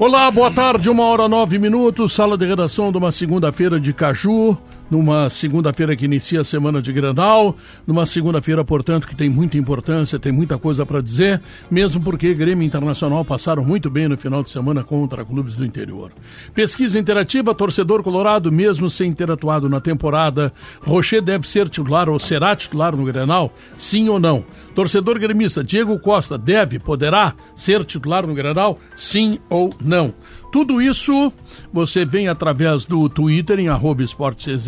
Olá, boa tarde, uma hora nove minutos, sala de redação de uma segunda-feira de Caju numa segunda-feira que inicia a semana de Granal, numa segunda-feira, portanto, que tem muita importância, tem muita coisa para dizer, mesmo porque Grêmio Internacional passaram muito bem no final de semana contra clubes do interior. Pesquisa interativa, torcedor colorado, mesmo sem ter atuado na temporada, Rocher deve ser titular ou será titular no Granal? Sim ou não? Torcedor gremista, Diego Costa deve, poderá ser titular no Granal? Sim ou não? Tudo isso você vem através do Twitter em arroba esporteczh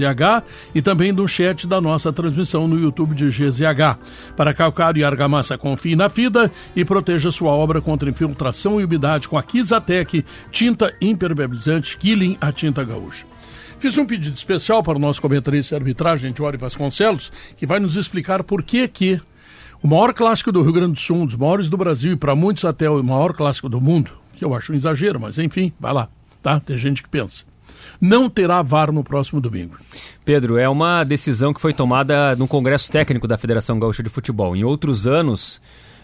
e também do chat da nossa transmissão no YouTube de GZH. Para calcário e argamassa, confie na FIDA e proteja sua obra contra infiltração e umidade com a Kizatec, tinta impermeabilizante Killing a tinta gaúcha. Fiz um pedido especial para o nosso comentarista de arbitragem, Jory Vasconcelos, que vai nos explicar por que que o maior clássico do Rio Grande do Sul, um dos maiores do Brasil e para muitos até o maior clássico do mundo, que eu acho um exagero, mas enfim, vai lá, tá? Tem gente que pensa. Não terá VAR no próximo domingo. Pedro, é uma decisão que foi tomada no Congresso Técnico da Federação Gaúcha de Futebol. Em outros anos,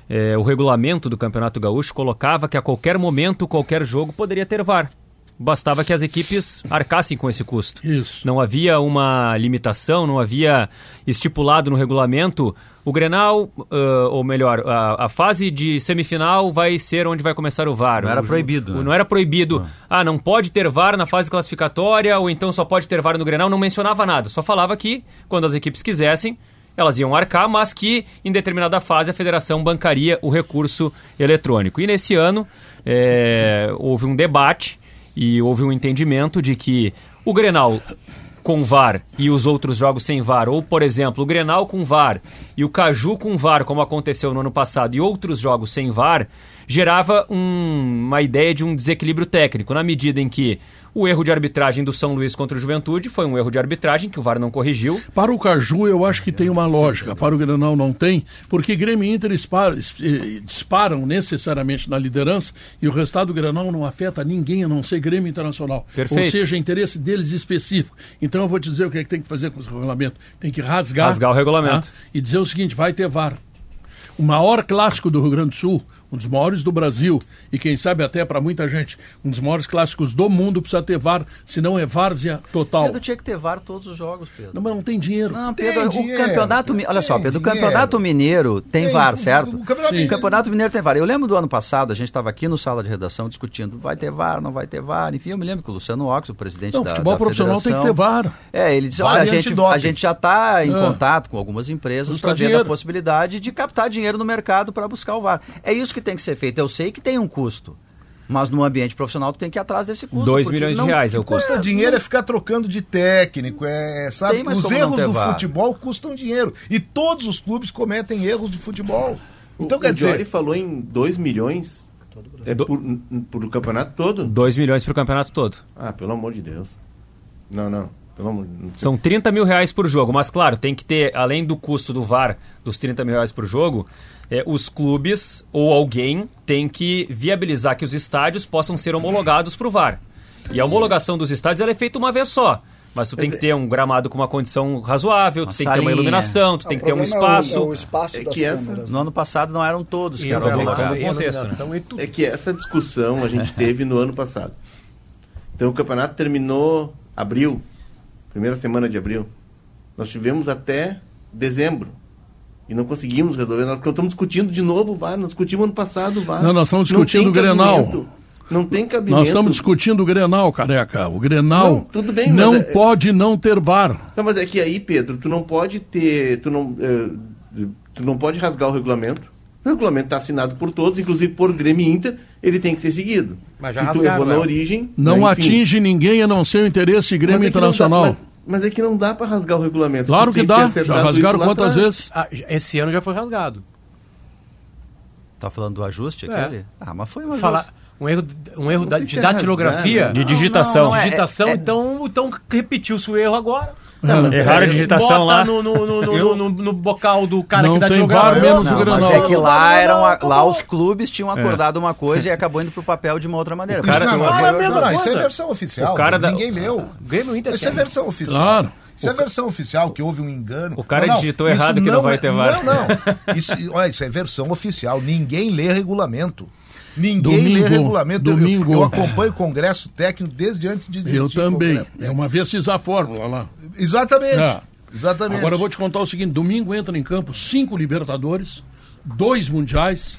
é, o regulamento do Campeonato Gaúcho colocava que a qualquer momento, qualquer jogo poderia ter VAR. Bastava que as equipes arcassem com esse custo. Isso. Não havia uma limitação, não havia estipulado no regulamento o Grenal, uh, ou melhor, a, a, fase de semifinal vai ser onde vai começar o VAR. Não era proibido. O, né? Não era proibido. Não. Ah, não pode ter VAR na fase classificatória, ou então só pode ter VAR no Grenal. Não mencionava nada. Só falava que, quando as equipes quisessem, elas iam arcar, mas que em determinada fase a federação bancaria o recurso eletrônico. E nesse ano é, houve um debate e houve um entendimento de que o Grenal com VAR e os outros jogos sem VAR, ou por exemplo, o Grenal com VAR e o Caju com VAR, como aconteceu no ano passado, e outros jogos sem VAR, gerava um, uma ideia de um desequilíbrio técnico, na medida em que o erro de arbitragem do São Luís contra o Juventude foi um erro de arbitragem que o VAR não corrigiu. Para o Caju, eu acho que tem uma lógica. Para o Grenal não tem, porque Grêmio e Inter eh, disparam necessariamente na liderança e o resultado do Grenal não afeta ninguém a não ser Grêmio Internacional. Perfeito. Ou seja, interesse deles específico. Então eu vou te dizer o que, é que tem que fazer com esse regulamento. Tem que rasgar. Rasgar o regulamento. Tá? E dizer o seguinte: vai ter VAR. O maior clássico do Rio Grande do Sul um dos maiores do Brasil e quem sabe até para muita gente, um dos maiores clássicos do mundo precisa ter VAR, senão é várzea total. Pedro tinha que ter VAR todos os jogos, Pedro. Não, mas não tem dinheiro. Não, Pedro, tem o dinheiro, campeonato, olha só, Pedro, o campeonato mineiro tem, tem VAR, certo? O, campeonato, o campeonato mineiro tem VAR. Eu lembro do ano passado, a gente estava aqui no sala de redação discutindo, vai ter VAR, não vai ter VAR. Enfim, eu me lembro que o Luciano Ox, o presidente não, da, futebol da profissional tem que ter VAR. É, ele disse, olha, a gente, a gente já está em é. contato com algumas empresas para ver a possibilidade de captar dinheiro no mercado para buscar o VAR. É isso que tem que ser feito. Eu sei que tem um custo. Mas no ambiente profissional tu tem que ir atrás desse custo. 2 milhões não, de reais é o custo. Custa dinheiro é ficar trocando de técnico, é, sabe? Tem, os erros do futebol custam dinheiro. E todos os clubes cometem erros de futebol. Então o, quer o dizer. Jory falou em 2 milhões é por, por o campeonato todo? 2 milhões para o campeonato todo. Ah, pelo amor de Deus. Não, não. Pelo São 30 mil reais por jogo, mas claro, tem que ter, além do custo do VAR, dos 30 mil reais por jogo, é, os clubes ou alguém tem que viabilizar que os estádios possam ser homologados para o VAR. E a homologação dos estádios é feita uma vez só. Mas tu tem que ter um gramado com uma condição razoável, tu tem que ter uma iluminação, tu tem que ter um espaço. É o, é o espaço é que essa, câmeras, No ano passado não eram todos que eram homologados. Né? É que essa discussão a gente teve no ano passado. Então o campeonato terminou abril, primeira semana de abril. Nós tivemos até dezembro e não conseguimos resolver. Nós estamos discutindo de novo o VAR. Nós discutimos ano passado o VAR. Não, nós estamos discutindo o Grenal. Não tem cabimento. Nós estamos discutindo o Grenal, careca. O Grenal não, tudo bem, não é, pode não ter VAR. Não, mas é que aí, Pedro, tu não pode ter. Tu não, é, tu não pode rasgar o regulamento. O regulamento está assinado por todos, inclusive por Grêmio Inter, ele tem que ser seguido. Mas já Se rasgaram, tu errou na né? origem. Não né, atinge ninguém a não ser o interesse de Grêmio Internacional. Mas é que não dá para rasgar o regulamento. Claro que dá. Já rasgaram quantas vezes? Ah, esse ano já foi rasgado. Tá falando do ajuste é. aquele? Ah, mas foi um Fala... um erro, um erro da, de datilografia. De digitação. Não, não, é, digitação, é, então, então repetiu-se o erro agora. Não, Erraram a digitação lá. No, no, no, eu... no, no, bocal do cara não que dá tem VAR menos não, Mas é que lá, eram, lá os clubes tinham acordado é. uma coisa e acabou indo pro papel de uma outra maneira. O cara, não, não, é não, não, isso é versão oficial. O cara Ninguém leu. Grêmio Inter isso é versão oficial. Claro. Isso é versão oficial, que houve um engano. O cara não, digitou errado que não vai é, ter VAR. Não, não. Isso, olha, isso é versão oficial. Ninguém lê regulamento. Ninguém domingo, lê regulamento. Domingo. Eu, eu acompanho o Congresso Técnico desde antes de existir. Eu também. É uma vez fiz a fórmula lá. Exatamente. É. Exatamente. Agora eu vou te contar o seguinte: domingo entra em campo cinco Libertadores, dois Mundiais,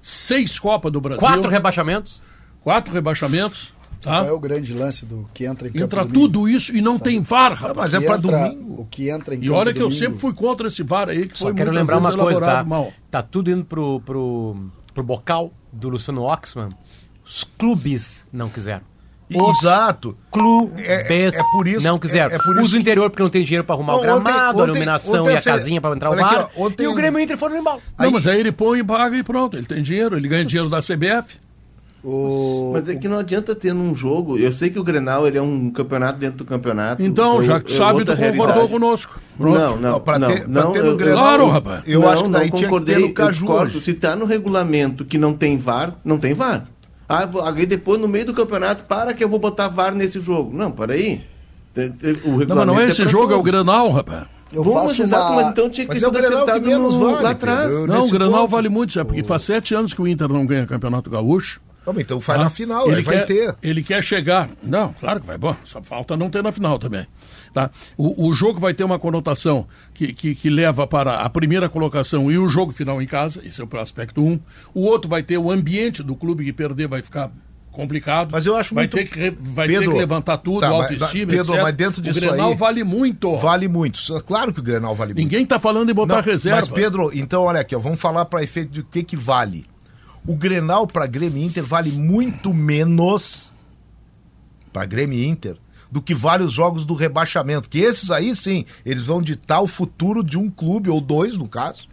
seis Copas do Brasil. Quatro rebaixamentos. Quatro rebaixamentos. Tá? Qual é o grande lance do que entra em campo Entra tudo isso e não Sabe? tem VAR, rapaz. mas é para domingo. O que entra em E olha que domingo. eu sempre fui contra esse VAR aí, que Só foi quero lembrar uma coisa, tá? Mal. Tá tudo indo pro, pro, pro bocal do Luciano Oxman. Os clubes não quiseram. Os Exato. Clubes é, é, por isso, não quiseram. É, é por isso Usa o interior porque não tem dinheiro para arrumar o gramado, ontem, a iluminação ontem, e a casinha para entrar o bar. Aqui, e o Grêmio Inter foram embora. Não, mas aí ele põe e paga e pronto. Ele tem dinheiro, ele ganha dinheiro da CBF. O... Mas é que não adianta ter num jogo. Eu sei que o Grenal ele é um campeonato dentro do campeonato. Então, eu, já que sabe, tu concordou conosco. Pronto. Não, não. não, pra ter, não, ter no eu, Grenal, claro, rapaz. Eu não, acho que daí não concordei, tinha que ter no Caju. Se tá no regulamento que não tem VAR, não tem VAR. Ah, aí depois, no meio do campeonato, para que eu vou botar VAR nesse jogo. Não, para aí. O não, mas não é esse é jogo, todos. é o Grenal, rapaz. Eu Bom, faço mas, uma... mas então tinha que mas ter sido acertado menos no, vale, lá atrás. Não, o Grenal ponto. vale muito, já, porque faz sete anos que o Inter não ganha campeonato gaúcho. Então faz ah, na final, ele quer, vai ter. Ele quer chegar. Não, claro que vai. Bom, só falta não ter na final também. Tá? O, o jogo vai ter uma conotação que, que, que, leva para a primeira colocação e o jogo final em casa, esse é o aspecto um. O outro vai ter o ambiente do clube que perder vai ficar complicado. Mas eu acho vai muito... Ter que, vai Pedro, ter que levantar tudo, tá, autoestima, Pedro, etc. mas dentro disso O Grenal aí, vale muito. Vale muito. Claro que o Grenal vale muito. Ninguém está falando em botar Não, reserva. Mas, Pedro, então olha aqui, ó, vamos falar para efeito de o que, que vale. O Grenal para Grêmio Inter vale muito menos para Grêmio Inter do que vários jogos do rebaixamento. Que esses aí sim, eles vão ditar o futuro de um clube, ou dois no caso.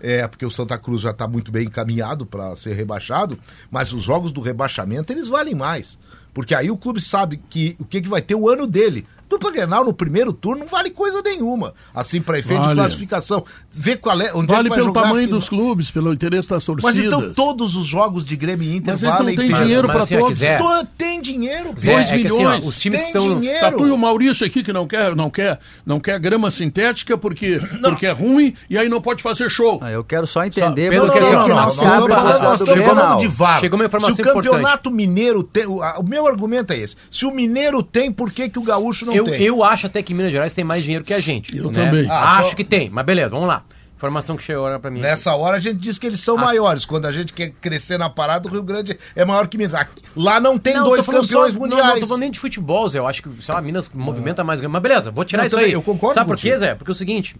É, porque o Santa Cruz já está muito bem encaminhado para ser rebaixado, mas os jogos do rebaixamento eles valem mais. Porque aí o clube sabe que o que, que vai ter o ano dele. Dupla Grenal no primeiro turno não vale coisa nenhuma. Assim, para efeito vale. de classificação. Vê qual é. Onde vale é que vai pelo tamanho dos clubes, pelo interesse das torcidas. Mas então todos os jogos de Grêmio e Inter mas valem. Não tem dinheiro para todos. Tô, tem dinheiro. 2 é milhões. Assim, ó, os times tem que estão. Dinheiro. Tá tu e o Maurício aqui que não quer, não quer, não quer grama sintética porque, porque é ruim e aí não pode fazer show. Ah, eu quero só entender. Só, pelo que não, não, não, não, nós estamos falando de VAR. Chegou uma informação Se o campeonato mineiro tem. O meu argumento é esse. Se o mineiro tem, por que, que o gaúcho não tem? Eu acho até que Minas Gerais tem mais dinheiro que a gente. Eu né? também. Ah, acho que tem, mas beleza, vamos lá. Informação que chegou agora pra mim. Nessa hora a gente diz que eles são ah. maiores. Quando a gente quer crescer na parada, o Rio Grande é maior que Minas. Lá não tem não, dois campeões só, mundiais. Não, não tô falando nem de futebol, Zé. Eu acho que, sei lá, Minas movimenta ah. mais. Mas beleza, vou tirar não, isso também, aí. Eu concordo Sabe por quê, Zé? Porque é o seguinte: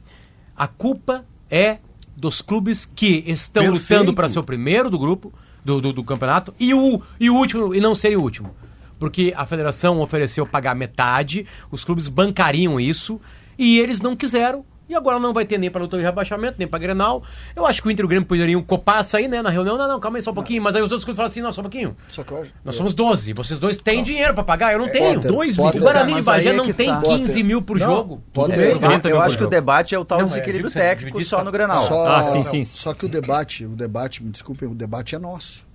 a culpa é dos clubes que estão Perfeito. lutando para ser o primeiro do grupo, do, do, do, campeonato, e o, e o último, e não ser o último porque a federação ofereceu pagar metade, os clubes bancariam isso e eles não quiseram. E agora não vai ter nem para luta de rebaixamento, nem para Grenal. Eu acho que o Inter e o Grêmio poderiam copar isso aí, né, na reunião. Não, não, calma aí só um pouquinho. Mas aí os outros clubes falam assim, não, só um pouquinho. Só que eu, Nós somos 12, vocês dois têm não. dinheiro para pagar, eu não é, tenho. Potter, dois mil. O Guarani de Bagé é não tem tá. 15 Potter. mil por não, jogo. Potter, eu, eu acho que o debate é o tal não, desequilíbrio técnico só no Grenal. Só, ah, sim, sim. Só que o debate, o debate, me desculpem, o debate é nosso.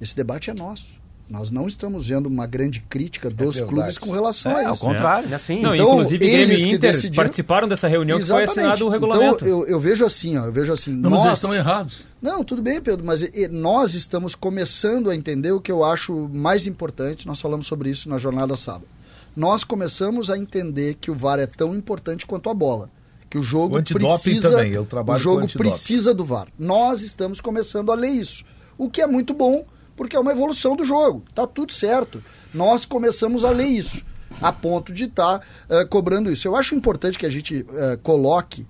Esse debate é nosso. Nós não estamos vendo uma grande crítica é dos é clubes com relação é, a isso. Ao contrário, né? Sim. Não, então, inclusive, eles que Inter decidiram... participaram dessa reunião Exatamente. que foi assinado o regulamento. Então, eu, eu vejo assim, ó, eu vejo assim. Não, nós... mas eles estão errados. Não, tudo bem, Pedro, mas nós estamos começando a entender o que eu acho mais importante. Nós falamos sobre isso na jornada sábado. Nós começamos a entender que o VAR é tão importante quanto a bola que o jogo o precisa também, eu trabalho o jogo precisa do VAR. Nós estamos começando a ler isso, o que é muito bom porque é uma evolução do jogo. Tá tudo certo. Nós começamos a ler isso, a ponto de estar tá, uh, cobrando isso. Eu acho importante que a gente uh, coloque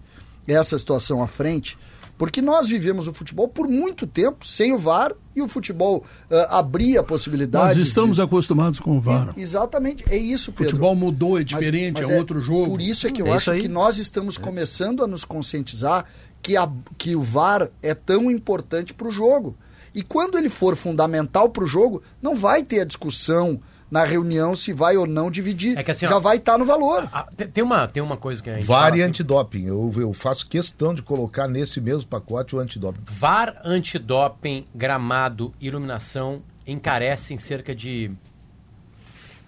essa situação à frente, porque nós vivemos o futebol por muito tempo sem o VAR e o futebol uh, abria a possibilidade. Nós estamos de... acostumados com o VAR. exatamente, é isso, Pedro. O futebol mudou, é diferente, mas, mas é, é, outro jogo. Por isso é que eu é acho que nós estamos começando a nos conscientizar que, a, que o VAR é tão importante para o jogo. E quando ele for fundamental para o jogo, não vai ter a discussão na reunião se vai ou não dividir. É assim, Já ó, vai estar tá no valor. A, a, tem, uma, tem uma coisa que a gente. VAR e assim. antidoping. Eu, eu faço questão de colocar nesse mesmo pacote o antidoping. VAR, antidoping, gramado, iluminação encarecem cerca de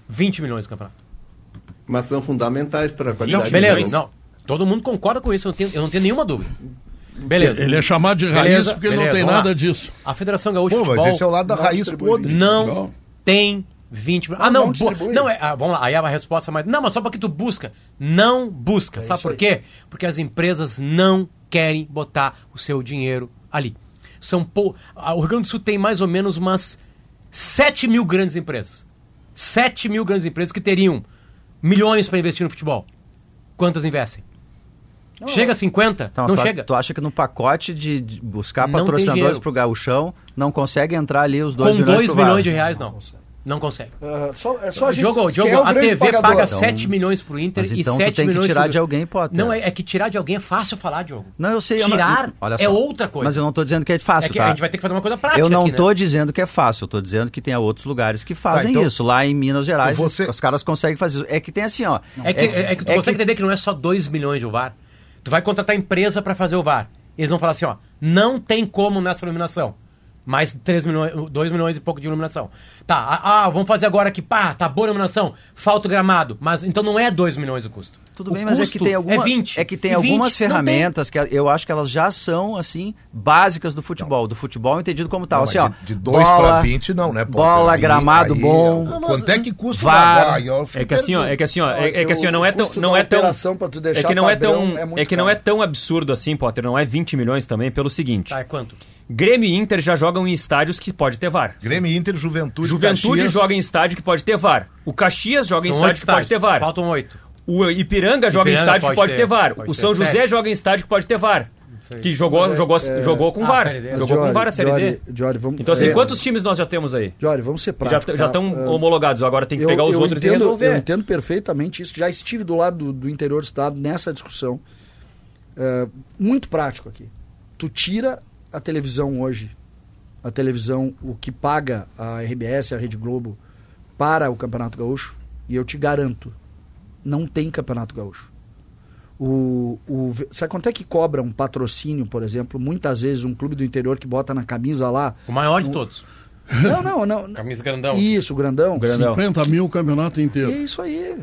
20 milhões do campeonato. Mas são fundamentais para a qualidade. Não, beleza, não. Todo mundo concorda com isso, eu não tenho, eu não tenho nenhuma dúvida. Beleza. Ele é chamado de raiz beleza, porque beleza, não tem nada lá. disso. A Federação Gaúcha Pô, de Futebol... mas esse é o lado da raiz podre. Não, não, tem 20... Ah, não, não, não é, ah, vamos lá, aí a resposta é mais... Não, mas só porque tu busca. Não busca. É Sabe por quê? Porque as empresas não querem botar o seu dinheiro ali. São pou... O Rio Grande do Sul tem mais ou menos umas 7 mil grandes empresas. 7 mil grandes empresas que teriam milhões para investir no futebol. Quantas investem? Não, chega a 50? Então, não tu chega. Tu acha que no pacote de, buscar patrocinadores para o gauchão não consegue entrar ali os 2 milhões Com 2 milhões de reais, não. Não consegue. Uh, só, é só a gente Diogo, Diogo, é a TV pagador. paga então, 7 milhões pro Inter e então 7 tem milhões que tirar pro... de alguém, Potter. Não, é, é, que tirar de alguém é fácil falar, Diogo. Não, eu sei. Tirar eu não... é outra coisa. Mas eu não estou dizendo que é fácil, é que tá? A gente vai ter que fazer uma coisa prática Eu não estou né? dizendo que é fácil, eu estou dizendo que tem outros lugares que fazem tá, então, isso. Lá em Minas Gerais, você... os caras conseguem fazer isso. É que tem assim, ó... É que, é, é que tu é consegue que... entender que não é só 2 milhões de VAR. Tu vai contratar empresa para fazer o VAR. Eles vão falar assim, ó, não tem como nessa iluminação. Mais 3 milhões, 2 milhões e pouco de iluminação. Tá, ah, vamos fazer agora aqui, pá, tá boa a iluminação, falta o gramado. Mas então não é 2 milhões o custo. Tudo bem, mas é que tem alguma, é 20. É que tem algumas ferramentas que eu acho que elas já são, assim, básicas do futebol. Não. Do futebol entendido como tal. Não, assim, ó, de 2 para 20 não, né? Pô, bola, aí, gramado aí, bom. Não, quanto é que custa VAR? É que assim, ó, é que assim, ó, é, é que assim, ó, não é tão, não é tão, é que não é tão, é que não é tão absurdo assim, Potter, não é 20 milhões também pelo seguinte. Tá, é quanto? Grêmio e Inter já jogam em estádios que pode ter VAR. Grêmio e Inter, Juventude, Juventude Caxias. joga em estádio que pode ter VAR. O Caxias joga São em estádio que pode ter VAR. Faltam oito. O Ipiranga joga em estádio que pode ter, ter VAR. Pode o São José sete. joga em estádio que pode ter VAR. Que jogou, é, jogou, é... jogou com ah, VAR. Jogou Jory, com VAR a Série Jory, D. Jory, vamos, então, assim, é... quantos times nós já temos aí? Jory, vamos ser práticos. Já estão tá? homologados, agora tem que eu, pegar os outros entendo, e resolver. Eu entendo perfeitamente isso. Já estive do lado do, do interior do estado nessa discussão. É, muito prático aqui. Tu tira a televisão hoje, a televisão, o que paga a RBS, a Rede Globo, para o Campeonato Gaúcho, e eu te garanto, não tem Campeonato Gaúcho. O, o, sabe quanto é que cobra um patrocínio, por exemplo? Muitas vezes um clube do interior que bota na camisa lá. O maior de todos. Não, não, não. Camisa grandão. Isso, grandão. grandão. 50 mil o campeonato inteiro. É isso aí.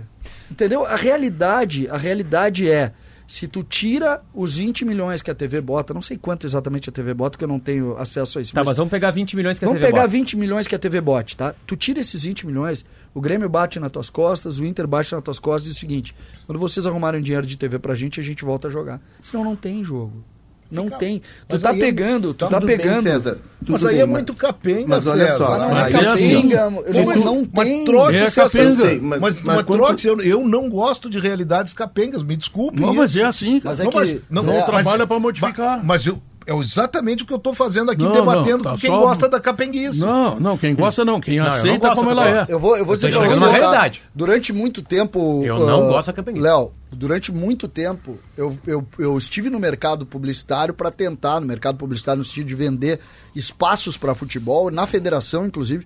Entendeu? A realidade, a realidade é se tu tira os 20 milhões que a TV bota, não sei quanto exatamente a TV bota, porque eu não tenho acesso a isso. Tá, mas, mas vamos pegar 20 milhões que a TV bota. Vamos pegar 20 milhões que a TV bota, tá? Tu tira esses 20 milhões, o Grêmio bate nas tuas costas, o Inter bate nas tuas costas e diz o seguinte, quando vocês arrumarem dinheiro de TV pra gente, a gente volta a jogar. Senão não tem jogo. Não Fica... tem. Tu tá é pegando, tu tá pegando. Bem, César, mas aí bem, é muito capenga, mas olha César. só. não é capenga. Não, não tem. Mas troque é capenga. Sei, mas, mas, mas troque, eu, eu não gosto de realidades capengas, me desculpe. Não, mas é assim. Mas é que, mas, não, não trabalha para modificar. Mas eu, é exatamente o que eu estou fazendo aqui, não, debatendo não, tá com quem só... gosta da capenguice. Não, não, quem gosta não, quem não, aceita como ela é. Eu vou, eu vou dizer para vocês, tá? durante muito tempo... Eu uh, não gosto da capenguice. Léo, durante muito tempo, eu, eu, eu estive no mercado publicitário para tentar, no mercado publicitário no sentido de vender espaços para futebol, na federação, inclusive,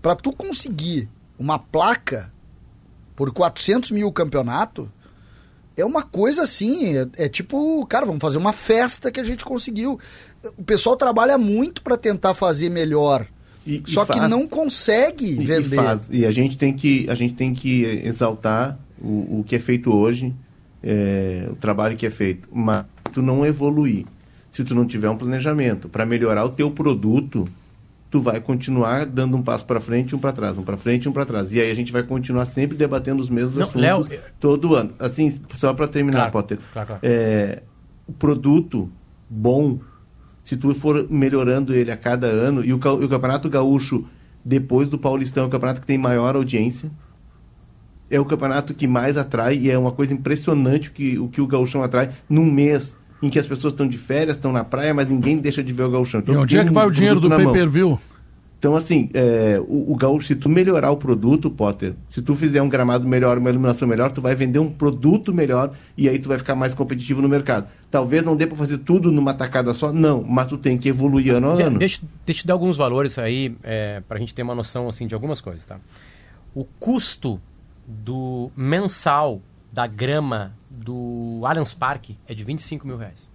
para tu conseguir uma placa por 400 mil campeonato é uma coisa assim, é, é, tipo, cara, vamos fazer uma festa que a gente conseguiu. O pessoal trabalha muito para tentar fazer melhor. E, só e que não consegue e, vender. E, e, a gente tem que a gente tem que exaltar o, o que é feito hoje, é, o trabalho que é feito, mas tu não evoluir. Se tu não tiver um planejamento para melhorar o teu produto, tu vai continuar dando um passo para frente, um para trás, um para frente, um para trás. E aí a gente vai continuar sempre debatendo os mesmos Não, assuntos Léo, todo ano. Assim, só para terminar, claro, Potter. Claro, claro. É, o produto bom, se tu for melhorando ele a cada ano, e o, o Campeonato Gaúcho, depois do Paulistão, é o campeonato que tem maior audiência, é o campeonato que mais atrai, e é uma coisa impressionante o que o, que o Gaúchão atrai num mês em que as pessoas estão de férias, estão na praia, mas ninguém deixa de ver o gauchão. Então, e onde é que vai o dinheiro do pay-per-view? Então, assim, é, o, o gaúcho, se tu melhorar o produto, Potter, se tu fizer um gramado melhor, uma iluminação melhor, tu vai vender um produto melhor e aí tu vai ficar mais competitivo no mercado. Talvez não dê para fazer tudo numa tacada só, não, mas tu tem que evoluir ano a ano. Deixa, deixa eu te dar alguns valores aí, é, para a gente ter uma noção assim, de algumas coisas, tá? O custo do mensal da grama do Allianz Parque é de 25 mil reais,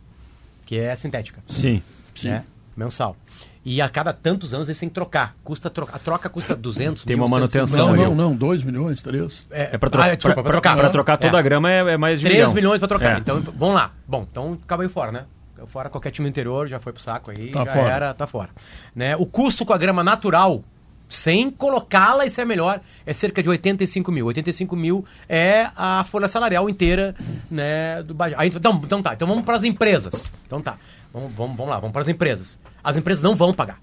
que é sintética. Sim. sim. Né? Mensal. E a cada tantos anos eles têm que trocar. Custa troca, a troca custa 200 Tem uma manutenção. Não, não, não, 2 milhões, 3. É, é para tro ah, é, trocar. Para trocar toda é. a grama é, é mais de 3 milhões para trocar. É. Então, vamos lá. Bom, então acaba aí fora, né? Fora qualquer time interior, já foi pro saco aí, tá já fora. era, tá fora. Né? O custo com a grama natural, sem colocá-la, isso é melhor, é cerca de 85 mil. 85 mil é a folha salarial inteira né, do Aí, então, então tá, então vamos para as empresas. Então tá, vamos, vamos, vamos lá, vamos para as empresas as empresas não vão pagar.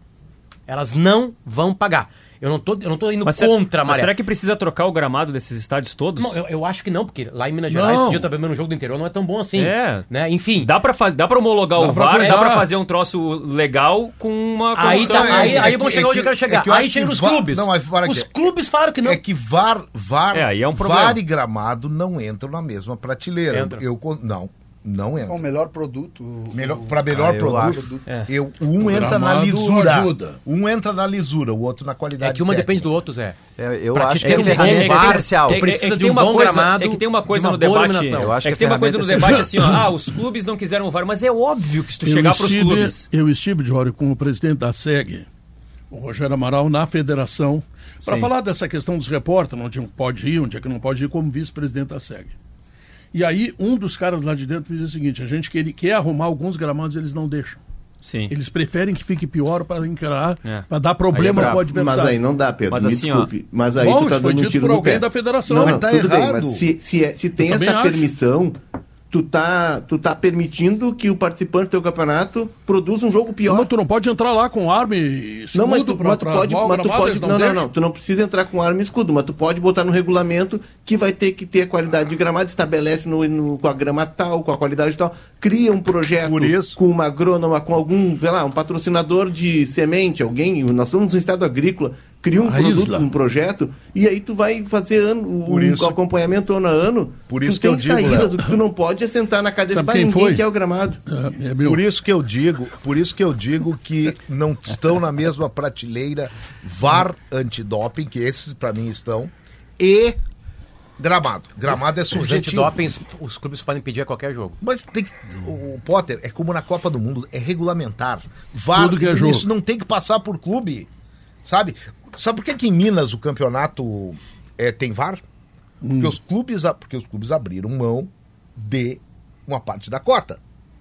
Elas não vão pagar. Eu não tô, eu não tô indo mas contra a maré. Mas será que precisa trocar o gramado desses estádios todos? Não, eu, eu acho que não, porque lá em Minas Gerais, esse dia eu tava vendo um jogo do interior, não é tão bom assim. É. Né? Enfim. Dá pra, faz, dá pra homologar dá o VAR, dá pra fazer um troço legal com uma Aí, tá, aí, é, aí é vamos chegar onde eu quero chegar. É eu aí chegam os clubes. Não, mas os clubes falaram que não. É que VAR, VAR, é, aí é um VAR e gramado não entram na mesma prateleira. Entra. Eu, não, não entra. o melhor produto. Melhor, para melhor ah, produto, é. eu, um entra na lisura. Ajuda. Um entra na lisura, o outro na qualidade. É que uma técnica. depende do outro, Zé. É, eu pra acho que é ferramenta é, parcial. É, precisa de um bom coisa, gramado. É que tem uma coisa no debate. Eu acho é que, que tem uma coisa no debate assim, ó, ah, os clubes não quiseram o VAR, mas é óbvio que se tu eu chegar para os clubes. Eu estive, Jório, com o presidente da SEG, o Rogério Amaral, na federação, para falar dessa questão dos repórteres, onde pode ir, onde é que não pode ir, como vice-presidente da SEG. E aí, um dos caras lá de dentro me diz o seguinte: a gente quer, quer arrumar alguns gramados, eles não deixam. Sim. Eles preferem que fique pior para encarar, é. para dar problema é para o adversário. Mas aí não dá, Pedro. Mas me assim, desculpe. Ó, mas aí Bom, tu tá dando um tiro por alguém pé. da federação. Não, não, tá tudo errado. bem, mas se, se, é, se tem essa permissão, tu tá, tu tá permitindo que o participante do teu campeonato produza um jogo pior. Mas tu não pode entrar lá com arma e escudo não, mas tu, pra, mas tu pode, mas tu pode não, não, não, não, tu não precisa entrar com arma e escudo, mas tu pode botar no regulamento que vai ter que ter a qualidade de gramado, estabelece no, no, com a grama tal, com a qualidade tal, cria um projeto com uma agrônoma, com algum, sei lá, um patrocinador de semente, alguém, nós somos um estado agrícola, cria um, produto, um projeto e aí tu vai fazer ano, o isso, acompanhamento ano a ano. Por isso que eu digo, saídas, o que tu não pode é sentar na cadeira de ninguém foi? quer o gramado. É, é por isso que eu digo, por isso que eu digo que não estão na mesma prateleira VAR antidoping, que esses para mim estão, e gramado. Gramado é subjetivo. Os antidopings, os clubes podem pedir a qualquer jogo. Mas tem que, o Potter é como na Copa do Mundo, é regulamentar. VAR, Tudo que é jogo. isso não tem que passar por clube. Sabe? Sabe por que, que em Minas o campeonato é, tem VAR? Hum. Porque, os clubes, porque os clubes abriram mão de uma parte da cota.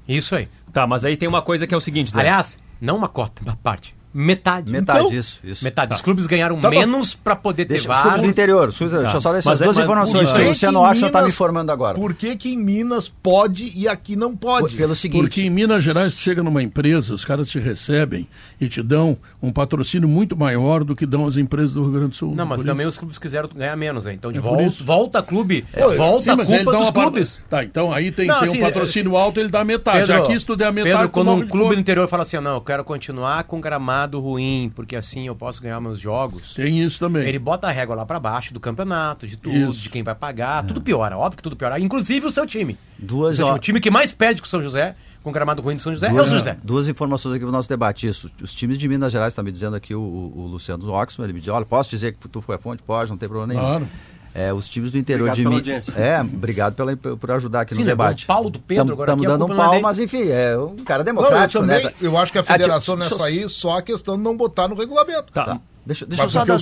Isso aí. Tá, mas aí tem uma coisa que é o seguinte, Zé. Aliás, não uma cota, uma parte. Metade. Metade, então, isso, isso. Metade. Tá. Os clubes ganharam tá menos para poder deixa, ter VAR. Os clubes do interior. Tá. Deixa eu só deixar duas mas, informações que o Luciano Oxa está me informando agora. Por que, que em Minas pode e aqui não pode? Pelo seguinte. Porque em Minas Gerais, tu chega numa empresa, os caras te recebem e te dão um patrocínio muito maior do que dão as empresas do Rio Grande do Sul. Não, mas também isso. os clubes quiseram ganhar menos, hein? Então, de é volta, volta clube, é, volta sim, a culpa dos clubes. Tá, então aí tem, não, tem assim, um patrocínio alto, ele dá metade. Pedro, aqui se tu der a metade... Pedro, quando um clube do interior fala assim, não, eu quero continuar com gramado ruim, porque assim eu posso ganhar meus jogos. Tem isso também. Ele bota a régua lá para baixo do campeonato, de tudo, isso. de quem vai pagar, é. tudo piora, óbvio que tudo piora, inclusive o seu time. Duas o, time, o time que mais perde com o São José, com o gramado ruim do São José, duas, é o São José. Duas informações aqui no nosso debate, isso. Os times de Minas Gerais, está me dizendo aqui o, o, Luciano Oxman, ele me diz, olha, posso dizer que tu foi a fonte? Pode, não tem problema nenhum. Claro. É, os times do interior obrigado de Minas. É, obrigado pela, por ajudar aqui Sim, no debate. Um pau do Pedro agora. Estamos dando um pau, mas enfim, é um cara democrático. Não, eu, também, né? eu acho que a federação nessa aí, só a questão de não botar no regulamento. Tá. tá. Deixa, deixa eu só dar as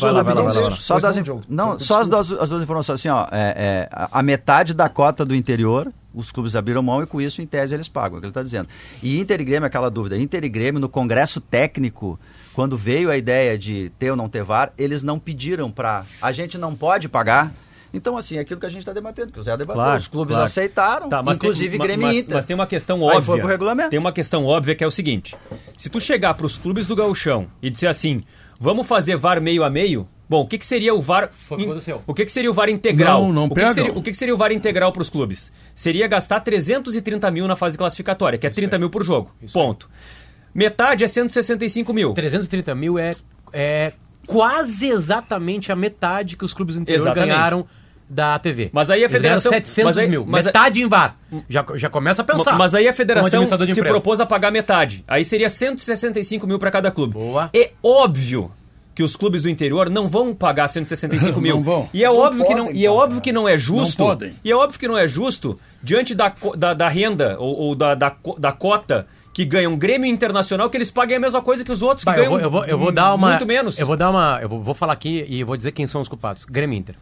Só das, não, só as duas, as duas informações assim, ó. É, é, a metade da cota do interior, os clubes abriram mão e com isso, em tese, eles pagam, é o que ele está dizendo. E Inter e Grêmio, aquela dúvida, Inter e Grêmio, no Congresso Técnico, quando veio a ideia de ter ou não ter VAR, eles não pediram para. A gente não pode pagar então, assim, é aquilo que a gente está debatendo, que o Zé debateu, claro, os clubes claro. aceitaram, tá, inclusive tem, Grêmio mas, Inter. Mas tem uma questão óbvia. Aí foi pro regulamento. Tem uma questão óbvia que é o seguinte: se tu chegar para os clubes do Gauchão e dizer assim, vamos fazer VAR meio a meio, Bom, o que, que seria o VAR? Foi in... O que, que seria o VAR integral? Não, não o que, que seria, o que, que seria o VAR integral para os clubes? Seria gastar 330 mil na fase classificatória, que é 30 mil por jogo. Isso Ponto. Aí. Metade é 165 mil. 330 mil é é quase exatamente a metade que os clubes do interior Exatamente. ganharam da TV. Mas aí a Eles federação- 700 mas aí- mil. mas a- metade em VAR. Já, já começa a pensar. Mas aí a federação se empresa. propôs a pagar metade. Aí seria 165 mil para cada clube. Boa. É óbvio que os clubes do interior não vão pagar 165 mil. Não vão. E é Eles óbvio que não, e é óbvio que não é justo. Não podem. E é óbvio que não é justo diante da, da, da renda ou, ou da, da, da cota que ganha um Grêmio Internacional que eles paguem a mesma coisa que os outros que Vai, eu, ganham vou, eu, vou, eu vou dar uma. muito menos. Eu vou dar uma. Eu vou, vou falar aqui e vou dizer quem são os culpados. Grêmio Inter.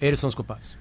Eles são os culpados.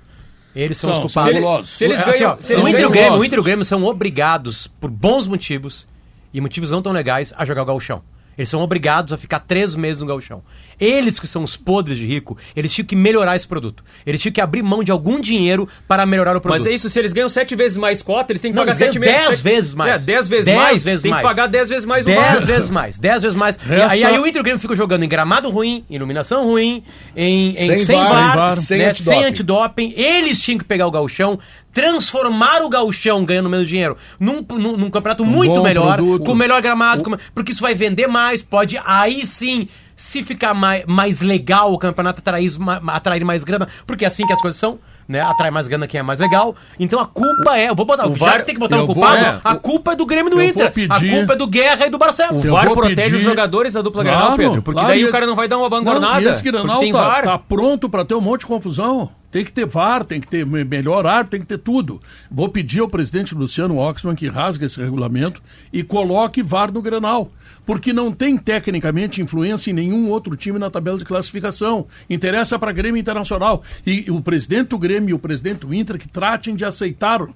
Eles são, São, os culpados. Se eles Assim, ganham- ó, se eles o, Inter o ganham Grêmio, o. Inter e o Grêmio são obrigados, por bons motivos, e motivos não tão legais, a jogar o gauchão. Eles são obrigados a ficar três meses no gauchão. Eles que são os podres de rico, eles tinham que melhorar esse produto. Eles tinham que abrir mão de algum dinheiro para melhorar o produto. Mas é isso, se eles ganham sete vezes mais cota, eles têm que Não, pagar sete meses. 10 sete- vezes mais. É, dez vezes 10 mais. vezes tem mais. que pagar dez vezes mais o 10 VAR. vezes mais, 10 vezes mais. Resta- E, aí o Inter e o Grêmio ficam jogando em gramado ruim, iluminação ruim, em, em- Sem sem, VAR, VAR, sem né, antidoping. sem antidoping. Eles tinham que pegar o galchão, transformar o galchão ganhando menos dinheiro num, num, num campeonato muito bom melhor, produto. com melhor gramado, com- porque isso vai vender mais, pode aí sim... Se ficar mais, mais legal o campeonato, atrair, atrair mais grana, porque é assim que as coisas são, né? Atrai mais grana quem é mais legal. Então a culpa é. Eu vou botar. o O VAR tem que botar no vou- culpado. é, a o- culpa é do Grêmio do vou Inter. A pedir- culpa é do Guerra e do Barcelos. O VAR vou protege pedir- os jogadores da dupla Claro, Grenal, Pedro. Porque claro, daí e- o cara não vai dar uma Não, abandonada. esse Grenal porque tem tá, VAR. tá pronto para ter um monte de confusão. Tem que ter VAR, tem que ter me- melhor árbitro, tem que ter tudo. Vou pedir ao presidente Luciano Oxman que rasgue esse regulamento e coloque VAR no Grenal. Porque não tem tecnicamente influência em nenhum outro time na tabela de classificação. Interessa para Grêmio Internacional. E, o presidente do Grêmio e o presidente do Inter que tratem de aceitar.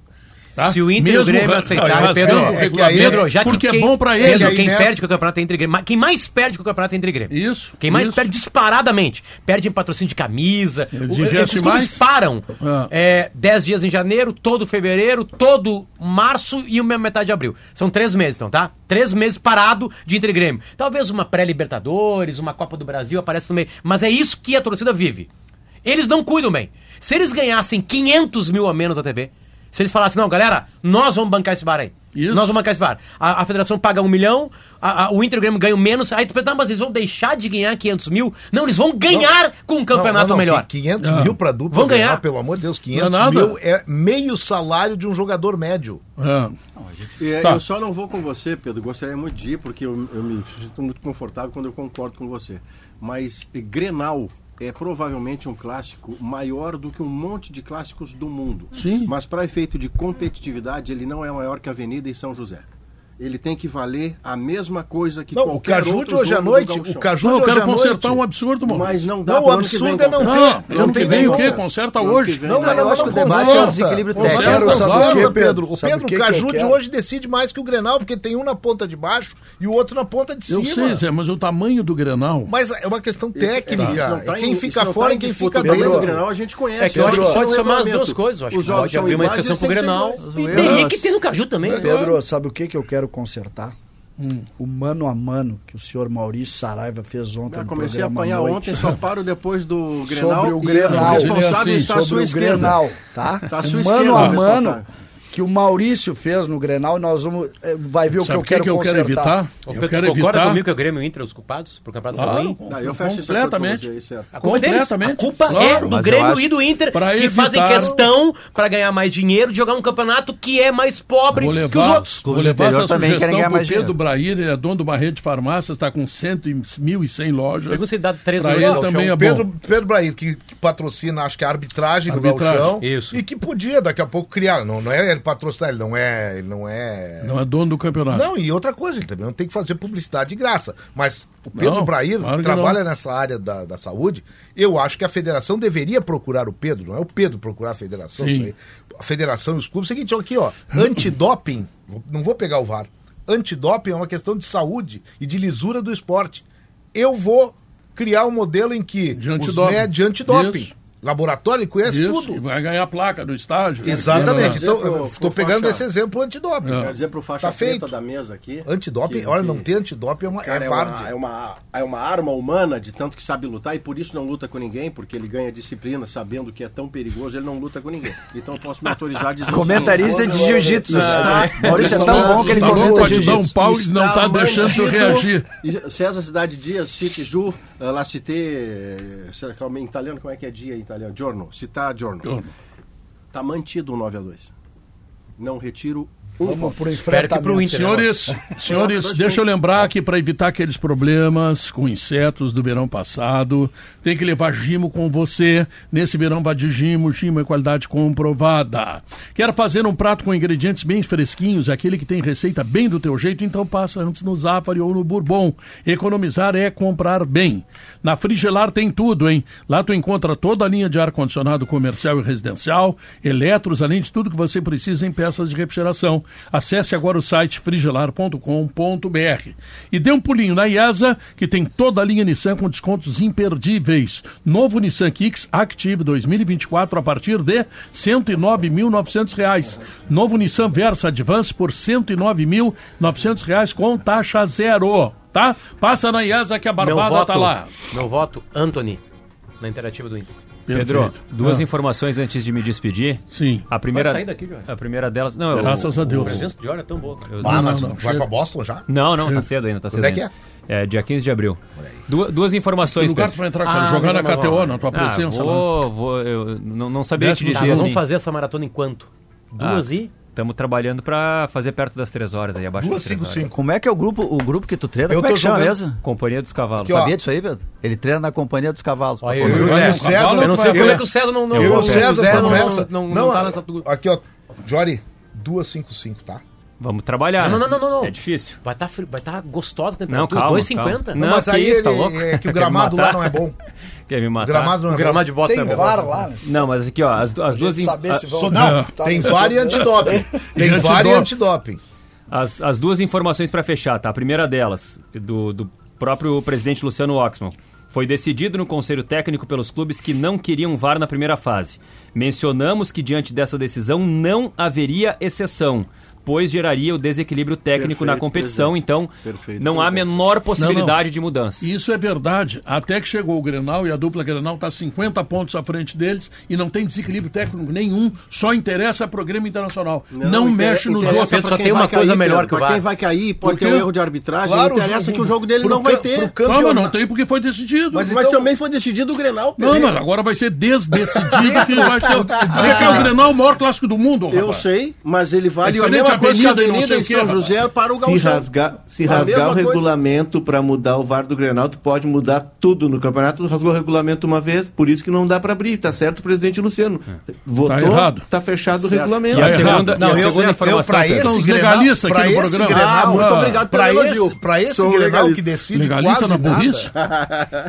Tá? Se o Inter e o Mesmo Grêmio aceitarem, rasgando Pedro, é que aí- regulamento, Pedro, já que porque quem, é bom para Pedro, ele. aí quem nessa- perde com o campeonato é Inter e Grêmio. Quem mais perde com o campeonato é Inter e Grêmio. Isso, Quem mais isso. perde disparadamente. Perde em patrocínio de camisa. Eles O- clubes mais. param. Ah. É, 10 dias em janeiro, todo fevereiro, todo março e uma metade de abril. São três meses, então, tá? Três meses parado de Inter e Grêmio. Talvez uma pré-Libertadores, uma Copa do Brasil apareça no meio. Mas é isso que a torcida vive. Eles não cuidam bem. Se eles ganhassem 500 mil a menos na TV, se eles falassem, não, galera, nós vamos bancar esse bar aí. Isso. Nós vamos bancar esse bar. A, a federação paga um milhão, a- a- o Inter e o Grêmio ganham menos. Aí tu pensa, não, mas eles vão deixar de ganhar 500 mil? Não, eles vão ganhar com um campeonato Não, não, não, melhor. 500 Ah. mil pra dupla Vão ganhar. Grenal, pelo amor de Deus, 500 Não é nada. mil é meio salário de um jogador médio. É, Tá. Eu só não vou com você, Pedro. Gostaria muito de ir, porque eu, eu me sinto muito confortável quando eu concordo com você. Mas Grenal é provavelmente um clássico maior do que um monte de clássicos do mundo. Sim. Mas para efeito de competitividade, ele não é maior que a Avenida e São José. Ele tem que valer a mesma coisa que Não, o qualquer Caju outro de hoje à noite, o Caju não, de eu hoje quero à noite. consertar um absurdo, mano. Mas não dá Não, o absurdo é não consertar. ter. Não, ano que vem o quê? conserta. Hoje. Não, mas dá. não, eu acho não que o debate é o desequilíbrio técnico. Eu o Pedro. Pedro? O Sabe Pedro o que que Caju eu de hoje decide mais que o Grenal, porque tem um na ponta de baixo e o outro na ponta de Eu cima. sei, Zé, mas o tamanho do Grenal. Mas é uma questão técnica. não tá quem em- fica não fora tá e em quem fica O dentro. do Grenal a gente conhece. É que eu acho que é pode somar as duas coisas. Eu acho que pode abrir uma exceção pro Grenal. E teria que ter no Caju também. Pedro, sabe o que, que eu quero consertar? O mano a mano que o senhor Maurício Saraiva fez ontem Eu no comecei a apanhar Noite. ontem, só paro depois do Grenal. sobre o e Grenal. O responsável é assim, está à sua esquerda. Grenal, tá? Tá à sua o esquerda, mano a mano responsável. Que o Maurício fez no Grenal, nós vamos eh, vai ver o que eu quero que eu quero evitar? Eu Pedro, quero concorda evitar. comigo que o Grêmio e o Inter os culpados por campeonato Claro, ruim? Ah, eu fecho completamente. você aí, certo. A culpa é deles. A Completamente. culpa é Claro. do Mas eu Grêmio e do Inter, que evitar- fazem questão, para ganhar mais dinheiro, de jogar um campeonato que é mais pobre Vou que os levar, outros. vou do levar essa também querem sugestão ganhar pro Pedro dinheiro. Brair, ele é dono de uma rede de farmácias, está com 100, e 1.100 lojas. Pergunta se dá três Pra milhões ele ao também é bom. Pedro, Pedro Brair, que, que patrocina, acho que a arbitragem, do Arbitragem, Galchão. isso. E que podia daqui a pouco criar. Não, não é ele patrocinar, ele não é. Ele não é. Não é dono do campeonato. Não, e outra coisa, ele também não tem que fazer publicidade de graça. Mas o Pedro Não, Brair, claro que trabalha não. nessa área da, da saúde, eu acho que a federação deveria procurar o Pedro, não é o Pedro procurar a federação. Sim. isso aí. A federação e os clubes. Seguinte, ó, aqui, ó, antidoping, não vou pegar o VAR. Antidoping é uma questão de saúde e de lisura do esporte. Eu vou criar um modelo em que De os médicos de antidoping. Isso. Laboratório, ele conhece Isso, tudo. e vai ganhar placa do estádio. Exatamente. Então, eu estou pegando faixa- esse exemplo antidoping. É. Quero dizer pro faixa Tá feito. da mesa aqui. Antidoping, que- olha, que- não ter antidoping é uma Cara, é é, uma, é, uma, é uma arma humana de tanto que sabe lutar e por isso não luta com ninguém, porque ele ganha disciplina sabendo que é tão perigoso, ele não luta com ninguém. Então eu posso me autorizar a dizer o Comentarista de jiu-jitsu. Está- Maurício é tão bom, que ele comenta pode dar um jiu-jitsu. pau e não está tá deixando tu mantido- reagir. César Cidade Dias, City Ju, la cité, será que é em italiano, como é que é dia em italiano? Giorno, città giorno. giorno. Tá mantido o 9 a 2 Não retiro Vamos por enfrentamento. Inter, senhores, senhores deixa eu lembrar que para evitar aqueles problemas com insetos do verão passado, tem que levar gimo com você. Nesse verão vá de gimo, gimo é qualidade comprovada. Quer fazer um prato com ingredientes bem fresquinhos, aquele que tem receita bem do teu jeito, então passa antes no Zafari ou no Bourbon. Economizar é comprar bem. Na Frigelar tem tudo, hein? Lá tu encontra toda a linha de ar-condicionado comercial e residencial, eletros, além de tudo que você precisa em peças de refrigeração. Acesse agora o site frigelar.com.br. E dê um pulinho na IESA, que tem toda a linha Nissan com descontos imperdíveis. Novo Nissan Kicks Active 2024 a partir de R$ 109.900. Novo Nissan Versa Advance por R$ 109.900 com taxa zero. Tá? Passa na IESA que a barbada voto, tá lá. Meu voto, Anthony, na interativa do Inter. Pedro, duas ah. informações antes de me despedir. Sim. A primeira, sair daqui. A primeira delas. Não, Graças eu, a Deus. A presença de hora é tão boa. Eu, ah, mas não, não, vai para Boston já? Não, não, tá cedo ainda, tá cedo. Onde é que é? É, dia 15 de abril. Du duas informações. Que lugar tu vai entrar, cara? Ah, jogar na KTO, na tua ah, presença. Ah, vou, vou, eu não, não sabia te dizer tá, assim. Vamos fazer essa maratona em quanto? Duas ah. e? Estamos trabalhando para fazer perto das três horas aí, abaixo Duas, das cinco, cinco. Como é que é o grupo, o grupo que tu treina? Eu Como é que chama mesmo? Companhia dos Cavalos. Aqui, Sabia disso aí, Pedro? Ele treina na Companhia dos Cavalos. Olha, eu, eu, eu, César, eu não sei como é que o César não... não eu e o César estamos nessa. Não, não, tá nessa... Aqui, ó, Jory, 255, tá? Vamos trabalhar. Não, não, não, não, não. É difícil. Vai estar tá, vai tá gostosa a temperatura. Não, calma. 2,50. Não, não, mas aí isso, tá louco? é que o gramado lá não é bom. Quer me matar? Gramado não é o gramado de bosta tem é VAR lá. Não, mas aqui, ó, as, as duas... Saber se vão... Não, tá tem VAR e antidoping. Tem VAR e antidoping. As, as duas informações para fechar, tá? A primeira delas, do, do próprio presidente Luciano Oxman. Foi decidido no Conselho Técnico pelos clubes que não queriam VAR na primeira fase. Mencionamos que, diante dessa decisão, não haveria exceção depois geraria o desequilíbrio técnico perfeito, na competição. Presente. Então, perfeito, não há menor possibilidade não, não. de mudança. Isso é verdade. Até que chegou o Grenal e a dupla Grenal está 50 pontos à frente deles e não tem desequilíbrio técnico nenhum. Só interessa para o Grêmio Internacional. Não, não mexe nos outros. Só tem uma coisa cair, melhor que o VAR. quem vai cair pode ter um erro de arbitragem. Claro, não interessa que o jogo dele não vai ter. Não, mas não tem porque foi decidido. Mas, mas então... também foi decidido o Grenal. Não, mas agora vai ser desdecidido que vai ter. Dizer que é o Grenal o maior clássico do mundo. Eu sei, mas ele vale é a mesma a Avenida em São José para o Gauchão. Se rasgar, se rasgar o regulamento para mudar o VAR do Grenal, tu pode mudar tudo no campeonato. Tu rasgou o regulamento uma vez, por isso que não dá para abrir. Tá certo, presidente Luciano. Votou, tá, errado. tá fechado certo. o regulamento. E a segunda, não, e a segunda informação... Para esse legalistas aqui no programa. Grenal, ah, muito obrigado para esse, pra esse Grenal legalista. que decide legalista quase na burrice.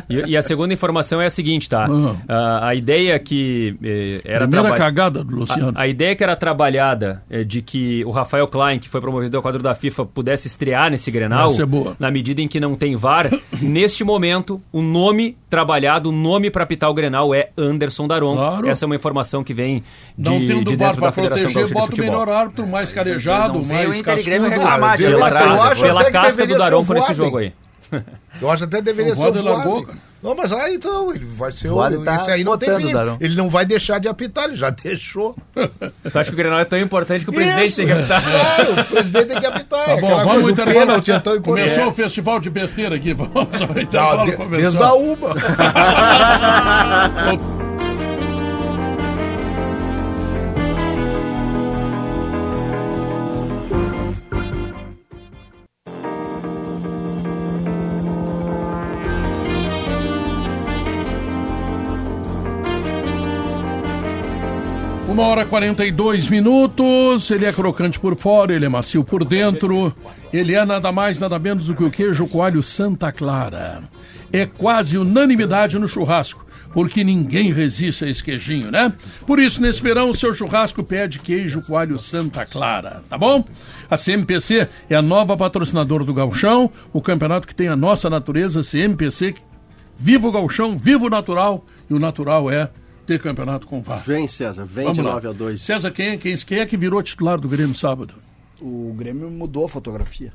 e, e, a segunda informação é a seguinte, tá? Uh, a ideia que eh, era... Primeira traba... cagada do Luciano. A, a, ideia que era trabalhada eh, de que o Rafael Klein, que foi promovido ao quadro da FIFA, pudesse estrear nesse Grenal, na medida em que não tem VAR, neste momento, o nome trabalhado, o nome para apitar o Grenal é Anderson Daron. Claro. Essa é uma informação que vem de, não tendo de dentro da Federação proteger, bota de o melhor árbitro, mais carejado, mais cascudo. Reclamar, pela, casca, pela casca do Daron por esse jogo aí. Eu acho até deveria ser o. Não, mas aí então, ele vai ser o. o tá esse aí não tem perigo. Ele não vai deixar de apitar, ele já deixou. Tu acha que o Grenal é tão importante que o presidente Isso, tem que apitar? Claro, o presidente tem que apitar. Tá bom, vamos coisa, o pênalti é tão importante. Começou o festival de besteira aqui, vamos ao intervalo não, de, Desde a uma. Uma hora e 42 minutos. Ele é crocante por fora, ele é macio por dentro. Ele é nada mais, nada menos do que o queijo coalho Santa Clara. É quase unanimidade no churrasco, porque ninguém resiste a esse queijinho, né? Por isso, nesse verão, o seu churrasco pede queijo coalho Santa Clara, tá bom? A CMPC é a nova patrocinadora do Galchão, o campeonato que tem a nossa natureza, CMPC. Viva o Galchão, viva o natural, e o natural é ter campeonato com o VAR. Vem, César, vem Vamos de 9 a 2. César, quem, quem, quem é que virou titular do Grêmio sábado? O Grêmio mudou a fotografia.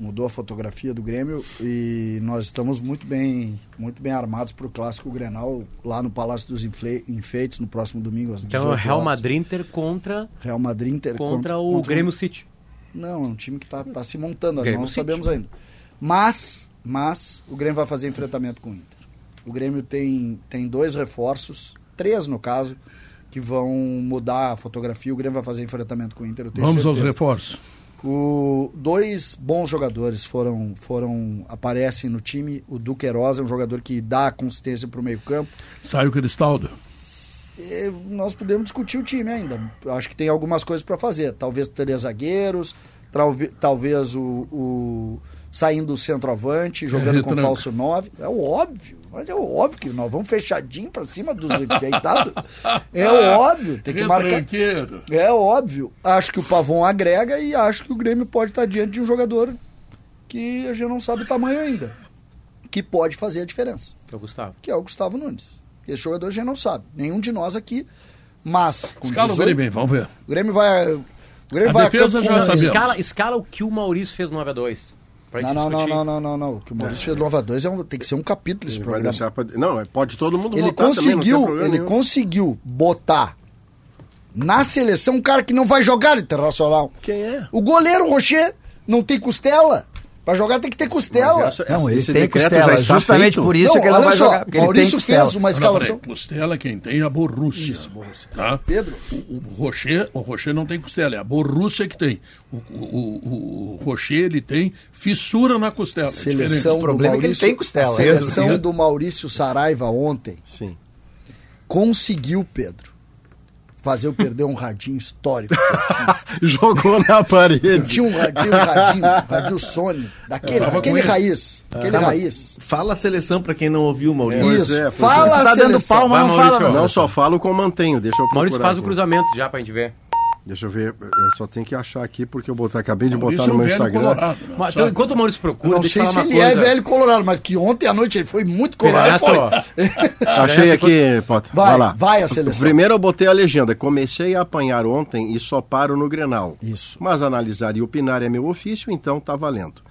Mudou a fotografia do Grêmio e nós estamos muito bem, muito bem armados para o clássico Grenal lá no Palácio dos Enfeites no próximo domingo às Então é Real Madrid Inter contra Real Madrid Inter contra, contra o contra Grêmio City. Não, é um time que está tá se montando, não City. sabemos ainda. Mas, mas o Grêmio vai fazer enfrentamento com o Inter. O Grêmio tem, tem dois reforços, três no caso, que vão mudar a fotografia. O Grêmio vai fazer enfrentamento com o Inter. Vamos certeza. aos reforços. O, dois bons jogadores foram, foram aparecem no time. O Duqueiroz é um jogador que dá consistência para o meio campo. Sai o Cristaldo. É, nós podemos discutir o time ainda. Acho que tem algumas coisas para fazer. Talvez três zagueiros, talvez, talvez o, o saindo o centroavante, jogando é, com falso 9. É o óbvio. Mas é óbvio que nós vamos fechadinho para cima dos enfeitados. É óbvio, tem que marcar. É óbvio. Acho que o Pavon agrega e acho que o Grêmio pode estar diante de um jogador que a gente não sabe o tamanho ainda. Que pode fazer a diferença. Que é o Gustavo. Que é o Gustavo Nunes. Esse jogador a gente não sabe. Nenhum de nós aqui. Mas. Com escala 18, o Grêmio, vamos ver. O Grêmio vai. O Grêmio a vai defesa já sabemos. Escala, escala o que o Maurício fez no 9 a 2 não, não, não, não, não, não, não. O que o Maurício fez Nova 2 é um, tem que ser um capítulo esse programa. Pra... Não, é, pode todo mundo ele conseguiu, também, Ele nenhum. conseguiu botar na seleção um cara que não vai jogar internacional. Quem é? O goleiro Rocher não tem costela. Pra jogar tem que ter costela. Essa, não, ele tem costela. Justamente feito. por isso não, que ele não vai só, jogar. Maurício fez uma escalação. Não, costela quem tem é a Borussia. Isso, Borussia. Tá? Pedro. O, o, Rocher, o Rocher não tem costela, é a Borussia que tem. O, o, o, Rocher, ele tem fissura na costela. É seleção é o problema Maurício, é que ele tem costela. A seleção Pedro. do Maurício Saraiva ontem Sim. conseguiu, Pedro, fazer eu perder um radinho histórico. Jogou na parede. tinha um radinho, um radinho, um radinho Sony, daquele, aquele raiz, aquele ah, raiz. Fala a seleção para quem não ouviu, Maurício. Isso, é, fala é. a tá seleção. dando palma, não fala. Não, só falo com mantenho, deixa eu Maurício faz aqui. o cruzamento já pra gente ver. Deixa eu ver, eu só tenho que achar aqui porque eu botar, acabei de botar no meu Instagram. Colorado, né? mas, então, enquanto o Maurício procura, não sei se ele coisa. é velho colorado, mas que ontem à noite ele foi muito colorado. Achei aqui, Potter. Vai, vai lá. Vai a seleção. Primeiro eu botei a legenda. Comecei a apanhar ontem e só paro no Grenal. Isso. Mas analisar e opinar é meu ofício, então tá valendo.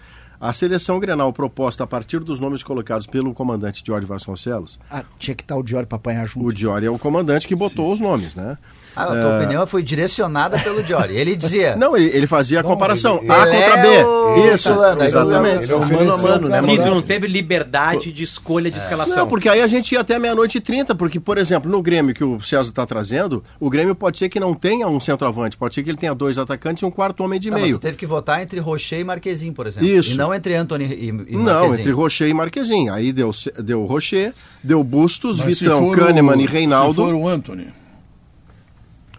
A seleção Grenal proposta a partir dos nomes colocados pelo comandante Diori Vasconcelos. Ah, tinha que estar o Diori para apanhar junto. O Diori é o comandante que botou Sim. os nomes, né? Ah, a tua é... opinião foi direcionada pelo Diori. Ele dizia. Não, ele, ele fazia a comparação. Ele, A ele contra B. É Isso, fulano, exatamente. Ele é mano a mano, né? Sim, tu não teve liberdade de escolha de é. escalação. Não, porque aí a gente ia até meia-noite e trinta, porque, por exemplo, no Grêmio que o César está trazendo, o Grêmio pode ser que não tenha um centroavante, pode ser que ele tenha dois atacantes e um quarto homem de não, meio. Mas teve que votar entre Rocher e Marquezinho, por exemplo. Isso. E não entre Anthony e, e Não, entre Rocher e Marquezinho. Aí deu, deu Rocher, deu Bustos, mas Vitão, Kahneman o, e Reinaldo. Se for o Anthony.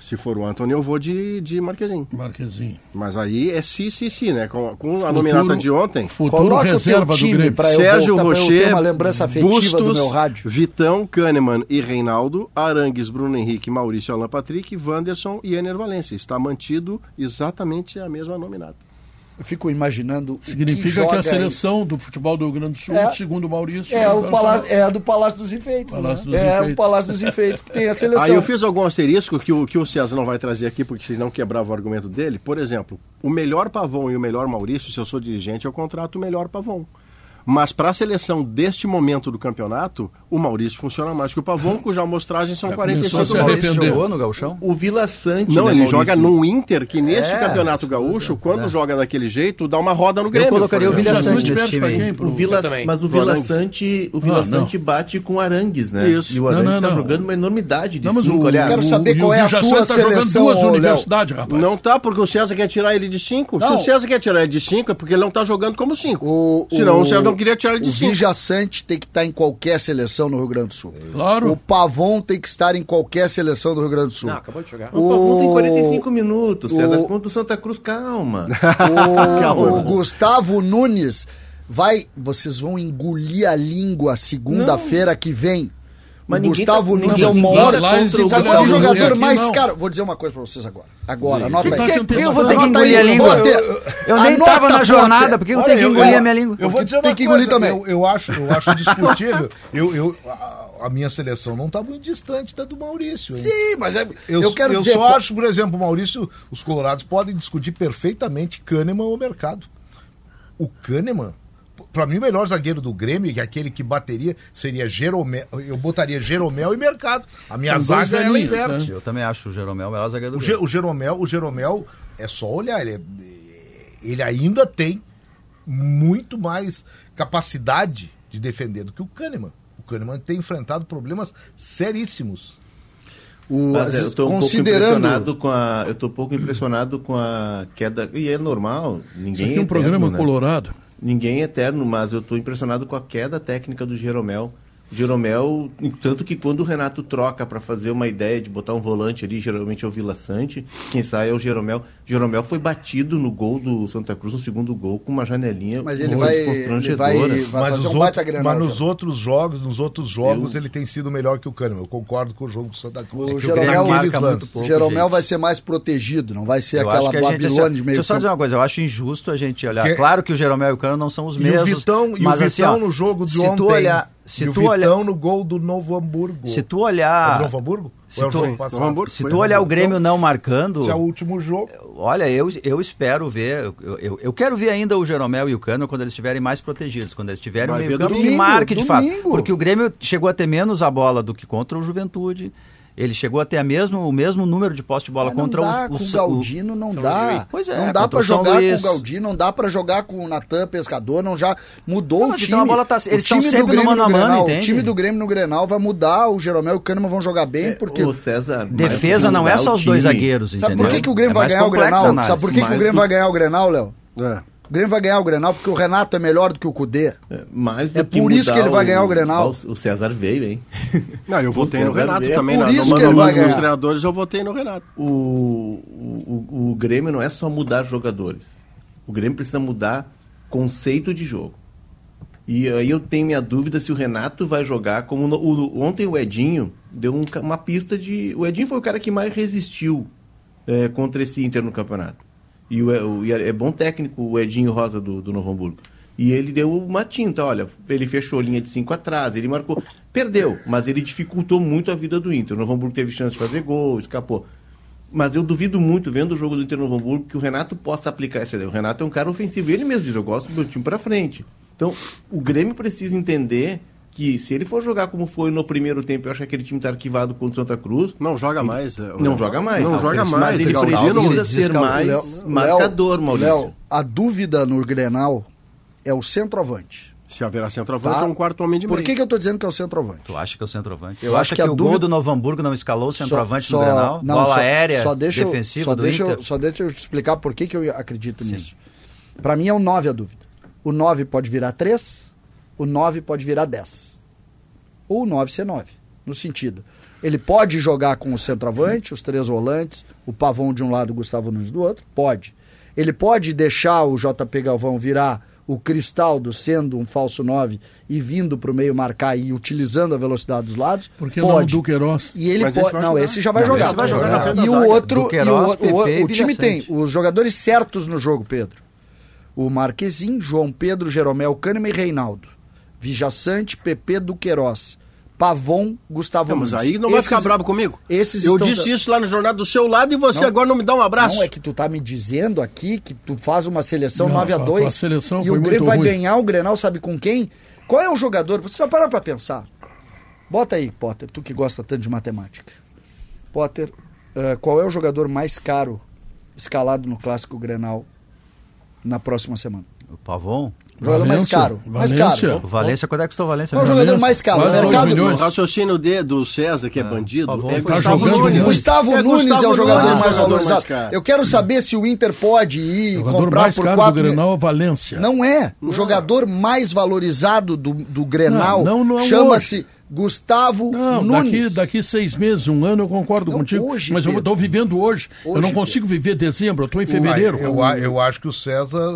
Se for o Antônio, eu vou de, de Marquezinho. Marquezinho. Mas aí é si, si, si, né? Com, com futuro, a nominata de ontem. Futuro Coloca reserva do Grêmio. Sérgio Rocher, uma lembrança afetiva Bustos, do meu rádio. Vitão, Kahneman e Reinaldo, Arangues, Bruno Henrique, Maurício Alan Patrick, Wanderson e Ener Valência. Está mantido exatamente a mesma nominata. Eu fico imaginando. Significa que, que a seleção aí. do futebol do Rio Grande do Sul, é, segundo o Maurício. É, o palácio, é a do Palácio dos Enfeites. Palácio né? dos é Enfeites. o Palácio dos Enfeites que tem a seleção. Aí eu fiz algum asterisco que o, que o César não vai trazer aqui, porque vocês não quebravam o argumento dele. Por exemplo, o melhor Pavão e o melhor Maurício, se eu sou dirigente, eu contrato o melhor Pavão. Mas para a seleção deste momento do campeonato, o Maurício funciona mais que o Pavon, cuja amostragem são Já 45 O Maurício jogou no Gauchão? O Vila Sante. Não, né, ele Maurício? joga no Inter, que neste é, campeonato gaúcho, quando é. joga daquele jeito, dá uma roda no Grêmio. Eu colocaria o Vila Sante nesse time. O Vila, mas o Vila Sante, o Vila Sante bate com Arangues, né? Isso. E o Arangues está jogando uma enormidade de não, cinco, aliás. Quero saber qual é a tua seleção, duas universidades, rapaz. Não tá, porque o César quer tirar ele de cinco. Se o César quer tirar ele de cinco, é porque ele não tá jogando como cinco. Senão o César não queria tirar ele de cinco. Jaçante tem que estar em qualquer seleção no Rio Grande do Sul. Claro. O Pavon tem que estar em qualquer seleção do Rio Grande do Sul. Não, acabou de jogar. O, o Pavon tem 45 minutos, César. O... Contra o Santa Cruz, calma. O... calma. o Gustavo Nunes vai. Vocês vão engolir a língua segunda-feira que vem. Mas o Gustavo tá, Nunes é o maior. Sabe qual é o jogador mais não. caro? Vou dizer uma coisa pra vocês agora. Agora, anota aí. Que eu vou ter que engolir a língua? Eu nem tava na jornada, por que eu tenho que engolir a minha língua? Eu vou dizer uma coisa. também. Eu acho, eu acho discutível. Eu, eu, a minha seleção não está muito distante da do Maurício. Hein? Sim, mas é, eu, eu quero eu dizer... só acho, por exemplo, o Maurício, os colorados podem discutir perfeitamente Kahneman ou mercado. O Kahneman para mim, o melhor zagueiro do Grêmio, que é aquele que bateria, seria Jeromel. Eu botaria Jeromel e Mercado. A minha São zaga ela inverte. Né? Eu também acho o Jeromel o melhor zagueiro do o Grêmio. o Jeromel, o Jeromel é só olhar, ele, é, ele ainda tem muito mais capacidade de defender do que o Kahneman. O Kahneman tem enfrentado problemas seríssimos. O, Mas, eu estou considerando... um pouco impressionado com a eu tô um pouco impressionado com a queda e é normal ninguém Isso aqui é um eterno, programa né? colorado ninguém é eterno mas eu estou impressionado com a queda técnica do Jeromel Jeromel, tanto que quando o Renato troca para fazer uma ideia de botar um volante ali, geralmente é o Vila Sante, quem sai é o Jeromel. Jeromel foi batido no gol do Santa Cruz, no segundo gol, com uma janelinha mas ele vai, ele vai, vai mas, um outro, granal, mas nos outros jogos, nos outros jogos, eu... ele tem sido melhor que o Kahneman. Eu concordo com o jogo do Santa Cruz. O, é Jeromel, marca muito pouco, Jeromel vai ser mais protegido, não vai ser eu aquela Babilônia de meio Deixa eu só dizer uma coisa, eu acho injusto a gente olhar. Que... Claro que o Jeromel e o Kahneman não são os mesmos. E o Vitão, mas, e o Vitão assim, ó, no jogo de ontem... Olhar, se e tu o olhar no gol do Novo Hamburgo. Se tu olhar. É do Novo Hamburgo? Se tu, Novo Hamburgo, se tu olhar o Grêmio então, não marcando. Se é o último jogo. Olha, eu, eu espero ver. Eu, eu, eu quero ver ainda o Jeromel e o Cano quando eles estiverem mais protegidos, quando eles estiverem no meio campo que marque de fato. Porque o Grêmio chegou a ter menos a bola do que contra o Juventude. Ele chegou a ter a mesmo, o mesmo número de posse de bola Mas contra dá, os, os, com o Galdino não dá. Pois é, não dá para jogar com o Galdino, não dá para jogar com o Natan Pescador, não já mudou não, o time. Então a bola tá, eles estão sempre do Grêmio no mano a mano, O time do Grêmio no Grenal vai mudar, o Jeromel e o Kahneman vão jogar bem, é, porque o César, defesa não é só os dois zagueiros, Sabe por que, que o Grêmio é vai ganhar o Grenal? Sabe por que, que o Grêmio vai ganhar o Grenal, Léo? É. O Grêmio vai ganhar o Grenal porque o Renato é melhor do que o Cudê. É, mais é por isso que ele vai ganhar o, o Grenal. O César veio, hein? Não, eu votei no Renato veio. também. É por isso no, que ele vai ganhar. Os treinadores eu votei no Renato. O, o, o Grêmio não é só mudar jogadores. O Grêmio precisa mudar conceito de jogo. E aí eu tenho minha dúvida se o Renato vai jogar como no, o, ontem o Edinho deu um, uma pista de o Edinho foi o cara que mais resistiu é, contra esse Inter no campeonato. E o, e é bom técnico o Edinho Rosa do, do Novo Hamburgo. E ele deu uma tinta, olha, ele fechou linha de 5 atrás, ele marcou. Perdeu, mas ele dificultou muito a vida do Inter. O Novo Hamburgo teve chance de fazer gol, escapou. Mas eu duvido muito, vendo o jogo do Inter Novo Hamburgo, que o Renato possa aplicar essa ideia. O Renato é um cara ofensivo. Ele mesmo diz, eu gosto do meu time para frente. Então, o Grêmio precisa entender que se ele for jogar como foi no primeiro tempo, eu acho que aquele time está arquivado contra o Santa Cruz. Não joga mais. É, não joga mais. Não, joga mais. Mas ele precisa ser mais Léo, marcador, Maurício. Léo, a dúvida no Grenal é o centroavante. Se haverá centroavante, tá? é um quarto homem de meio. Por que, que eu estou dizendo que é o centroavante? Tu acha que é o centroavante? Eu, acho que, que o dúvida... gol do Novo Hamburgo não escalou o centroavante só, no Grenal? Não, Bola só, aérea, só deixa defensiva só do deixa Inter? Eu, só deixa eu explicar por que, que eu acredito Sim. nisso. Para mim é o 9 a dúvida. O 9 pode virar 3, o 9 pode virar 10 ou 9C9, no sentido. Ele pode jogar com o centroavante, os três volantes, o Pavão de um lado, o Gustavo Nunes do outro? Pode. Ele pode deixar o JP Galvão virar o Cristaldo sendo um falso 9 e vindo para o meio marcar e utilizando a velocidade dos lados. Porque pode. não o Duqueiroz? E ele pode. Não, jogar. esse já vai não, jogar. Vai jogar e o outro. e o, o, o time tem os jogadores certos no jogo, Pedro. O Marquezinho, João Pedro, Jeromel, Kahneman e Reinaldo. Vijaçante, PP, Duqueiroz. Pavon, Gustavo não, Mas aí não esses, vai ficar bravo comigo. Esses eu disse isso lá no jornal do seu lado e você não, agora não me dá um abraço. Não, é que tu tá me dizendo aqui que tu faz uma seleção não, 9 a 2 a, seleção e o Grêmio vai ruim. ganhar o Grenal, sabe com quem? Qual é o jogador? Você vai parar pra pensar. Bota aí, Potter, tu que gosta tanto de matemática. Potter, uh, qual é o jogador mais caro escalado no Clássico Grenal na próxima semana? O Pavon? O jogador mais caro. Valência. Mais caro. Valência, quanto é que custou Valência? É o jogador mais caro? Quase mercado. O raciocínio de, do César, que é, é bandido, é tá Gustavo Nunes. Gustavo é Nunes Gustavo é o jogador Nunes, mais valorizado. Mais Eu quero saber se o Inter pode ir comprar por 4 do Grenal é Valência. Não é. O jogador mais valorizado do, do Grenal chama-se Gustavo não, Nunes. Daqui, daqui seis meses, um ano, eu concordo não, contigo. Hoje, mas eu estou vivendo hoje. hoje. Eu não consigo Pedro. viver dezembro, eu estou em fevereiro. Eu, eu, eu, acho que o César,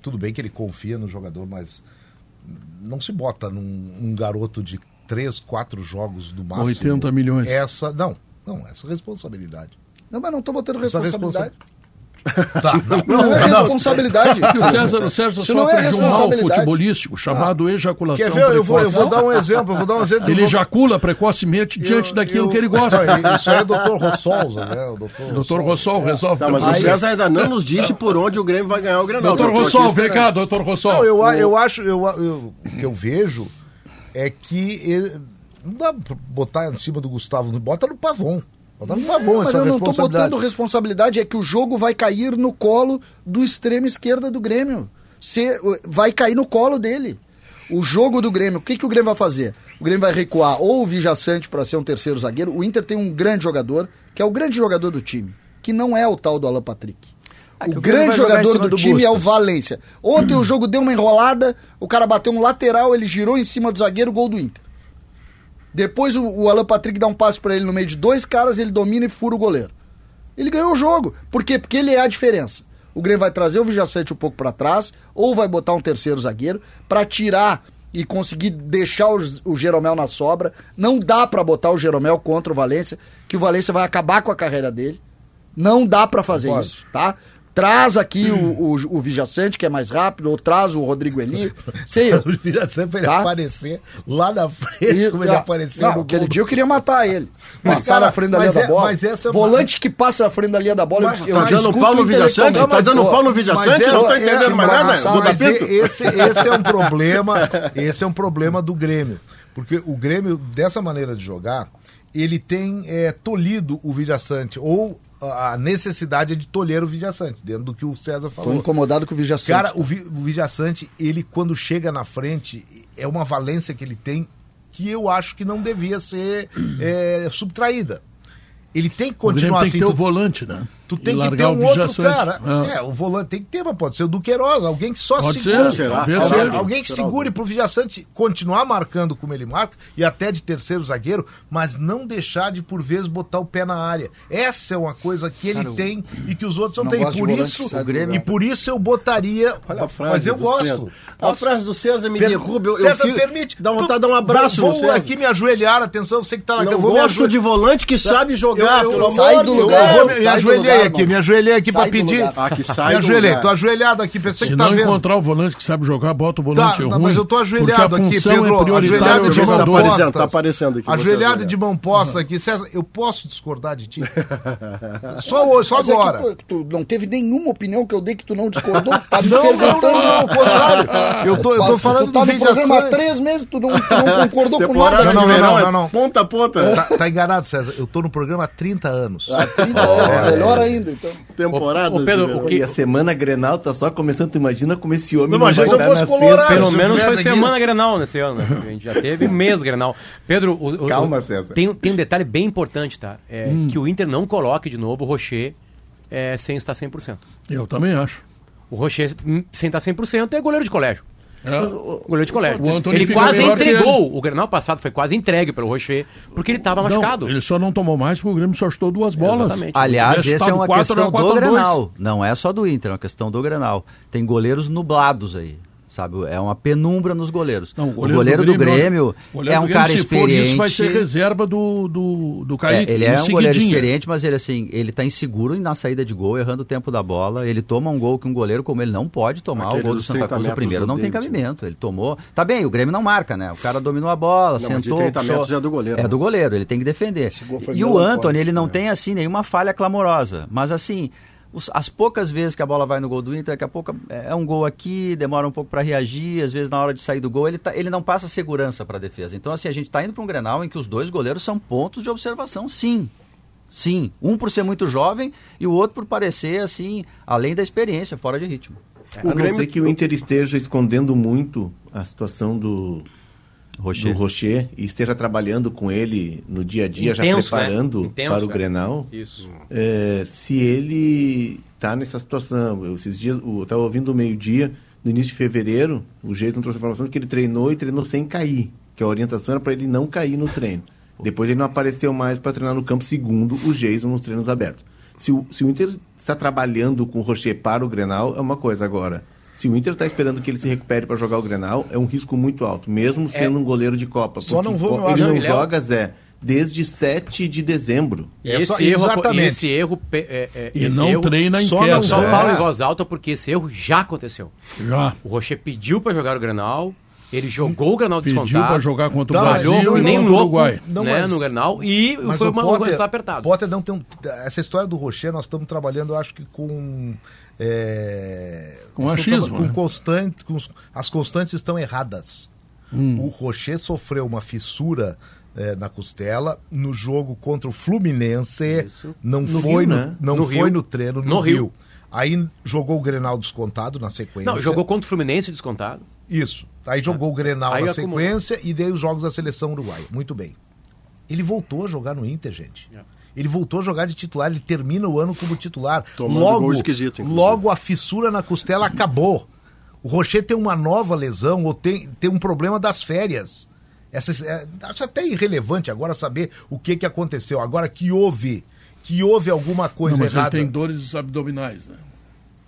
tudo bem que ele confia no jogador, mas não se bota num um garoto de três, quatro jogos do máximo. 80 milhões. Essa, não, não, essa responsabilidade. Não, mas não estou botando responsabilidade. Tá, não, não, é responsabilidade. o César, o César sofre é de um mal futebolístico chamado ah. ejaculação Quer ver? Eu vou, eu vou, dar um exemplo. Vou dar um exemplo ele ejacula precocemente diante eu, daquilo eu, que ele gosta. Não, isso aí é o doutor Rossolza, né? O doutor, doutor Rossol resolve. Tá, mas o César ainda não nos disse por onde o Grêmio vai ganhar o Grenal. Doutor Rossol, vem cá, doutor Rossol. eu, eu acho, eu, eu, o que eu vejo é que ele, não dá pra botar em cima do Gustavo, bota no Pavon. Não, mas eu não estou botando responsabilidade, é que o jogo vai cair no colo do extremo esquerda do Grêmio. Se, vai cair no colo dele. O jogo do Grêmio, o que, que o Grêmio vai fazer? O Grêmio vai recuar ou o Vijaçante para ser um terceiro zagueiro. O Inter tem um grande jogador, que é o grande jogador do time, que não é o tal do Alan Patrick. Ah, o, o grande jogador do, do time é o Valência. Ontem o jogo deu uma enrolada, o cara bateu um lateral, ele girou em cima do zagueiro, gol do Inter. Depois o, o Alan Patrick dá um passe para ele no meio de dois caras, ele domina e fura o goleiro. Ele ganhou o jogo. Por quê? Porque ele é a diferença. O Grêmio vai trazer o Vijaçante um pouco para trás, ou vai botar um terceiro zagueiro, para tirar e conseguir deixar o, o Jeromel na sobra. Não dá para botar o Jeromel contra o Valência, que o Valência vai acabar com a carreira dele. Não dá para fazer isso, tá? Traz aqui o, o, o Vijaçante, que é mais rápido, ou traz o Rodrigo Eli. Sei o Vijaçante pra ele tá? aparecer lá na frente, e, como ele não, apareceu. Não, aquele dia eu queria matar ele. Mas, Passar cara, na frente da linha é, da bola. É Volante que passa na frente da linha da bola, mas, eu, tá dando pau no Vijaçante? Tá dando pau no Vijaçante? Não tô entendendo mais nada. Mas esse, esse é um problema, esse é um problema do Grêmio. Porque o Grêmio, dessa maneira de jogar, ele tem é, tolhido o Vijaçante, ou a necessidade é de tolher o Vijaçante, dentro do que o César falou. Tô incomodado com o Vijaçante. Cara, o, Vi, o Vijaçante, ele quando chega na frente, é uma valência que ele tem que eu acho que não devia ser é, subtraída. Ele tem que continuar o assim. Tem que ter tu, o volante, né? Tu tem que ter um outro cara. É. é. o volante tem que ter, mas pode ser o Duqueiroz, alguém que só pode segura. Ser, alguém, alguém que segure pro Vijaçante continuar marcando como ele marca e até de terceiro zagueiro, mas não deixar de por vezes botar o pé na área. Essa é uma coisa que ele cara, tem e que os outros não, não têm. Por isso, e por isso eu botaria. Olha a frase mas eu gosto. César. A frase do César me per... derruba. Eu, César, eu permite. Dá vontade de dar um abraço vou, vou aqui me ajoelhar, atenção, você que tá na Eu vou gosto me de volante que sabe jogar. Eu, eu, sai do lugar. Eu vou me ajoelhei ajoelhei aqui, me ajoelhei aqui sai pra pedir. Ah, que sai me ajoelhei, tô ajoelhado aqui, pensei Se que tá não vendo. encontrar o volante que sabe jogar, bota o volante tá, ruim. Mas eu tô ajoelhado aqui, Pedro, é ajoelhado de mão posta. Tá aparecendo aqui. Ajoelhado de mão posta aqui. César, eu posso discordar de ti? Só hoje, só é agora. tu não teve nenhuma opinião que eu dei que tu não discordou? Tá me perguntando. Não, não, contrário. Eu tô, eu tô falando do vídeo. Tu tá no programa há três meses, tu não, concordou com nada. Não, não, não, não. Ponta a ponta. Tá, tá enganado, César. Eu tô no programa há 30 anos. Há 30 anos, melhor ainda, então. Temporada. Ô, Pedro, o que... E a semana Grenal tá só começando, tu imagina como esse homem não, não vai se eu fosse colorado. Pelo menos foi semana Grenal nesse ano, né? A gente já teve mês Grenal. Pedro, o, Calma, César. Tem, tem um detalhe bem importante, tá? É hum. que o Inter não coloque de novo o Rocher é, sem estar 100%. Eu também acho. O Rocher hum, sem estar 100% é goleiro de colégio. É. O, goleiro de colégio. ele quase entregou. Ele. O Grenal passado foi quase entregue pelo Rocher, porque ele estava machucado. Ele só não tomou mais porque o Grêmio só chutou duas bolas. Exatamente. Aliás, essa é uma questão do Grenal. Não é só do Inter, é uma questão do Grenal. Tem goleiros nublados aí sabe? É uma penumbra nos goleiros. Não, o goleiro, o goleiro do, do Grêmio, goleiro é um Grêmio, cara se experiente. For isso vai ser reserva do, do, do Kaique. É, ele é um goleiro experiente, mas ele assim, ele tá inseguro na saída de gol, errando o tempo da bola. Ele toma um gol que um goleiro como ele não pode tomar. Aquele o gol do Santa Cruz, o primeiro, não tem cabimento. Ele tomou. Tá bem, o Grêmio não marca, né? O cara dominou a bola, não, sentou. Mas 30 metros é do goleiro. É do goleiro, ele tem que defender. E o Anthony, ele não é. tem assim nenhuma falha clamorosa, mas assim, os, as poucas vezes que a bola vai no gol do Inter, daqui a pouco é um gol aqui, demora um pouco para reagir, às vezes na hora de sair do gol ele, tá, ele não passa segurança para a defesa. Então, assim, a gente está indo para um Grenal em que os dois goleiros são pontos de observação, sim. Sim, um por ser muito jovem e o outro por parecer, assim, além da experiência, fora de ritmo. O a não ser que o Inter esteja escondendo muito a situação do, Rocher. do Rocher e esteja trabalhando com ele no dia a dia, Intenso, já né? preparando né? Intenso, para o é. Grenal. Isso. É, se ele está nessa situação, eu, esses dias, eu estava ouvindo o meio-dia, no início de fevereiro, o jeito não trouxe informação que ele treinou e treinou sem cair, que a orientação era para ele não cair no treino. Depois ele não apareceu mais para treinar no campo, segundo o Jason nos treinos abertos. Se o, se o Inter está trabalhando com o Rocher para o Grenal, é uma coisa agora se o Inter está esperando que ele se recupere para jogar o Grenal, é um risco muito alto, mesmo é. sendo é. um goleiro de Copa. Só não vou, ele não, joga, Zé, desde 7 de dezembro. E esse, só, erro, exatamente. esse erro. É, é, e esse não erro, treina em Só não só falo em voz alta porque esse erro já aconteceu. Já. O Rocher pediu para jogar o Grenal. Ele jogou o Granal Pediu descontado. Pediu para jogar contra o tá, Brasil e nem louco, Uruguai. Não, né, mas, no Granal e foi uma, Potter, um resultado apertado. Potter não tem um, essa história do Rocher, nós estamos trabalhando, acho que com é, com achismo. Com né? constante, com, as constantes estão erradas. Hum. O Rocher sofreu uma fissura é, na costela no jogo contra o Fluminense. Isso. Não no foi, Rio, no, né? não no foi Rio. no treino no, no Rio. Rio. Aí jogou o Grenal descontado na sequência. Não, jogou contra o Fluminense descontado. Isso. Aí jogou o Grenal Aí na sequência e dei os jogos da seleção uruguaia. Muito bem. Ele voltou a jogar no Inter, gente. Yeah. Ele voltou a jogar de titular, ele termina o ano como titular. Tomando logo, logo a fissura na costela acabou. O Rocher tem uma nova lesão ou tem, tem um problema das férias. Essa, é, acho até irrelevante agora saber o que, que aconteceu. Agora que houve, que houve alguma coisa Não, mas errada. Ele tem dores abdominais, né?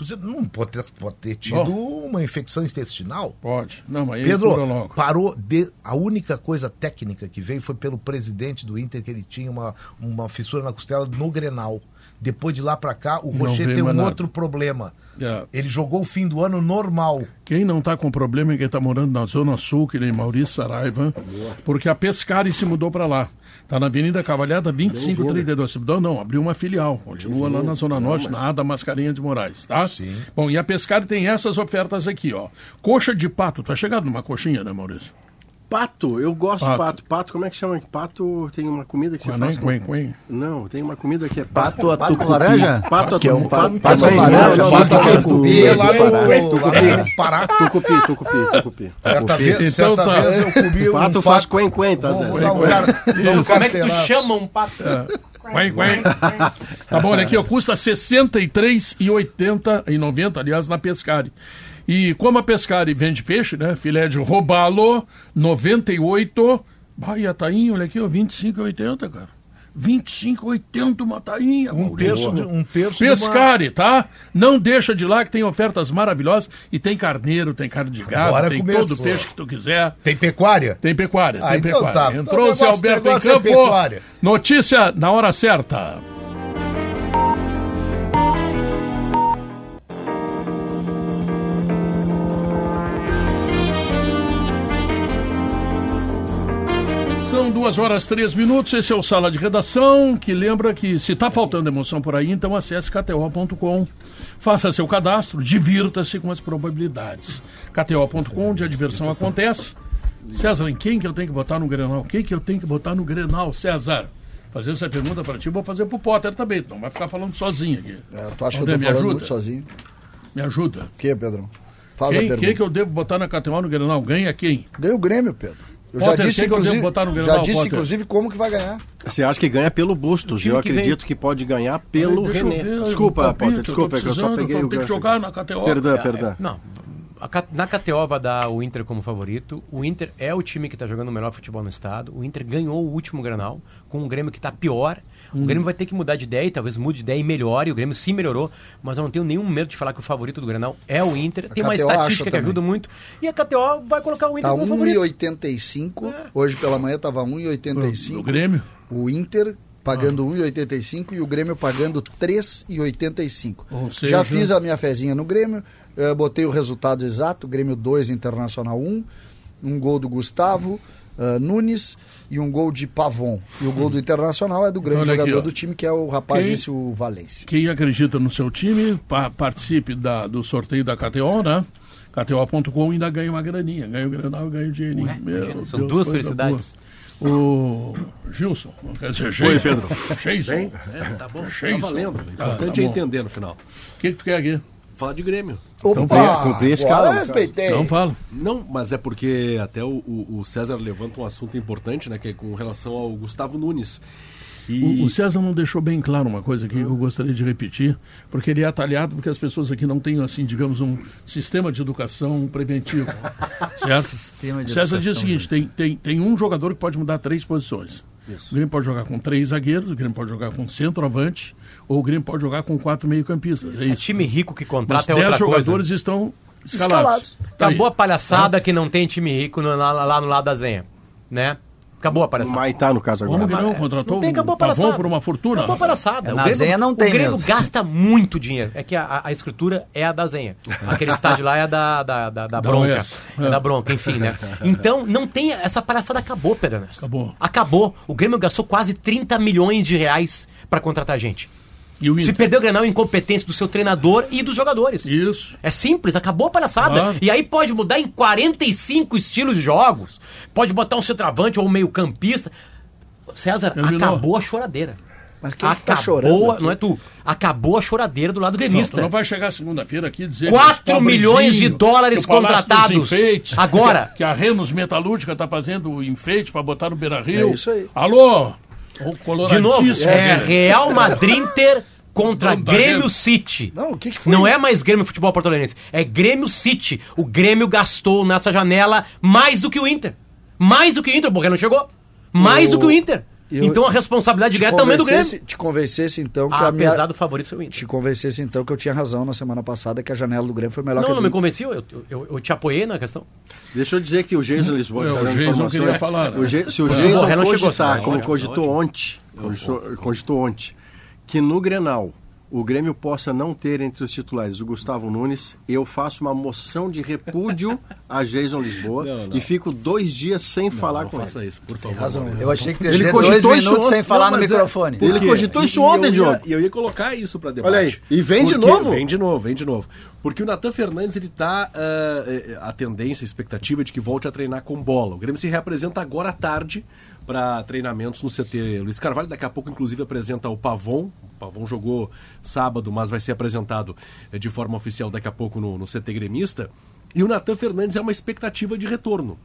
Você não pode ter, pode ter tido uma infecção intestinal? Pode. Não, mas Pedro, parou de. A única coisa técnica que veio foi pelo presidente do Inter, que ele tinha uma, uma fissura na costela no Grenal. Depois de lá para cá, o Rocher tem um nada. outro problema. É. Ele jogou o fim do ano normal. Quem não está com problema é quem está morando na Zona Sul, que nem Maurício Saraiva, porque a Pescari se mudou para lá. Está na Avenida Cavalhada 2532. Não, não, abriu uma filial. Continua lá na Zona Norte, na Ada Mascarinha de Moraes, tá? Sim. Bom, e a Pescari tem essas ofertas aqui, ó. Coxa de pato. Tá chegado numa coxinha, né, Maurício? Pato, eu gosto pato. de pato. Pato, como é que chama? Pato tem uma comida que você faz. Com... Quen, Não, tem uma comida que é pato. Pato, pato com laranja? Pato, que é um pato, pato, pato, laranja. Pato tucupi, lá no Pará. Tucupi, tucupi, tucupi. Certa vez, então, certa tá. vez eu comi um pato faz quen quen, tá, Zé? Como é que tu chama um pato? Quen, quen. Tá bom, olha aqui, ó, custa R$ 63,80 e 90, aliás, na Pescari. E como a Pescari vende peixe, né? Filé de robalo, 98. Bahia tainha, olha aqui, ó, 25,80, cara. 25,80 uma tainha. Um terço, de, um terço Pescari, uma... tá? Não deixa de lá que tem ofertas maravilhosas e tem carneiro, tem carne de gado, Agora tem começou. todo o peixe que tu quiser. Tem pecuária? Tem pecuária, ah, tem então pecuária. Tá. Entrou então, o Alberto em campo. É Notícia na hora certa. São duas horas três minutos. Esse é o Sala de Redação, que lembra que se está faltando emoção por aí, então acesse kto.com, faça seu cadastro, divirta-se com as probabilidades. kto.com, onde a diversão acontece. César, em quem que eu tenho que botar no Grenal? Quem que eu tenho que botar no Grenal, César? Fazer essa pergunta para ti, vou fazer para o Potter também. Não vai ficar falando sozinho aqui. É, tu acha que eu tô falando muito sozinho? Me ajuda. O que, Pedro? Faz quem, a pergunta. Quem que eu devo botar na KTO no Grenal? Ganha quem? Ganha o Grêmio, Pedro. Eu já disse, inclusive, já disse inclusive, como que vai ganhar. Você acha que ganha pelo Bustos? Eu que acredito vem... que pode ganhar pelo René. Desculpa, Potter, desculpa, é que eu só peguei o Tem que jogar na KTO. Perdão, é, perdão. É, não, na KTO vai dar o Inter como favorito. O Inter é o time que está jogando o melhor futebol no estado. O Inter ganhou o último Granal com um Grêmio que está pior. Hum. O Grêmio vai ter que mudar de ideia e talvez mude de ideia e melhore. O Grêmio sim melhorou, mas eu não tenho nenhum medo de falar que o favorito do Granal é o Inter. Tem uma estatística que ajuda muito. E a KTO vai colocar o Inter tá como favorito. 1,85. É. Hoje pela manhã estava 1,85. O Grêmio? O Inter pagando ah. 1,85 e o Grêmio pagando 3,85. Já fiz a minha fezinha no Grêmio, uh, botei o resultado exato, Grêmio 2, Internacional 1, um gol do Gustavo uh, Nunes e um gol de Pavon. E o gol do Internacional é do grande então, jogador aqui, do time, que é o rapaz quem, esse, o Valência. Quem acredita no seu time, pa participe da, do sorteio da KTO, né? KTO.com ainda ganha uma graninha. Ganha o granal, ganha o dinheirinho. Ué, Meu são Deus, duas felicidades. Boa. O Gilson, quer dizer, Oi, Pedro. Gilson. É, tá bom. Tá valendo. O importante tá, é entender no final. O que, que tu quer aqui? falar de Grêmio. Opa, cumprir, cumprir a escala. respeitei. Não falo. Não, mas é porque até o, o, César levanta um assunto importante, né? Que é com relação ao Gustavo Nunes. E... O, o, César não deixou bem claro uma coisa que eu gostaria de repetir, porque ele é atalhado porque as pessoas aqui não têm, assim, digamos, um sistema de educação preventivo. certo? Sistema de César diz o seguinte: tem, tem, tem um jogador que pode mudar três posições. Isso. O Grêmio pode jogar com três zagueiros, o Grêmio pode jogar com centroavante, ou o Grêmio pode jogar com quatro meio-campistas. É, é time rico que contrata Mas é outra coisa. jogadores estão escalados. escalados. Acabou a palhaçada é. que não tem time rico no, lá, lá no lado da Zenha, né? Acabou a palhaçada. O Maitá, no caso agora. Como que não? Contratou não tem, acabou a palhaçada. por uma fortuna. Acabou a palhaçada. É, na Zenha não tem O Grêmio mesmo. gasta muito dinheiro. É que a, a, escritura é a da Zenha. Aquele estádio lá é da, da, da, da bronca. É. é. da bronca, enfim, né? Então, não tem... Essa palhaçada acabou, Pedro Ernesto. Acabou. Acabou. O Grêmio gastou quase 30 milhões de reais para contratar gente. Se perdeu o Grenal, incompetência do seu treinador e dos jogadores. Isso. É simples, acabou a palhaçada. Claro. E aí pode mudar em 45 estilos de jogos. Pode botar um centroavante ou um meio campista. César, Terminou. acabou a choradeira. Mas quem acabou, tá chorando aqui? não é tu. Acabou a choradeira do lado gremista. Não, não vai chegar segunda-feira aqui dizer 4 milhões de dólares contratados. Enfeites, Agora. Que, que a Renos Metalúrgica está fazendo enfeite para botar no Beira Rio. É isso aí. Alô? De novo, é Real Madrid Inter contra Grêmio City. Não, o que, que foi? Não é mais Grêmio Futebol Portolenense, é Grêmio City. O Grêmio gastou nessa janela mais do que o Inter. Mais do que o Inter, porque não chegou. Mais o... do que o Inter. Eu então a responsabilidade direta também é do Grêmio. Te convencesse então que ah, a minha... Do favorito ser o Inter. Te convencesse então que eu tinha razão na semana passada que a janela do Grêmio foi melhor não, que a Não, não me convenci, eu, eu, eu, te apoiei na questão. Deixa eu dizer que o Jason Lisboa... Eu, o Jason queria falar. Né? O Ge... Se o Jason cogitar, como cogitou ontem, cogitou ontem, que no Grenal o Grêmio possa não ter entre os titulares o Gustavo Nunes, eu faço uma moção de repúdio a Jason Lisboa não, não. e fico dois dias sem não, falar com faça ele. isso, por favor. Razão, eu achei que tu ia ele dois minutos sem falar no é microfone. É, ele cogitou isso ontem, Diogo. E eu ia colocar isso para debate. Olha aí, e vem de novo? Vem de novo, vem de novo. Porque o Natan Fernandes, ele tá uh, a tendência, a expectativa de que volte a treinar com bola. O Grêmio se reapresenta agora à tarde para treinamentos no CT Luiz Carvalho. Daqui a pouco, inclusive, apresenta o Pavon. O Pavon jogou sábado, mas vai ser apresentado eh, de forma oficial daqui a pouco no, no CT gremista. E o Natan Fernandes é uma expectativa de retorno.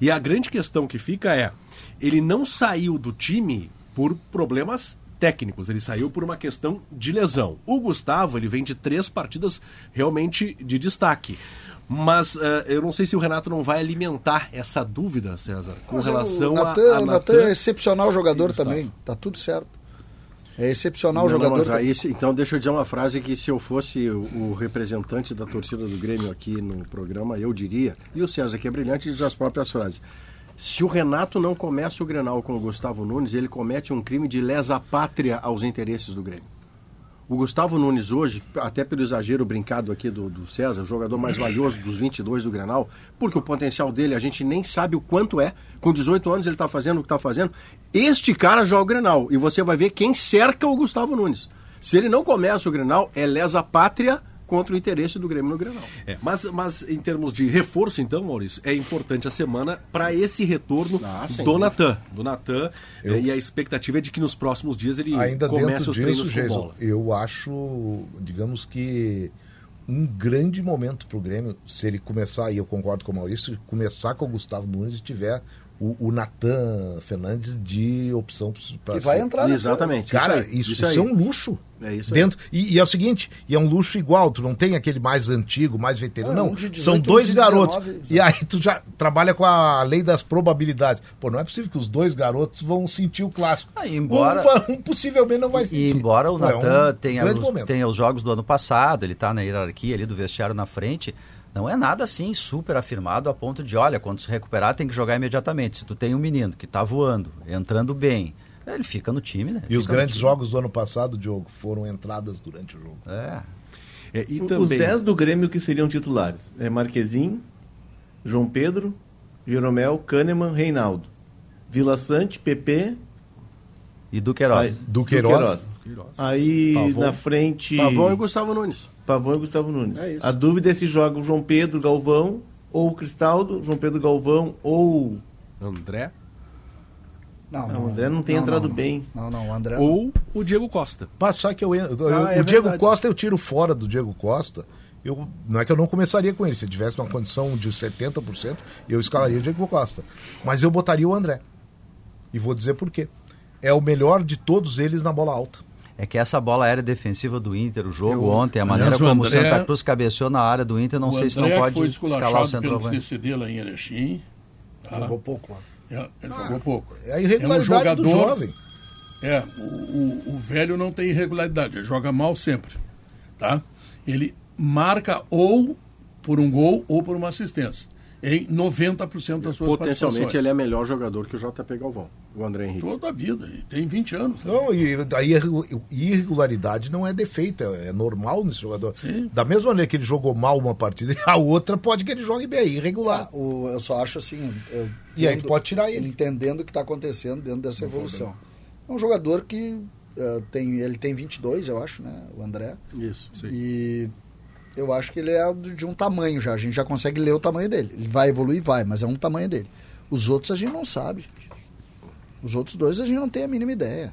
E a grande questão que fica é: ele não saiu do time por problemas técnicos, ele saiu por uma questão de lesão. O Gustavo, ele vem de três partidas realmente de destaque. Mas uh, eu não sei se o Renato não vai alimentar essa dúvida, César, com Mas relação a, a. O Natan é excepcional jogador também. Tá tudo certo. É excepcional não, jogador. Não, aí, então deixa eu dizer uma frase que se eu fosse o, o, representante da torcida do Grêmio aqui no programa, eu diria, e o César que é brilhante diz as próprias frases. Se o Renato não começa o Grenal com o Gustavo Nunes, ele comete um crime de lesa pátria aos interesses do Grêmio. O Gustavo Nunes hoje, até pelo exagero brincado aqui do, do César, o jogador mais valioso dos 22 do Grenal, porque o potencial dele a gente nem sabe o quanto é. Com 18 anos ele está fazendo o que está fazendo. Este cara joga o Grenal e você vai ver quem cerca o Gustavo Nunes. Se ele não começa o Grenal, é lesa pátria contra o interesse do Grêmio no Grenal. É, mas, mas em termos de reforço, então, Maurício, é importante a semana para esse retorno ah, do Natan. Do Natan. Eu... É, e a expectativa é de que nos próximos dias ele Ainda comece os disso, treinos Jason, com bola. Eu acho, digamos que um grande momento para o Grêmio, se ele começar, e eu concordo com o Maurício, começar com o Gustavo Nunes e tiver o, o Natan Fernandes de opção para. E vai ser... entrar Exatamente. Cara, isso, isso, isso, isso é um luxo. É isso dentro e, e, é o seguinte, e é um luxo igual, tu não tem aquele mais antigo, mais veterano, não. não. 18, são dois garotos. 19, e aí tu já trabalha com a lei das probabilidades. Pô, não é possível que os dois garotos vão sentir o clássico. Ah, embora, um, um, possivelmente não vai sentir. E embora o Natan é um tenha, os, tenha os jogos do ano passado, ele está na hierarquia ali do vestiário na frente, não é nada assim super afirmado a ponto de, olha, quando se recuperar tem que jogar imediatamente. Se tu tem um menino que está voando, entrando bem, ele fica no time, né? E os grandes jogos do ano passado, Diogo, foram entradas durante o jogo. É. é e também... Os 10 do Grêmio que seriam titulares é Marquezin, João Pedro, Jeromel, Kahneman, Reinaldo. Vila Sante, PP e Duqueiroz. Duqueiroz. Duqueiroz. Aí Pavon. na frente. Pavão e Gustavo Nunes. Pavão e Gustavo Nunes. É a dúvida é se joga o João Pedro Galvão ou o Cristaldo, João Pedro Galvão ou. André? Não, não, o André não tem não, entrado não, bem. Não, não, o André. Ou o Diego Costa. Passar que eu, eu, eu ah, é o Diego verdade. Costa eu tiro fora do Diego Costa. Eu, não é que eu não começaria com ele. Se tivesse uma condição de 70%, eu escalaria o Diego Costa. Mas eu botaria o André. E vou dizer por quê. É o melhor de todos eles na bola alta é que essa bola aérea defensiva do Inter, o jogo eu, ontem, a maneira como André, o Santa Cruz cabeceou na área do Inter, não sei André se não pode foi escalar o centroavante. pelo CCD lá em Erechim. Tá? Jogou pouco lá. É, ele ah, jogou pouco. É a irregularidade é um jogador, do jovem. É, o, o, o, velho não tem irregularidade, ele joga mal sempre. Tá? Ele marca ou por um gol ou por uma assistência em 90% das suas Potencialmente ele é melhor jogador que o JP Galvão, o André Henrique. Toda a vida, tem 20 anos. Né? Não, e daí irregularidade não é defeito, é normal nesse jogador. Sim. Da mesma maneira que ele jogou mal uma partida, a outra pode que ele jogue bem, irregular. Ah, o, eu só acho assim. e aí pode tirar ele. Entendendo o que está acontecendo dentro dessa evolução. É um jogador que uh, tem, ele tem 22, eu acho, né? O André. Isso, sim. E eu acho que ele é de um tamanho já. A gente já consegue ler o tamanho dele. Ele vai evoluir, vai, mas é um tamanho dele. Os outros a gente não sabe. Os outros dois a gente não tem a mínima ideia.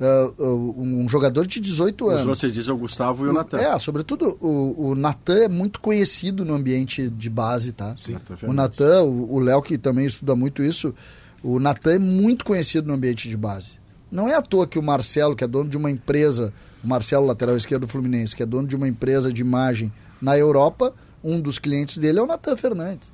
uh, um jogador de 18 anos. Você diz o Gustavo e o Natan. É, sobretudo o, o Natan é muito conhecido no ambiente de base, tá? Sim. O Natan, o Léo que também estuda muito isso, o Natan é muito conhecido no ambiente de base. Não é à toa que o Marcelo, que é dono de uma empresa, o Marcelo, lateral esquerdo do Fluminense, que é dono de uma empresa de imagem na Europa, um dos clientes dele é o Natan Fernandes.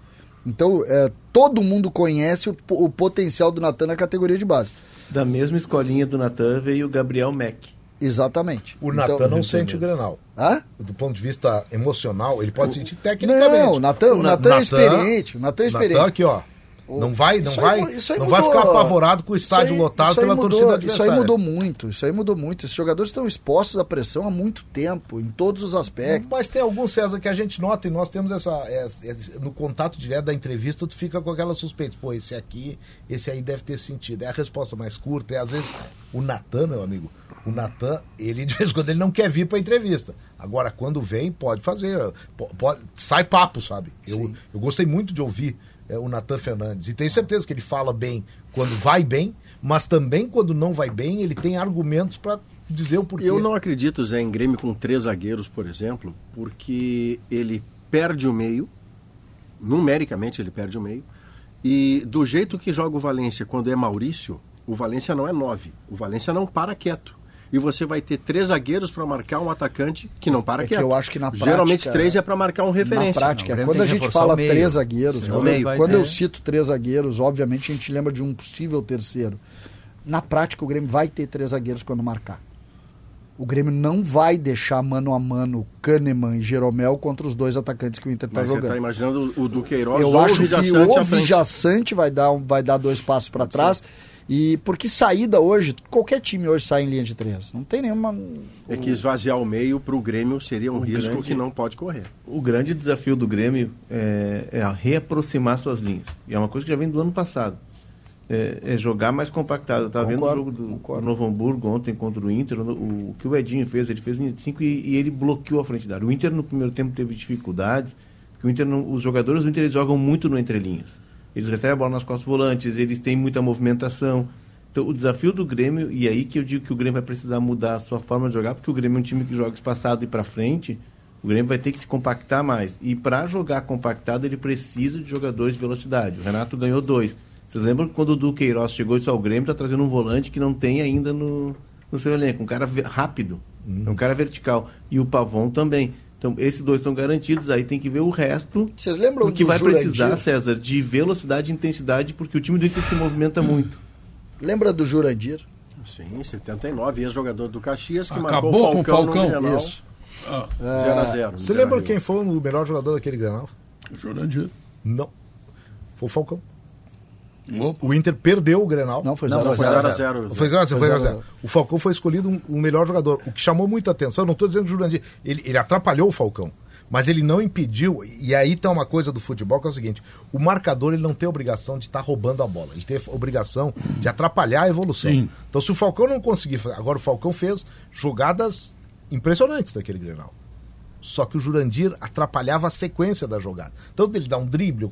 Então, é, todo mundo conhece o, o potencial do Natan na categoria de base. Da mesma escolinha do Natan veio o Gabriel Mack. Exatamente. O Natan então, não sente o Grenal. Hã? Do ponto de vista emocional, ele pode o... sentir tecnicamente. Não, o Natan, o Natan é experiente. O Natan é experiente. Natan aqui, ó. Não vai, não vai, não vai ficar apavorado com o estádio aí, lotado pela mudou, torcida adversária. Isso aí mudou muito, isso aí mudou muito. Esses jogadores estão expostos à pressão há muito tempo, em todos os aspectos. Mas tem algum, César, que a gente nota, e nós temos essa, essa, no contato direto da entrevista, tu fica com aquela suspeita, pô, esse aqui, esse aí deve ter sentido. É a resposta mais curta, é às vezes o Natan, meu amigo, o Natan, ele de vez em quando ele não quer vir para entrevista. Agora, quando vem, pode fazer, pode, sai papo, sabe? Eu, eu gostei muito de ouvir é, o Natan Fernandes. E tenho certeza que ele fala bem quando vai bem, mas também quando não vai bem, ele tem argumentos para dizer o porquê. Eu não acredito, Zé, em Grêmio com três zagueiros, por exemplo, porque ele perde o meio, numericamente ele perde o meio, e do jeito que joga o Valência quando é Maurício, o Valência não é nove, o Valência não para quieto e você vai ter três zagueiros para marcar um atacante que não para é que eu acho que na prática, geralmente três é para marcar um referência. Na prática, não, quando a gente fala três zagueiros, quando, meio, quando eu cito três zagueiros, obviamente a gente lembra de um possível terceiro. Na prática, o Grêmio vai ter três zagueiros quando marcar. O Grêmio não vai deixar mano a mano Kahneman e Jeromel contra os dois atacantes que o Inter está jogando. Você está imaginando o Duqueiroz Eu acho que o Vijaçante vai dar, vai dar dois passos para trás. Ser e porque saída hoje, qualquer time hoje sai em linha de três. Não tem nenhuma. É que esvaziar o meio para o Grêmio seria um o risco grande, que não pode correr. O grande desafio do Grêmio é, é reaproximar suas linhas. E é uma coisa que já vem do ano passado. É, é jogar mais compactado. Eu estava vendo o jogo do, do Novo Hamburgo ontem contra o Inter. O, o, que o Edinho fez, ele fez linha de 5 e, e, ele bloqueou a frente da área. O Inter no primeiro tempo teve dificuldades. o Inter não, os jogadores do Inter eles jogam muito no entrelinhas eles recebem a bola nas costas volantes, eles têm muita movimentação. Então, o desafio do Grêmio, e aí que eu digo que o Grêmio vai precisar mudar a sua forma de jogar, porque o Grêmio é um time que joga espaçado e para frente, o Grêmio vai ter que se compactar mais. E para jogar compactado, ele precisa de jogadores de velocidade. O Renato ganhou dois. Vocês lembram quando o Duqueiroz chegou e disse ao Grêmio, está trazendo um volante que não tem ainda no, no seu elenco. Um cara rápido, um cara vertical. E o Pavon também. Então, esses dois estão garantidos, aí tem que ver o resto. Vocês lembram Porque vai Jurandir? precisar, César, de velocidade e intensidade, porque o time do Inter se movimenta muito. Lembra do Jurandir? Sim, 79, ex-jogador do Caxias, que Acabou marcou o Falcão, com o Falcão. Isso. 0 ah. a 0 Você lembra quem foi o melhor jogador daquele Granal? Jurandir. Não. Foi o Falcão. O Inter perdeu o Grenal. Não, foi 0x0. Foi 0x0. O Falcão foi escolhido um, um, melhor jogador. O que chamou muita atenção, não estou dizendo que o Jurandir, ele, ele atrapalhou o Falcão. Mas ele não impediu, e aí tá uma coisa do futebol que é o seguinte: o marcador ele não tem obrigação de estar tá roubando a bola, ele tem obrigação de atrapalhar a evolução. Sim. Então, se o Falcão não conseguir, agora o Falcão fez jogadas impressionantes daquele Grenal. Só que o Jurandir atrapalhava a sequência da jogada. Então ele dá um drible,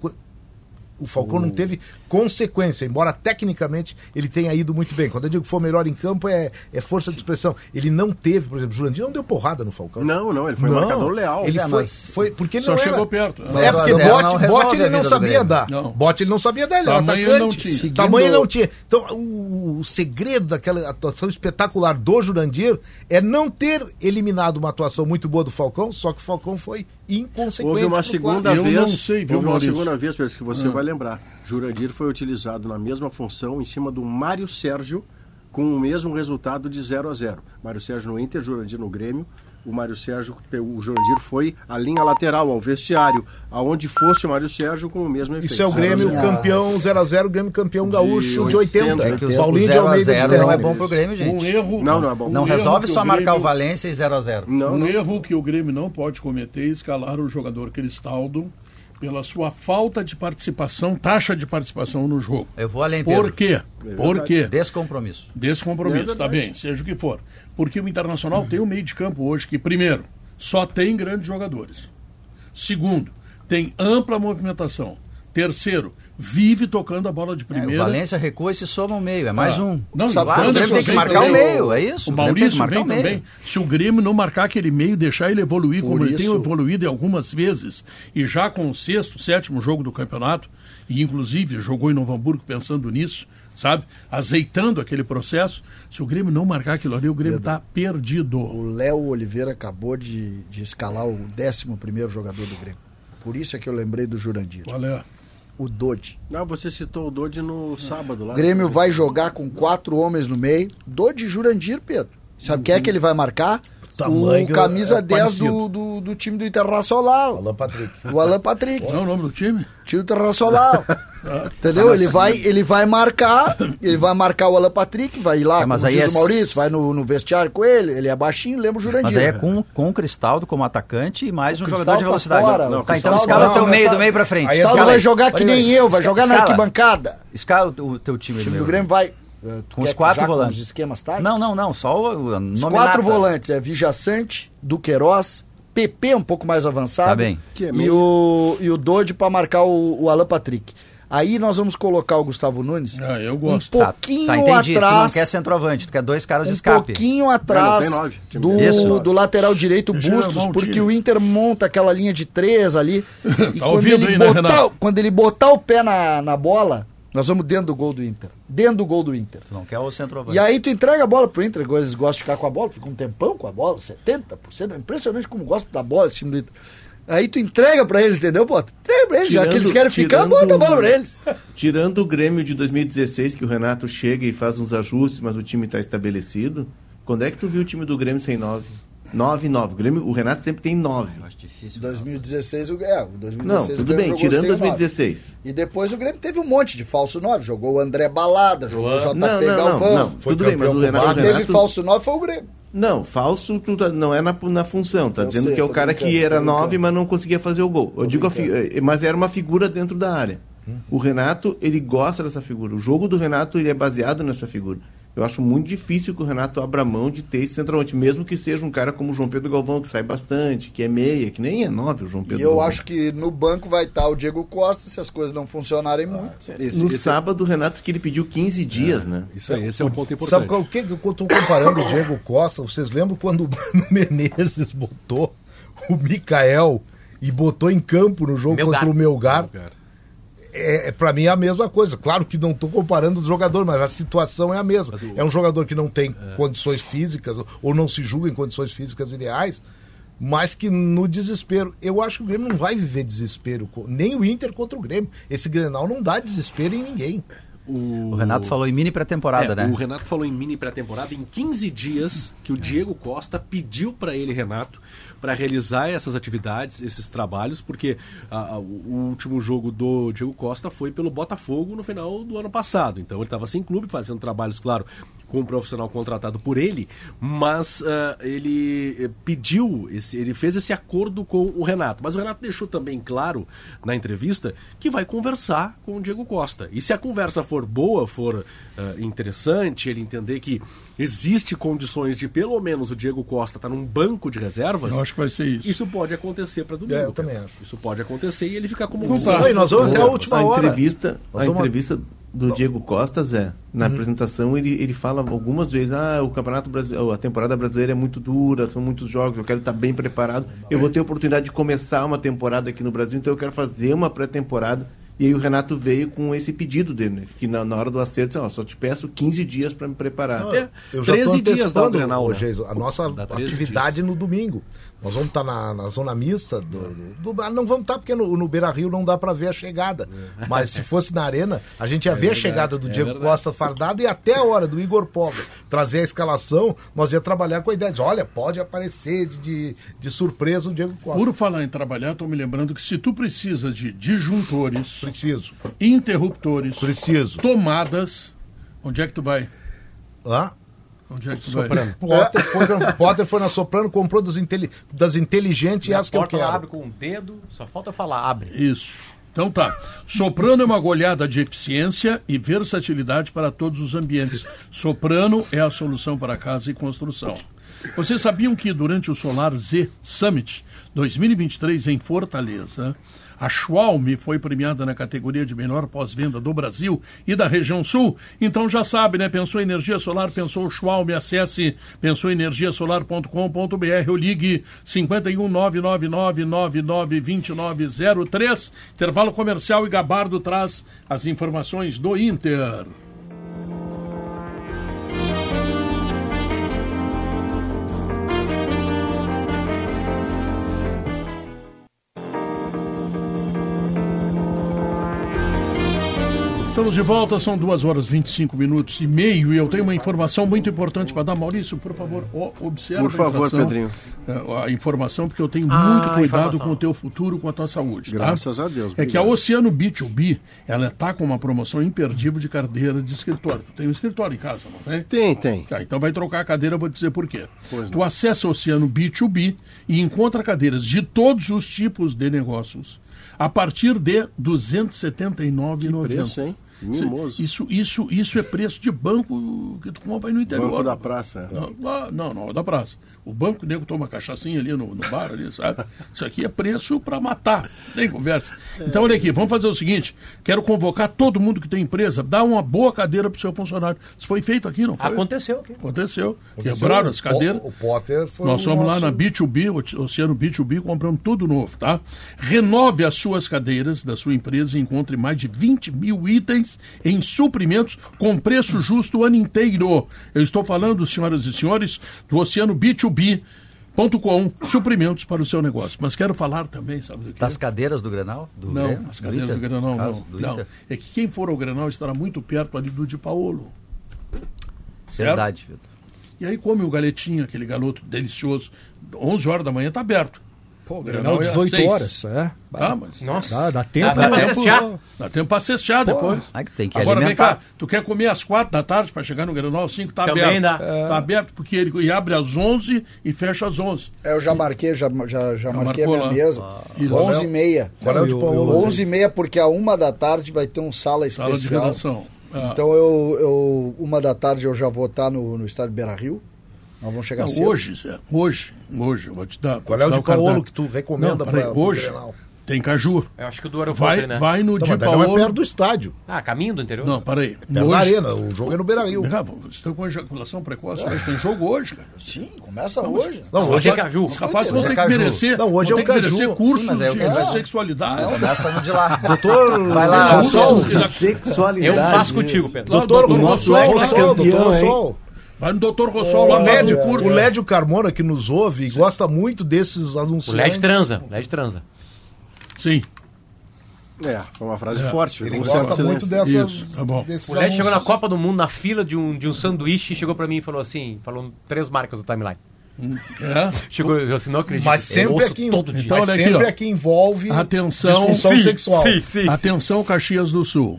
o Falcão não teve consequência, embora tecnicamente ele tenha ido muito bem. Quando eu digo que foi melhor em campo, é, é força Sim. de expressão. Ele não teve, por exemplo, o Jurandir não deu porrada no Falcão. Não, não, ele foi não, um marcador leal. Ele é, foi, foi, porque ele Só não chegou era... perto. É, porque bote, bote ele não sabia dar. Não. Bote ele não sabia dar, ele Tamanho era atacante. Não tinha. Seguindo... Tamanho não tinha. Então, o, o segredo daquela atuação espetacular do Jurandir é não ter eliminado uma atuação muito boa do Falcão, só que o Falcão foi inconsequente. Houve uma segunda vez, eu não sei, viu, houve uma segunda vez, que você ah. vai lembrar. Jurandir foi utilizado na mesma função em cima do Mário Sérgio, com o mesmo resultado de 0 a 0. Mário Sérgio no Inter, Jurandir no Grêmio o Mário Sérgio, o Jurandir foi à linha lateral, ao vestiário, aonde fosse o Mário Sérgio com o mesmo efeito. Isso é o Grêmio campeão 0x0, Grêmio campeão gaúcho de 80. É que o Paulinho de Almeida de não é bom pro Grêmio, gente. Um erro, não, não é bom. Não um resolve só Grêmio, marcar o Valência e 0x0. Um não. erro que o Grêmio não pode cometer é escalar o jogador Cristaldo pela sua falta de participação, taxa de participação no jogo. Eu vou além, Pedro. Por quê? É Por quê? Descompromisso. Descompromisso, é tá bem, seja o que for. Porque o Internacional uhum. tem um meio de campo hoje que, primeiro, só tem grandes jogadores. Segundo, tem ampla movimentação. Terceiro, vive tocando a bola de primeira. É, o Valência recua e se soma o meio, é mais ah. um. Não, Sabe, o Grêmio tem que marcar o meio, é isso? O, o Maurício vem também. Se o Grêmio não marcar aquele meio, deixar ele evoluir Por como isso. ele tem evoluído algumas vezes, e já com o sexto, sétimo jogo do campeonato, e inclusive jogou em Novo Hamburgo pensando nisso, sabe? Azeitando aquele processo. Se o Grêmio não marcar aquilo ali, o Grêmio está perdido. O Léo Oliveira acabou de, de escalar o 11 primeiro jogador do Grêmio. Por isso é que eu lembrei do Jurandir. Qual é? O Dodi. Não, você citou o Dodi no sábado lá. Grêmio vai jogar com quatro homens no meio. Dodi e Jurandir, Pedro. Sabe uhum. quem é que ele vai marcar? Tamanho o camisa é 10 do, do, do, time do Internacional. Alan Patrick. O Alan Patrick. Qual é o nome do time? Time Internacional. Entendeu? Ele vai, ele vai marcar, ele vai marcar o Alan Patrick, vai ir lá, é, mas aí é... o Maurício, vai no, no, vestiário com ele, ele é baixinho, lembra o Jurandir. Mas aí é com, com o Cristaldo como atacante e mais o um jogador de tá velocidade. Tá, fora, não, tá então escala o teu meio, do meio pra frente. Aí Cristaldo vai jogar que nem eu, vai jogar na arquibancada. Escala o teu time. O time do Grêmio vai com os quatro volantes. Com os esquemas táticos? Não, não, não. Só o, o Os quatro volantes é Vijaçante, Duqueiroz, PP um pouco mais avançado. Tá bem. É e, o, e o Dodge para marcar o, o Alan Patrick. Aí nós vamos colocar o Gustavo Nunes. Ah, eu gosto. Um pouquinho tá, tá, entendi. atrás. Tu não quer centroavante, tu quer dois caras de um escape. Um pouquinho atrás não, do, do lateral direito Bustos, porque o Inter monta aquela linha de três ali. e tá quando, ele aí, né, botar, né, quando ele botar o pé na, na bola, nós vamos dentro do gol do Inter. Dentro do gol do Inter. Tu não quer o centroavante. E aí tu entrega a bola pro Inter, eles gostam de ficar com a bola, fica um tempão com a bola, 70%. É impressionante como gostam da bola esse time do Inter. Aí tu entrega pra eles, entendeu, Bota? Entrega pra eles, tirando, já que eles querem ficar, bota a bola pra eles. Tirando o Grêmio de 2016, que o Renato chega e faz uns ajustes, mas o time tá estabelecido, quando é que tu viu o time do Grêmio sem nove? 9 9. O, Grêmio, o Renato sempre tem 9. Acho difícil. 2016 o, é, 2016 Não, tudo bem, tirando 2016. 9. E depois o Grêmio teve um monte de falso 9. Jogou o André Balada, jogou o JP não, não, Galvão. Não, não, foi tudo bem, mas o Renato, Renato... teve falso 9 foi o Grêmio. Não, falso tá, não é na, na função. Tá eu dizendo sei, que é o cara que era 9, mas não conseguia fazer o gol. Eu digo, fi, mas era uma figura dentro da área. Hum. O Renato, ele gosta dessa figura. O jogo do Renato ele é baseado nessa figura eu acho muito difícil que o Renato abra mão de ter esse centroavante, mesmo que seja um cara como o João Pedro Galvão, que sai bastante, que é meia, que nem é nove o João Pedro E eu Galvão. acho que no banco vai estar o Diego Costa, se as coisas não funcionarem muito. Esse, no esse sábado, o Renato que ele pediu 15 dias, é, né? Isso aí, esse é um ponto importante. Sabe o que, eu estou comparando o Diego Costa? Vocês lembram quando o Menezes botou o Mikael e botou em campo no jogo Melgar. contra o Melgar? Melgar é, é para mim é a mesma coisa. Claro que não estou comparando os jogadores, mas a situação é a mesma. O... É um jogador que não tem é. condições físicas ou não se julga em condições físicas ideais, mas que no desespero. Eu acho que o Grêmio não vai viver desespero, nem o Inter contra o Grêmio. Esse Grenal não dá desespero em ninguém. O... o, Renato falou em mini pré-temporada, é, né? O Renato falou em mini pré-temporada em 15 dias que o Diego Costa pediu para ele, Renato, para realizar essas atividades, esses trabalhos, porque a, a, o último jogo do Diego Costa foi pelo Botafogo no final do ano passado. Então ele estava sem clube, fazendo trabalhos, claro, com um profissional contratado por ele, mas uh, ele eh, pediu, esse, ele fez esse acordo com o Renato. Mas o Renato deixou também claro na entrevista que vai conversar com o Diego Costa. E se a conversa for boa, for uh, interessante, ele entender que existe condições de pelo menos o Diego Costa estar tá num banco de reservas. Acho que vai ser isso. Isso pode acontecer para domingo. É, eu também acho. Isso pode acontecer e ele ficar como. Não, tá. nós vamos até a última a hora. Entrevista, a entrevista do Diego Costa, Zé, na uhum. apresentação ele, ele fala algumas vezes, ah, o campeonato brasileiro, a temporada brasileira é muito dura, são muitos jogos, eu quero estar bem preparado. Eu vou ter a oportunidade de começar uma temporada aqui no Brasil, então eu quero fazer uma pré-temporada. E aí o Renato veio com esse pedido dele, né? que na, na hora do acerto, ó, só te peço 15 dias para me preparar. Não, é, eu já 13 dias da Grenal, hoje, a nossa atividade dias. no domingo. Nós vamos estar tá na, na zona mista. Do, do, do, ah, não vamos estar tá porque no, no Beira Rio não dá para ver a chegada. É. Mas se fosse na Arena, a gente ia é ver verdade, a chegada do é Diego verdade. Costa fardado e até a hora do Igor Poga trazer a escalação, nós ia trabalhar com a ideia de: olha, pode aparecer de, de, de surpresa o Diego Costa. Por falar em trabalhar, estou me lembrando que se tu precisa de disjuntores, preciso, interruptores, preciso, tomadas, onde é que tu vai? Hã? Onde é que soprano. vai? Potter foi, Potter foi na Soprano, comprou das, inteli das inteligentes e as que eu quero. abre com o um dedo, só falta falar, abre. Isso. Então tá. Soprano é uma goleada de eficiência e versatilidade para todos os ambientes. Soprano é a solução para casa e construção. Vocês sabiam que durante o Solar Z Summit 2023 em Fortaleza, a Schwalm foi premiada na categoria de melhor pós-venda do Brasil e da região sul. Então já sabe, né? Pensou energia solar, pensou Schwalm, acesse pensouenergiasolar.com.br ou ligue 51 999992903. Intervalo comercial e Gabardo traz as informações do Inter. Estamos de volta, são duas horas 25 minutos e meio e eu tenho uma informação muito importante para dar. Maurício, por favor, observe Por favor, Pedrinho. É, a informação, porque eu tenho ah, muito cuidado com o teu futuro, com a tua saúde. Tá? Graças tá? a Deus. Obrigado. É que a Oceano B2B, ela está com uma promoção imperdível de cadeira de escritório. Tu tem um escritório em casa, não tem? Tem, tem. Tá, então vai trocar a cadeira, eu vou dizer por quê. Pois tu não. acessa Oceano B2B e encontra cadeiras de todos os tipos de negócios a partir de R$ 279,90. Mimoso. Isso, isso, isso é preço de banco que tu compra aí no interior. Banco da praça. Não, não, não, da praça. O banco, o nego toma cachaçinha ali no, no bar, ali, sabe? Isso aqui é preço para matar. Nem conversa. Então, olha aqui, vamos fazer o seguinte: quero convocar todo mundo que tem empresa, dar uma boa cadeira para o seu funcionário. Isso foi feito aqui, não foi? Aconteceu aqui. Aconteceu. Aconteceu. Quebraram as cadeiras. O, o Potter foi. Nós fomos nosso... lá na B2B, Oceano B2B, compramos tudo novo, tá? Renove as suas cadeiras da sua empresa e encontre mais de 20 mil itens em suprimentos com preço justo o ano inteiro. Eu estou falando, senhoras e senhores, do Oceano B2B B2B.com, suprimentos para o seu negócio. Mas quero falar também, sabe do que? Das cadeiras do Granal? Do não, Grêmio? as cadeiras do, do Granal não. não. É que quem for ao Granal estará muito perto ali do Di Paolo. Certo? Verdade, Vitor. E aí come o galetinho, aquele galoto delicioso. 11 horas da manhã está aberto. Pô, Grenal 18 é horas, é. Ah, mas Nossa. Dá, dá tempo, dá, dá, tempo dá tempo pra cestear depois. Ai, que tem que Agora alimentar. vem cá, tu quer comer às 4 da tarde para chegar no Grenal 5, tá Também aberto. Dá. É. Tá aberto porque ele abre às 11 e fecha às 11. É, eu já marquei, já, já, já, marquei a minha lá. mesa. Ah. 11 e meia. Qual é o de Paulo? 11 e meia porque a uma da tarde vai ter um sala especial. Sala de redação. Ah. Então eu, eu, uma da tarde eu já vou estar no, no estádio Beira Rio. Nós vamos chegar não, cedo. Hoje, Zé, hoje, hoje, eu vou te dar. Qual é o de Paolo que tu recomenda para hoje? Tem Caju. Eu acho que o do aeroporto, vai, né? Vai no não, Di Paolo. Não é perto do estádio. Ah, caminho do interior? Não, peraí. É hoje... na arena, o jogo é no Beira-Rio. Vocês estão com ejaculação precoce é. hoje, tem jogo hoje, cara. Sim, começa hoje. Não, hoje é Caju. Os rapazes vão ter que merecer, não, hoje é o Caju. merecer cursos Sim, de, é. sexualidade. Não, começa no de lá. Doutor, vai lá. Sexualidade. Eu faço contigo, Pedro. Doutor, o nosso ex-campeão, doutor Vai no doutor Rossol lá, o Lédio, o Lédio Carmona, que nos ouve, Sim. gosta muito desses anúncios. O Lédio transa, Lédio transa. Sim. É, foi uma frase é. forte. Ele gosta muito dessas. Isso, tá bom. O Lédio chegou na Copa do Mundo, na fila de um, de um sanduíche, chegou pra mim e falou assim, falou três marcas do timeline. É. Chegou, eu assim, não acredito. Mas sempre, é que, todo dia. Então, mas sempre aqui, é que envolve atenção, disfunção sim, sexual. Sim, sim, atenção, Caxias do Sul.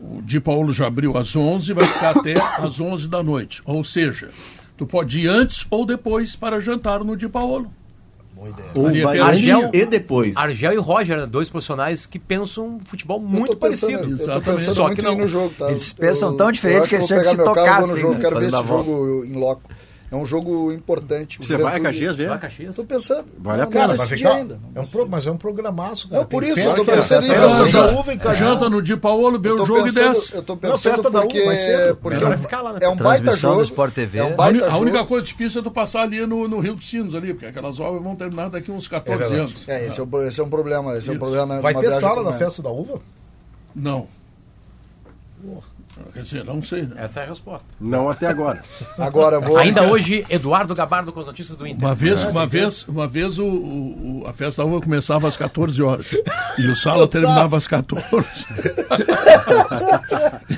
O Di Paulo já abriu às 11 e vai ficar até às 11 da noite. Ou seja, tu pode ir antes ou depois para jantar no Di Paulo. Boa ideia. Ou vai Argel e depois. Argel e Roger, dois profissionais que pensam futebol muito pensando, parecido. Eu tô pensando Só que não. no jogo, tá? Eles pensam eu, tão diferente que eles tinham que se tocar. Assim, no jogo, né? quero ver esse jogo em loco. É um jogo importante. Você vai a Caxias ver? Vai a Caxias. Tô pensando. Vale a pena. Vai ficar... ainda. É um pro... Mas é um programaço, cara. Não, por isso, eu tô pensando em festa da uva em Janta no Di Paolo, ver o jogo e desce. Eu tô pensando não, porque, vai ser, porque é, ficar lá, né? é um baita jogo. Sport TV. É um baita a única coisa difícil é tu passar ali no, no Rio dos Sinos ali, porque aquelas obras vão terminar daqui uns 14 é anos. É, esse é, esse é um problema. Esse é um problema vai ter sala na festa da uva? Não. Porra. Quer dizer, não sei. Né? Essa é a resposta. Não até agora. agora vou. Ainda hoje, Eduardo Gabardo com as notícias do Inter. Uma vez, uma vez, uma vez o, o, a festa da uva começava às 14 horas e o sala terminava às 14.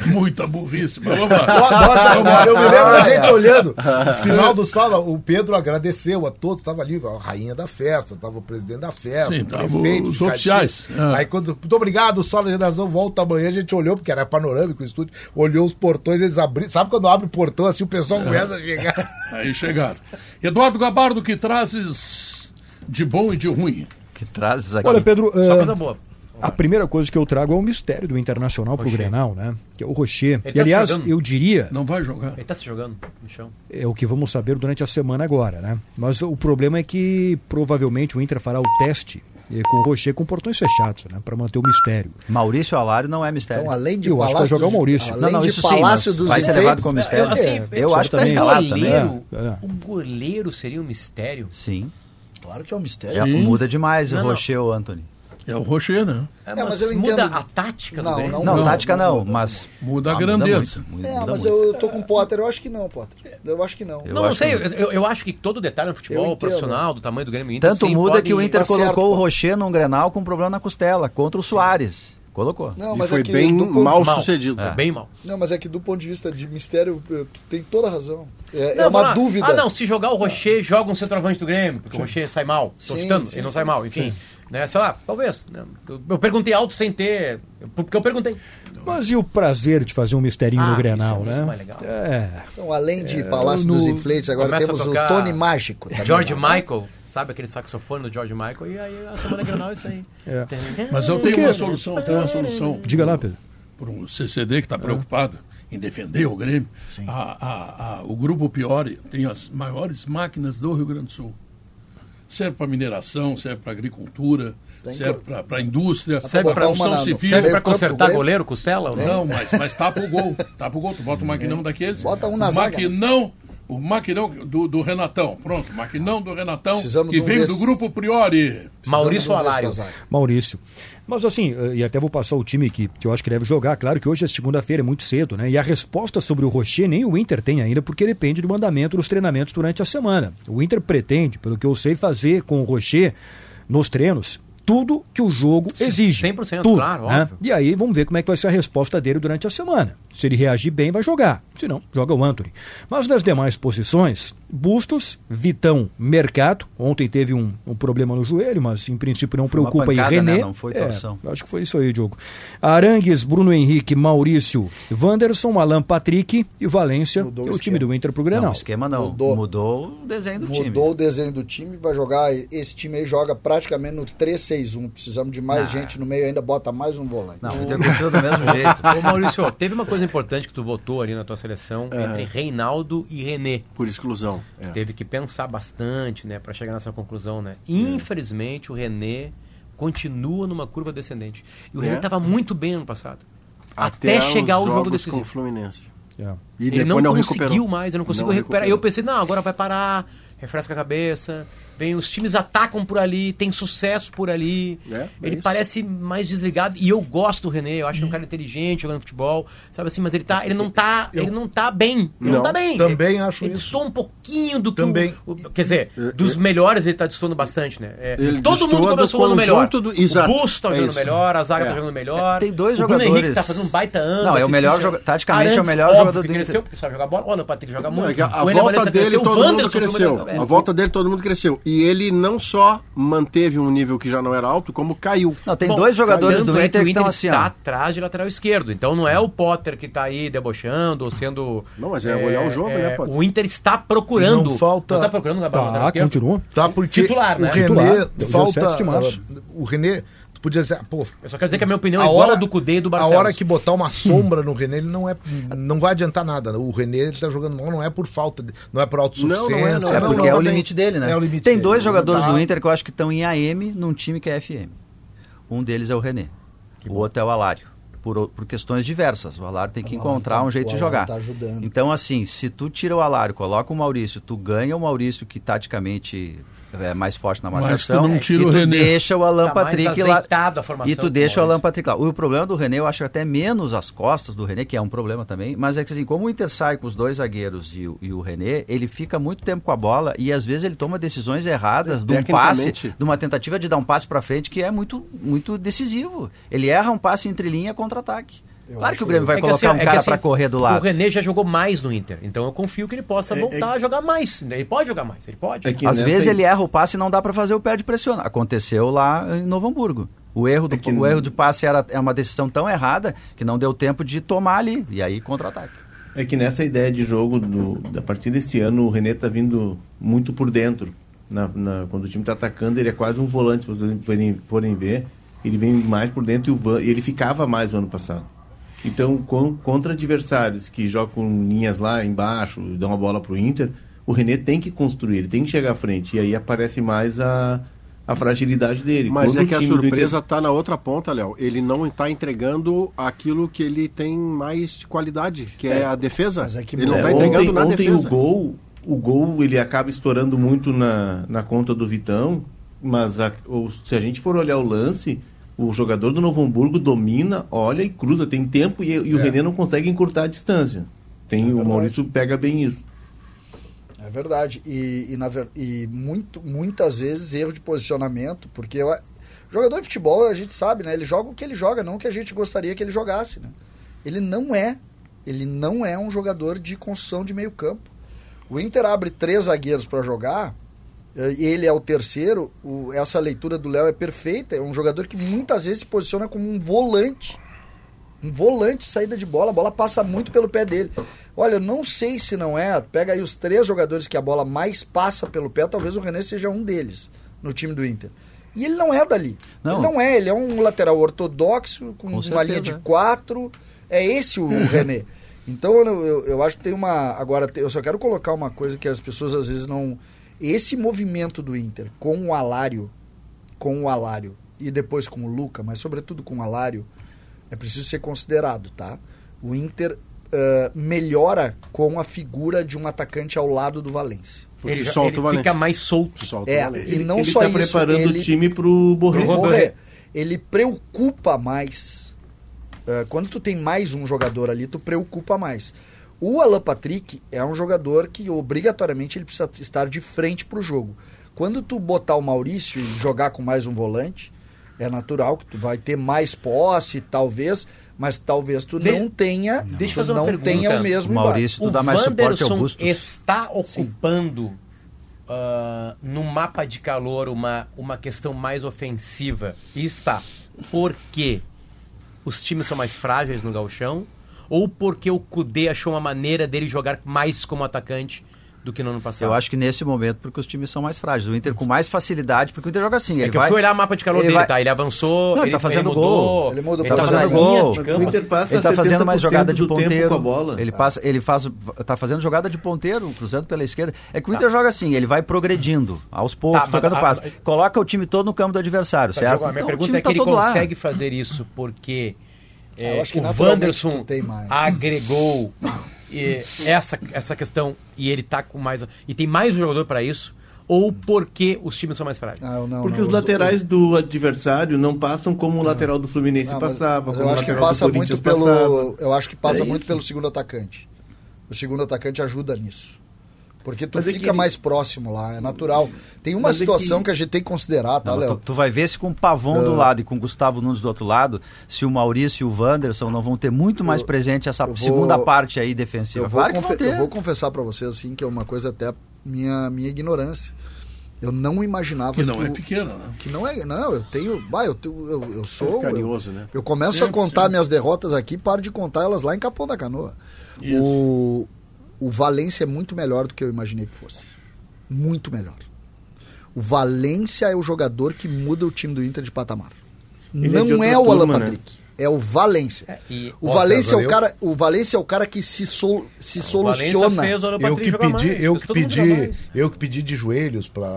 Muita burrice, mas vamos lá. Eu me lembro da gente olhando. No final do sala, o Pedro agradeceu a todos. Estava ali a rainha da festa, estava o presidente da festa, Sim, o prefeito. Os oficiais. É. Aí quando. Muito obrigado, sala de redação volta amanhã. A gente olhou, porque era panorâmico o estúdio olhou os portões, eles abriram. Sabe quando abre o portão assim, o pessoal é. começa a chegar. Aí chegaram. Eduardo Gabardo, que trazes de bom e de ruim? Que trazes aqui? Olha, Pedro. Só uh... coisa boa. A primeira coisa que eu trago é o mistério do Internacional para o Grenal, né? Que é o Rocher. e, tá aliás, eu diria... Não vai jogar. Ele está se jogando no chão. É o que vamos saber durante a semana agora, né? Mas o problema é que provavelmente o Inter fará o teste com o Rocher com portões fechados, né? Para manter o mistério. Maurício Alário não é mistério. Então, além de eu acho que vai jogar o Maurício. Além não, não, isso Palácio sim, dos vai ser levado como mistério. Eu, assim, eu, eu acho que tá escalado também. É, é. O goleiro seria um mistério? Sim. Claro que é um mistério. Já muda demais não, o Rocher ou o Anthony. É o Rocher, né? É, mas, é, mas eu muda entendo... a tática não, não, não, não, tática não, mas... Muda a ah, grandeza. Muda muito, é, mas muito. eu tô com o Potter, eu acho que não, Potter. Eu acho que não. Eu não, não sei, eu, eu, acho que todo detalhe no futebol profissional, do tamanho do Grêmio Inter... Tanto muda pode... que o Inter tá colocou certo, o Rocher num Grenal com problema na costela, contra o Soares. Colocou. Não, mas e foi é bem mal sucedido. É. Bem mal. Não, mas é que do ponto de vista de mistério, tu tem toda a razão. É, não, é uma dúvida. Ah, não, se jogar o Rocher, joga um centroavante do Grêmio, porque sim. o Rocher sai mal. Tô sim, citando, sim, ele não sai mal, enfim. Né, sei lá, talvez. Né? Eu perguntei alto sem ter. Porque eu perguntei. Mas e o prazer de fazer um misterinho ah, no Grenal, é né? Mais legal. É. Então, além de é, Palácio no... dos Infleites, agora temos o Tony Mágico. George Michael. Sabe aquele saxofone do George Michael? E aí a semana Grenal é isso aí. É. Mas eu tenho uma solução, eu tenho uma solução. Diga lá, Pedro. Por um CCD que está preocupado em defender o Grêmio, a, a, a, o Grupo Piori tem as maiores máquinas do Rio Grande do Sul serve para mineração, serve para agricultura, Tem serve que... para a indústria, serve para construção civil. Serve para consertar goleiro, costela? Não, não mas, mas tapa o gol. Tapa o gol, tu bota o maquinão daqueles. Bota um na maquinão, o maquinão do, do Renatão. Pronto, maquinão do Renatão, Precisamos que um veio desse... do Grupo Priori. Maurício Alário. Maurício. Mas assim, eh, e até vou passar o time que, que eu acho que deve jogar. Claro que hoje é segunda-feira, é muito cedo, né? E a resposta sobre o Rocher nem o Inter tem ainda, porque depende do andamento dos treinamentos durante a semana. O Inter pretende, pelo que eu sei, fazer com o Rocher nos treinos tudo que o jogo exige. 100%, tudo, claro, né? óbvio. E aí vamos ver como é que vai ser a resposta dele durante a semana. Se ele reagir bem, vai jogar. Se não, joga o Anthony. Mas nas demais posições, Bustos, Vitão, Mercado. Ontem teve um, um problema no joelho, mas em princípio não foi preocupa pancada, aí René. Né? Não foi torção. É, acho que foi isso aí, Diogo. Arangues, Bruno Henrique, Maurício, Wanderson, Alan Patrick e Valência. Mudou é o, o time do Inter pro Grenal. Não, o esquema não. Mudou, Mudou o desenho do Mudou time. Mudou o desenho do time. Vai jogar. Esse time aí joga praticamente no 3-6-1. Precisamos de mais gente no meio, ainda bota mais um volante. Não, o Inter continua do mesmo jeito. Ô Maurício, teve uma coisa importante que tu votou ali na tua seleção é. entre Reinaldo e René. Por exclusão. É. Teve que pensar bastante, né, para chegar nessa conclusão, né? É. Infelizmente, o René continua numa curva descendente. E o René estava é. muito bem ano passado. Até, até chegar o jogo decisivo. Com o Fluminense. É. ele não, não conseguiu recuperou. mais, eu não consigo não recuperar. Recuperou. Eu pensei, não, agora vai parar, refresca a cabeça, Vem, os times atacam por ali, tem sucesso por ali. É, é ele isso. parece mais desligado. E eu gosto do René, eu acho um cara inteligente jogando futebol. Sabe assim, mas ele, tá, ele, não, tá, eu, ele não tá bem. Ele não, não tá bem. Também ele, acho ele isso. distou um pouquinho do que. Também. O, o, quer dizer, é, dos é. melhores ele tá destoando bastante, né? É, todo mundo começou jogando melhor. Do, exato, o Busto tá jogando melhor, a zaga tá jogando melhor. tem dois o jogadores. O Henrique tá fazendo um baita ano. Não, é o assim, melhor jogador. Taticamente é o melhor jogador do Inter. cresceu, porque sabe jogar bola. Olha, o Patrick joga muito. A volta dele todo mundo cresceu. A volta dele todo mundo cresceu. E ele não só manteve um nível que já não era alto, como caiu. Não, tem Bom, dois jogadores do é Inter que, estão assim. está atrás de lateral esquerdo. Então não é o Potter que está aí debochando ou sendo. Não, mas é, é olhar o jogo, né, é, né, Potter? O Inter está procurando. Não falta. Não está procurando o tá, continua. Tá, porque titular, né? o René falta. O René tu podia dizer, pô. Eu só quero dizer que a minha opinião é igual hora, a do Cudê e do Barcelos. A hora que botar uma sombra no René, ele não é. Não vai adiantar nada. O René ele tá jogando mal, não é por falta, de, não é por autossuficiência. Não, não é, não, é porque não, é o limite dele, né? É o limite Tem dele. dois jogadores tá... do Inter que eu acho que estão em AM num time que é FM. Um deles é o René. Que o bom. outro é o Alário. Por, por, questões diversas. O Alário tem que encontrar tá, um jeito de jogar. Tá então, assim, se tu tira o Alário, coloca o Maurício, tu ganha o Maurício que taticamente é mais forte na marcação. Mas tu não tira e o tu René. deixa o Alan tá Patrick lá. e tu deixa o Alan Patrick lá. O problema do René, eu acho até menos as costas do René, que é um problema também, mas é que assim, como o Inter sai com os dois zagueiros e, e o René, ele fica muito tempo com a bola e às vezes ele toma decisões erradas de um passe, de uma tentativa de dar um passe para frente que é muito, muito decisivo. Ele erra um passe entre linha contra-ataque. Eu claro que o Grêmio vai é colocar assim, um é cara assim, para correr do lado. O René já jogou mais no Inter, então eu confio que ele possa é, voltar é, a jogar mais. Ele pode jogar mais, ele pode. É Às vezes ele erra o passe e não dá para fazer o pé de pressionar. Aconteceu lá em Novo Hamburgo. O erro, do, é o erro de passe era é uma decisão tão errada que não deu tempo de tomar ali. E aí contra-ataque. É que nessa ideia de jogo, do, a partir desse ano, o René está vindo muito por dentro. Na, na, quando o time está atacando, ele é quase um volante, se vocês forem, forem ver Ele vem mais por dentro e o Van, ele ficava mais no ano passado. Então, com, contra adversários que jogam linhas lá embaixo, dão a bola para o Inter, o René tem que construir, ele tem que chegar à frente. E aí aparece mais a, a fragilidade dele. Mas Quando é que a surpresa está na outra ponta, Léo. Ele não está entregando aquilo que ele tem mais qualidade, que é, é a defesa. É ele não está entregando ontem, na ontem defesa. o gol, o gol ele acaba estourando muito na, na conta do Vitão, mas a, ou, se a gente for olhar o lance, o jogador do Novo Hamburgo domina, olha e cruza, tem tempo e, e o é. René não consegue encurtar a distância. Tem, é o Maurício pega bem isso. É verdade. E, e, na, e muito, muitas vezes erro de posicionamento, porque eu, jogador de futebol, a gente sabe, né? Ele joga o que ele joga, não o que a gente gostaria que ele jogasse, né? Ele não é. Ele não é um jogador de construção de meio campo. O Inter abre três zagueiros para jogar ele é o terceiro, o, essa leitura do Léo é perfeita. É um jogador que muitas vezes se posiciona como um volante. Um volante, saída de bola, a bola passa muito pelo pé dele. Olha, eu não sei se não é. Pega aí os três jogadores que a bola mais passa pelo pé, talvez o René seja um deles no time do Inter. E ele não é dali. Não. Ele não é, ele é um lateral ortodoxo, com, com uma certeza. linha de quatro. É esse o René. Então eu, eu, eu, acho que tem uma. Agora, eu só quero colocar uma coisa que as pessoas às vezes não esse movimento do Inter com o Alário, com o Alário e depois com o Luca, mas sobretudo com o Alário, é preciso ser considerado, tá? O Inter uh, melhora com a figura de um atacante ao lado do Valência. Porque ele, solta ele fica mais solto. Solta é, e não ele só tá isso, preparando ele, o time pro Borré. Borré. Ele preocupa mais. Uh, quando tu tem mais um jogador ali, tu preocupa mais. O Alan Patrick é um jogador que obrigatoriamente ele precisa estar de frente para o jogo. Quando tu botar o Maurício e jogar com mais um volante, é natural que tu vai ter mais posse, talvez, mas talvez tu de... não tenha, Deixa fazer não pergunta. tenha o mesmo o Maurício, tu dá mais suporte ao Bustos. está ocupando uh, no mapa de calor uma, uma questão mais ofensiva. E está. Por quê? Os times são mais frágeis no galchão ou porque o Kudê achou uma maneira dele jogar mais como atacante do que no ano passado? Eu acho que nesse momento, porque os times são mais frágeis. O Inter com mais facilidade, porque o Inter joga assim. É que vai, eu fui olhar o mapa de calor dele, vai... tá? Ele avançou. Não, ele, ele tá fazendo ele gol. Ele mudou ele tá fazendo gol. O Inter passa ele tá fazendo mais jogada de ponteiro. Ele passa, ele faz, tá fazendo jogada de ponteiro, cruzando pela esquerda. É que o Inter tá. joga assim, ele vai progredindo aos poucos, tá, tocando passe. Coloca o time todo no campo do adversário, tá, certo? Jogo, a minha então, pergunta é que tá ele consegue lá. fazer isso porque é, o Wanderson agregou e, essa, essa questão e ele tá com mais. E tem mais um jogador para isso? Ou porque os times são mais frágeis? Não, não, porque não, os, os laterais os... do adversário não passam como o lateral do Fluminense mas, passava. Mas eu acho que passa muito pelo. Passava. Eu acho que passa é muito pelo segundo atacante. O segundo atacante ajuda nisso. Porque tu Mas é fica é mais próximo lá, é natural. Tem uma Mas situação é que... que... a gente tem que considerar, tá, Léo? Tu, tu, vai ver se com o Pavão uh... do lado e com o Gustavo Nunes do outro lado, se o Maurício e o Wanderson não vão ter muito mais eu, presente essa vou... segunda parte aí defensiva. Eu vou, claro confe... eu vou confessar para vocês assim que é uma coisa até minha minha ignorância. Eu não imaginava que não que é pequena, né? Que não é, não, eu tenho, bah, eu, eu, eu sou é carinhoso, né? Eu começo sempre, a contar sempre. minhas derrotas aqui, paro de contar elas lá em Capão da Canoa. Isso. O o Valência é muito melhor do que eu imaginei que fosse. Muito melhor. O Valência é o jogador que muda o time do Inter de patamar. Ele Não é, é o turma, Alan né? Patrick. Né? É o Valência. É, e... o, Valência é o cara, o Valência é o cara que se, sol, se soluciona. eu que pedi, eu que pedi, eu que pedi de joelhos para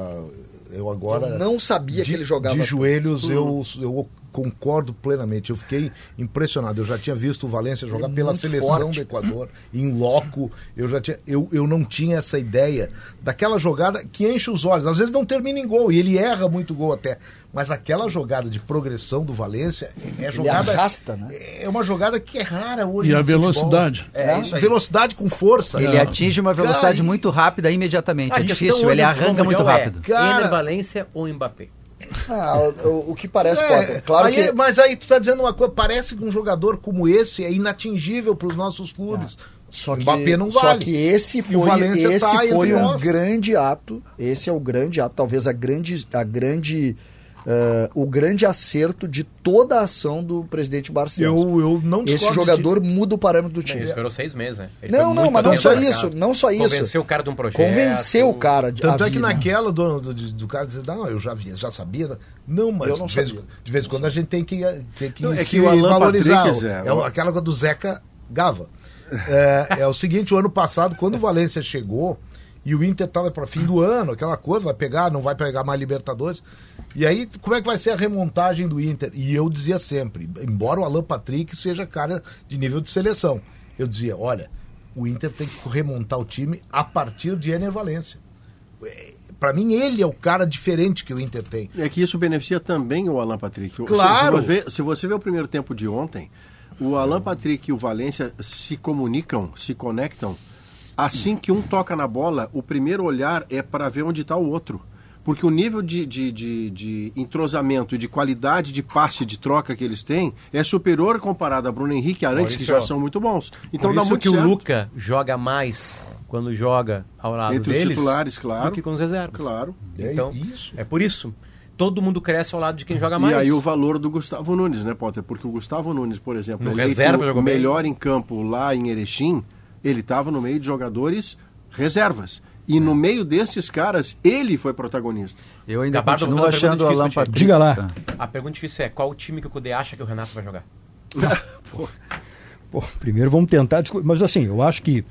eu agora eu não sabia de, que ele jogava de joelhos eu, eu concordo plenamente. Eu fiquei impressionado. Eu já tinha visto o Valência jogar é pela seleção forte. do Equador, em loco. Eu já tinha, eu, eu não tinha essa ideia daquela jogada que enche os olhos. Às vezes não termina em gol e ele erra muito gol até. Mas aquela jogada de progressão do Valência é jogada. Ele arrasta, né? É uma jogada que é rara hoje. E a velocidade. É, é velocidade com força. Ele é. atinge uma velocidade cara, muito rápida imediatamente. Ah, é difícil, ele arranca muito rápido. É, cara... Valência ou Mbappé? Ah, o, o, que parece, é, claro aí, que... Mas aí tu tá dizendo uma coisa, parece que um jogador como esse é inatingível para os nossos clubes. É. Só que, Mbappé não vale. Só que esse foi, esse tá foi um grande ato. Esse é o grande ato, talvez a grande, a grande uh, o grande acerto de toda a ação do presidente Barcelos. Eu, eu não Esse jogador de... muda o parâmetro do time. Ele esperou seis meses, né? Ele não, não, mas não só isso, não só isso. Convenceu o cara de um projeto. Convenceu o cara. De, Tanto é que naquela do, do, do cara dizer, não, eu já, já sabia. Não, mas eu não de, vez, de vez em quando a gente tem que, tem que não, é que valorizar. Patrick, é, é aquela do Zeca Gava. É, é o seguinte, o ano passado, quando o Valência chegou e o Inter estava para fim do ano, aquela coisa, vai pegar, não vai pegar mais Libertadores. E aí, como é que vai ser a remontagem do Inter? E eu dizia sempre, embora o Alan Patrick seja cara de nível de seleção, eu dizia, olha, o Inter tem que remontar o time a partir de Ener Valência. Para mim, ele é o cara diferente que o Inter tem. É que isso beneficia também o Alan Patrick. Claro! Se, se, você, se você vê o primeiro tempo de ontem, o Alan Patrick e o Valência se comunicam, se conectam. Assim que um toca na bola, o primeiro olhar é para ver onde está o outro. Porque o nível de, de, de, de, entrosamento e de qualidade de passe, de troca que eles têm, é superior comparado a Bruno Henrique e Arantes, que já são muito bons. Então Por dá isso muito que certo. o Luca joga mais quando joga ao lado Entre deles os titulares, claro. do que com os reservas. Claro. Então, é isso. É por isso todo mundo cresce ao lado de quem joga mais. E aí o valor do Gustavo Nunes, né, Potter? Porque o Gustavo Nunes, por exemplo, no reserva, o melhor em campo lá em Erechim, ele estava no meio de jogadores reservas. E no meio desses caras, ele foi protagonista. Eu ainda Gabardo, continuo achando o Alan Patrick. Diga lá. A pergunta difícil é, qual o time que o Cudê acha que o Renato vai jogar? Pô, primeiro vamos tentar... Mas assim, eu acho que...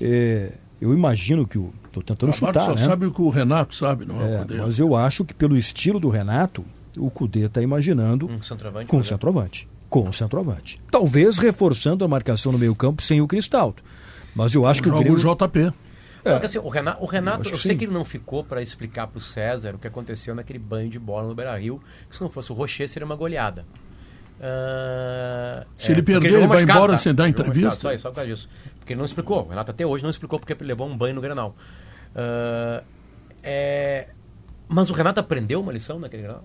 É, eu imagino que o Estou tentando a chutar, só né? sabe o que o Renato sabe, não é, é Mas eu acho que pelo estilo do Renato, o Cudê está imaginando um centroavante, com o centroavante. Com o centroavante. Talvez reforçando a marcação no meio campo sem o Cristaldo. Mas eu acho que o Grêmio... o JP. É. Porque, assim, o Renato, o Renato eu, eu sei sim. que ele não ficou para explicar para o César o que aconteceu naquele banho de bola no Beira-Rio. Se não fosse o Rocher, seria uma goleada. Uh, Se é, ele perder, ele, ele vai embora tá? sem dar entrevista. Só, só por causa disso. Porque ele não explicou. O Renato até hoje não explicou porque ele levou um banho no Granal. Uh, é... Mas o Renato aprendeu uma lição naquele Granal?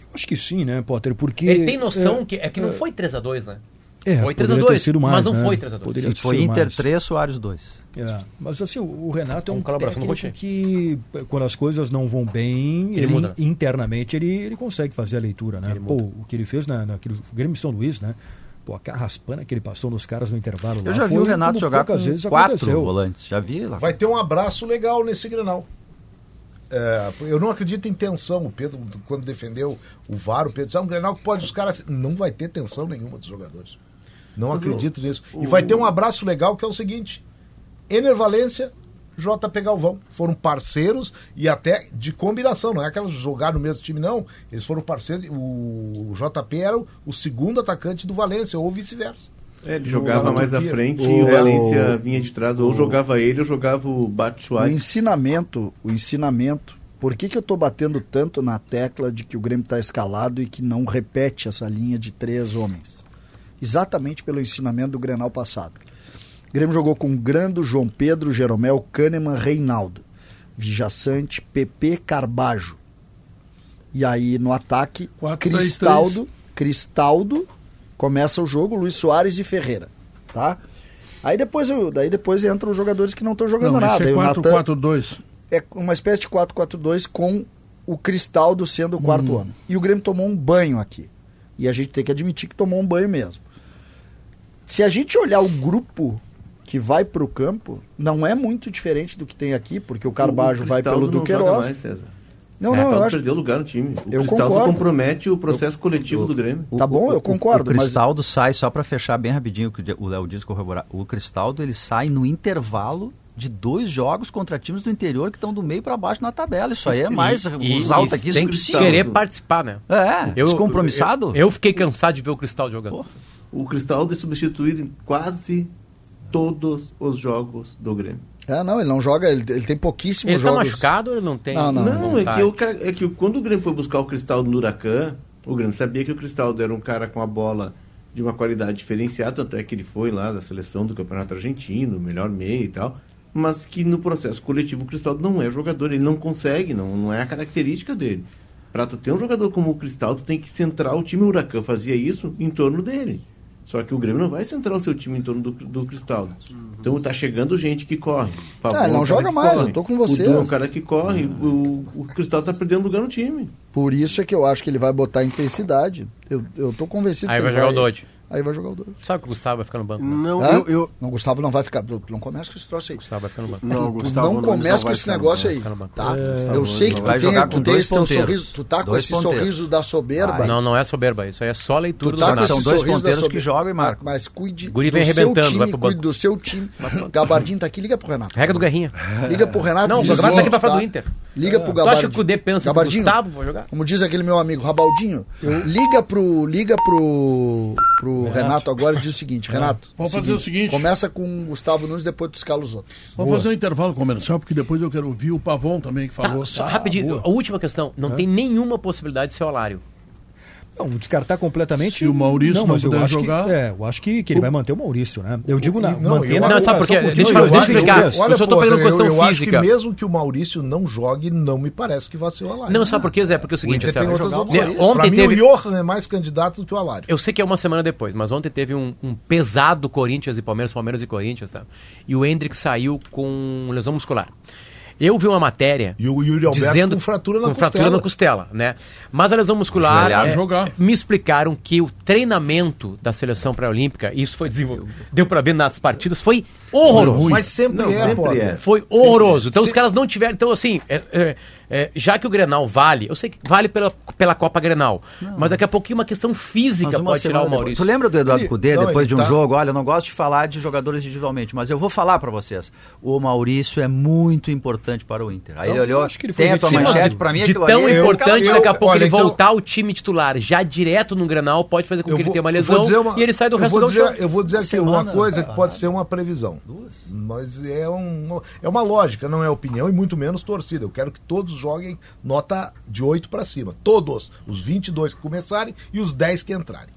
Eu acho que sim, né, Potter? Porque. Ele tem noção é, que, é que não foi 3x2, né? É, foi 3x2, mas não né? foi 3x2. Foi Inter mais. 3, Soares 2. É, mas assim, o Renato é um colaboração técnico que, quando as coisas não vão bem, ele, ele internamente ele, ele consegue fazer a leitura, né? Pô, o que ele fez na, naquele Grêmio São Luís, né? Pô, a carraspana que ele passou nos caras no intervalo Eu lá, já vi o Renato jogar com vezes quatro aconteceu. volantes, já vi lá. Vai ter um abraço legal nesse Grenal. É, eu não acredito em tensão. O Pedro, quando defendeu o VAR, o Pedro disse, ah, um Grenal que pode os caras... Não vai ter tensão nenhuma dos jogadores. Não acredito nisso. E vai ter um abraço legal que é o seguinte: Ener Valência, JP Galvão. Foram parceiros e até de combinação, não é aquelas jogar no mesmo time, não. Eles foram parceiros. O JP era o, segundo atacante do Valência, ou vice-versa. É, ele jogava mais à frente o, e o Valência o, vinha de trás, ou o, jogava ele ou jogava o Batshuayi. O ensinamento, o ensinamento. Por que, que eu estou batendo tanto na tecla de que o Grêmio está escalado e que não repete essa linha de três homens? Exatamente pelo ensinamento do Grenal passado. O Grêmio jogou com Grando, João Pedro, Jeromel, Kahneman, Reinaldo, Vijaçante, PP, Carbajo. E aí no ataque, Quatro, Cristaldo, três. Cristaldo, começa o jogo, Luiz Soares e Ferreira, tá? Aí depois, daí depois entram os jogadores que não estão jogando não, nada. É 4-4-2. É uma espécie de 4-4-2 com o Cristaldo sendo o quarto hum. ano. E o Grêmio tomou um banho aqui. E a gente tem que admitir que tomou um banho mesmo. Se a gente olhar o grupo que vai para o campo, não é muito diferente do que tem aqui, porque o Carbajo o vai pelo Duqueiroz. Não, é, não, eu acho... perdeu lugar no time. O eu Cristaldo concordo. compromete o processo eu, coletivo eu, do Grêmio. Tá bom, eu concordo. O, o Cristaldo mas... sai, só para fechar bem rapidinho, que o Léo diz corroborar. O Cristaldo, ele sai no intervalo de dois jogos contra times do interior que estão do meio para baixo na tabela. Isso aí é mais e, os altos aqui. Sem querer participar, né? É, eu, descompromissado. Eu, eu, fiquei cansado de ver o Cristaldo jogando. Pô o Cristaldo é substituído em quase todos os jogos do Grêmio. Ah, não, ele não joga, ele, ele tem pouquíssimos ele tá jogos. Ele tá machucado ou ele não tem? Não, não, não é, que eu, é que quando o Grêmio foi buscar o Cristaldo no Huracan, o Grêmio sabia que o Cristaldo era um cara com a bola de uma qualidade diferenciada, tanto é que ele foi lá da seleção do Campeonato Argentino, melhor meio e tal, mas que no processo coletivo o Cristaldo não é jogador, ele não consegue, não, não é a característica dele. Para tu ter um jogador como o Cristaldo, tem que centrar o time. O Huracan fazia isso em torno dele. Só que o Grêmio não vai centrar o seu time em torno do, do Cristaldo. Uhum. Então tá chegando gente que corre. Pavão, é, não é joga mais, corre. eu tô com você. O é o cara que corre, uhum. o, o Cristaldo tá perdendo lugar no time. Por isso é que eu acho que ele vai botar intensidade. Eu, eu tô convencido Aí que vai jogar vai... o Dodge aí vai jogar o dois. Sabe que o Gustavo vai ficar no banco? Né? Não, eu, eu, Não, o Gustavo não vai ficar. Não começa com esse troço aí. Gustavo vai ficar no banco. Não, tu, Gustavo não começa com esse negócio aí. Tá? É, eu sei que tu tem, tu tem esse teu sorriso. Tu tá com dois esse ponteiros. sorriso da soberba. Ah, não, não é soberba. Isso aí é só leitura tu tá do São dois ponteiros que jogam e marcam. Mas cuide Guri vem do seu time, cuide do seu time. Gabardinho tá aqui, liga pro Renato. Regra do Guerrinha. Liga pro Renato. Não, o Gabardinho tá aqui pra falar do Inter. Liga pro Gabardinho. Tu acha que o Cudê pensa que o Gustavo vai jogar? Como diz aquele meu amigo Rabaldinho, liga pro liga pro Renato agora e diz o seguinte, Renato, Vamos seguinte, fazer o seguinte. Começa com o Gustavo Nunes, depois tu escala os outros. Vamos Boa. fazer um intervalo comercial, porque depois eu quero ouvir o Pavon também, que tá, falou. Tá, só ah, rapidinho, boa. a última questão. Não é? tem nenhuma possibilidade de ser o Alário. Não, descartar completamente. Se o Maurício não, não puder jogar. Que, é, eu acho que, que ele o... vai manter o Maurício, né? Eu digo na, não, manter não, na sabe porque Deixa eu explicar. Eu só estou pegando questão eu, eu física. Acho que mesmo que o Maurício não jogue, não me parece que vai ser o Alário. Não, sabe por quê, Zé? Porque é o seguinte, o tem outras opções. Ontem mim, teve... o Johan é mais candidato do que o Alário. Eu sei que é uma semana depois, mas ontem teve um, um pesado Corinthians e Palmeiras, Palmeiras e Corinthians, tá? E o Hendrick saiu com lesão muscular. Eu vi uma matéria e o Yuri Alberto dizendo com fratura na com costela. fratura na costela, né? Mas a lesão muscular é, jogar. me explicaram que o treinamento da seleção pré-olímpica, isso foi desenvolvido, deu para ver nas partidas, foi horroroso. Mas sempre, não, é, sempre é. Foi horroroso. Então Se... os caras não tiveram, então assim, é, é, já que o Grenal vale, eu sei que vale pela, pela Copa Grenal, não. mas daqui a pouquinho uma questão física pode tirar o Maurício. Tu lembra do Eduardo Cudê, depois de um tá... jogo? Olha, eu não gosto de falar de jogadores individualmente, mas eu vou falar para vocês. O Maurício é muito importante para o Inter. Aí ele olhou, acho que ele tem a tua manchete, para mim De tão importante, daqui a pouco olha, ele então... voltar ao time titular, já direto no Grenal, pode fazer com que vou, ele tenha uma lesão uma, e ele sai do resto do jogo. Eu vou dizer aqui uma coisa que pode ser uma previsão. Duas. Mas é, um, é uma lógica, não é opinião e muito menos torcida. Eu quero que todos joguem nota de 8 para cima. Todos. Os 22 que começarem e os 10 que entrarem.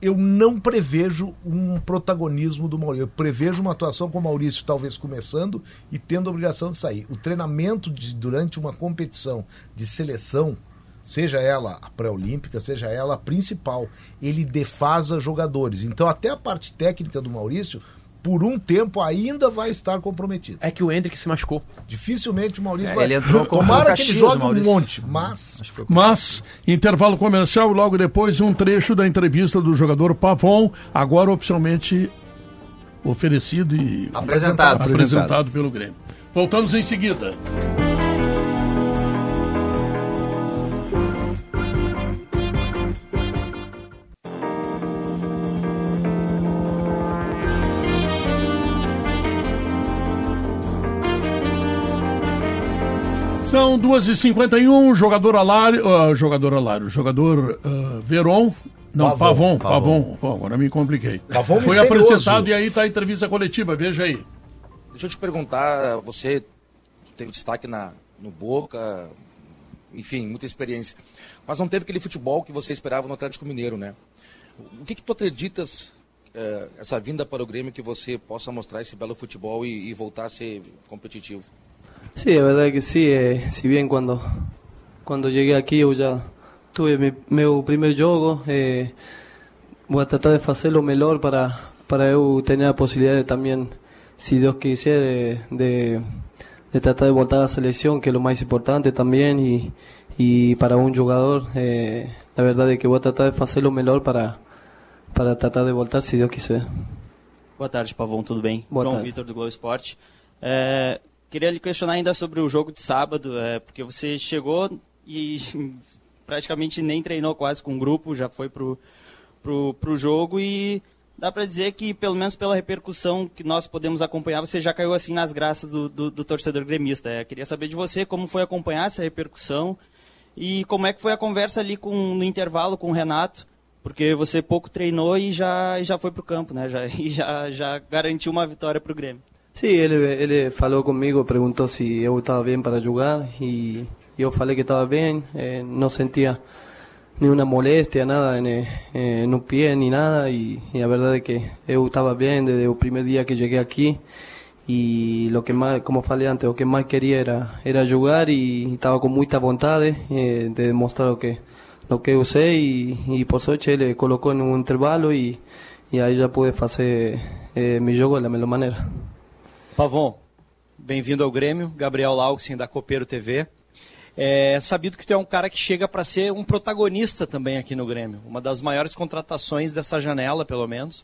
Eu não prevejo um protagonismo do Maurício. Eu prevejo uma atuação com o Maurício talvez começando e tendo a obrigação de sair. O treinamento de, durante uma competição de seleção, seja ela a pré-olímpica, seja ela a principal, ele defasa jogadores. Então, até a parte técnica do Maurício por um tempo ainda vai estar comprometido. É que o Hendrick se machucou. Dificilmente o Maurício é, vai. Ele entrou com Tomara que ele jogue um monte, mas. Mas, intervalo comercial, logo depois, um trecho da entrevista do jogador Pavon, agora oficialmente oferecido e apresentado, apresentado pelo Grêmio. Voltamos em seguida. São 2h51, jogador Alário, uh, jogador Alário, jogador uh, Veron, não, Pavon, Pavon, Pavon. Pavon. agora me compliquei. Pavon Foi misterioso. apresentado e aí está a entrevista coletiva, veja aí. Deixa eu te perguntar, você teve destaque na, no Boca, enfim, muita experiência, mas não teve aquele futebol que você esperava no Atlético Mineiro, né? O que, que tu acreditas, eh, essa vinda para o Grêmio, que você possa mostrar esse belo futebol e, e voltar a ser competitivo? Sí, la verdad que sí. Eh, si bien cuando, cuando llegué aquí yo ya tuve mi, mi primer juego, eh, voy a tratar de hacer lo mejor para, para yo tener la posibilidad de también, si Dios quisiera, de, de, tratar de voltar a la selección, que es lo más importante también, y, y para un jugador, eh, la verdad es que voy a tratar de hacer lo mejor para, para tratar de voltar, si Dios quisiera. Boa tarde, Pavão, tudo bem? Boa João tarde. Vitor do Globo Esporte. É, Queria lhe questionar ainda sobre o jogo de sábado, é, porque você chegou e praticamente nem treinou quase com o grupo, já foi pro, pro, pro jogo e dá para dizer que, pelo menos pela repercussão que nós podemos acompanhar, você já caiu assim nas graças do, do, do torcedor gremista. É, queria saber de você como foi acompanhar essa repercussão e como é que foi a conversa ali com, no intervalo com o Renato, porque você pouco treinou e já, já foi para o campo, né? Já, e já, já garantiu uma vitória para o Grêmio. Sí, él, él faló conmigo, preguntó si yo estaba bien para jugar y yo falei que estaba bien, eh, no sentía ni una molestia, nada en, eh, pie ni nada y, y, la verdad es que yo estaba bien desde el primer día que llegué aquí y lo que más, como falei antes, lo que más quería era, era jugar y estaba con mucha voluntad eh, de demostrar lo que, lo que usé y, y por suerte él colocó en un intervalo y e aí já pude fazer eh, meu jogo da melhor maneira. Pavon, bem-vindo ao Grêmio, Gabriel Lauxin da Copeiro TV. É sabido que tu é um cara que chega para ser um protagonista também aqui no Grêmio, uma das maiores contratações dessa janela, pelo menos.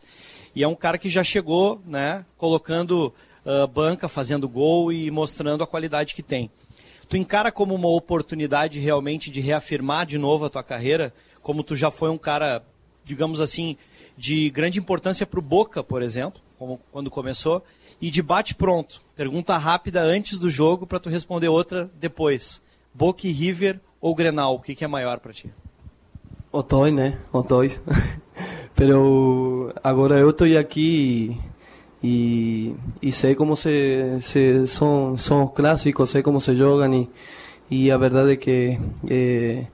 E é um cara que já chegou, né, colocando uh, banca, fazendo gol e mostrando a qualidade que tem. Tu encara como uma oportunidade realmente de reafirmar de novo a tua carreira, como tu já foi um cara, digamos assim, de grande importância para o Boca, por exemplo, como quando começou, e de bate pronto. Pergunta rápida antes do jogo para tu responder outra depois. Boca e River ou Grenal, o que, que é maior para ti? Os dois, né? Os dois. Pero agora eu estou aqui e, e sei como se, se são, são os clássicos, sei como se jogam e, e a verdade é que, eh,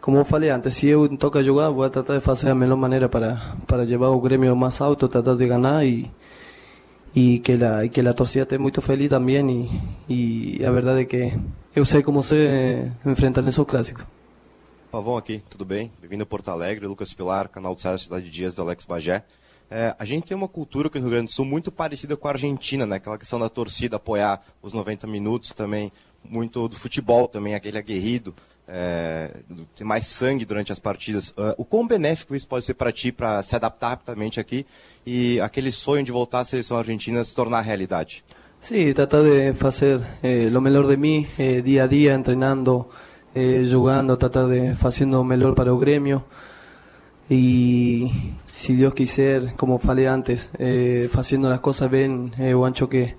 como eu falei antes, se eu toca jogar, vou tratar de fazer a melhor maneira para, para levar o Grêmio mais alto, tratar de ganhar e, e que a, que a torcida esteja muito feliz também e, e a verdade é que eu sei como se enfrentar nesse clássico. Pavão aqui, tudo bem? Bem-vindo a Porto Alegre, Lucas Pilar, canal do César Cidade de Dias, do Alex Bagé. É, a gente tem uma cultura aqui no Rio Grande do Sul muito parecida com a Argentina, né? Aquela questão da torcida apoiar os 90 minutos também, muito do futebol também, aquele aguerrido, é, ter mais sangue durante as partidas. Uh, o quão benéfico isso pode ser para ti, para se adaptar rapidamente aqui e aquele sonho de voltar à seleção argentina se tornar realidade? Sim, sí, tratar de fazer eh, o melhor de mim, eh, dia a dia, treinando eh, jugando, tratar de haciendo mejor para el gremio y si Dios quiser, como falei antes, eh, haciendo las cosas bien, eh, ancho que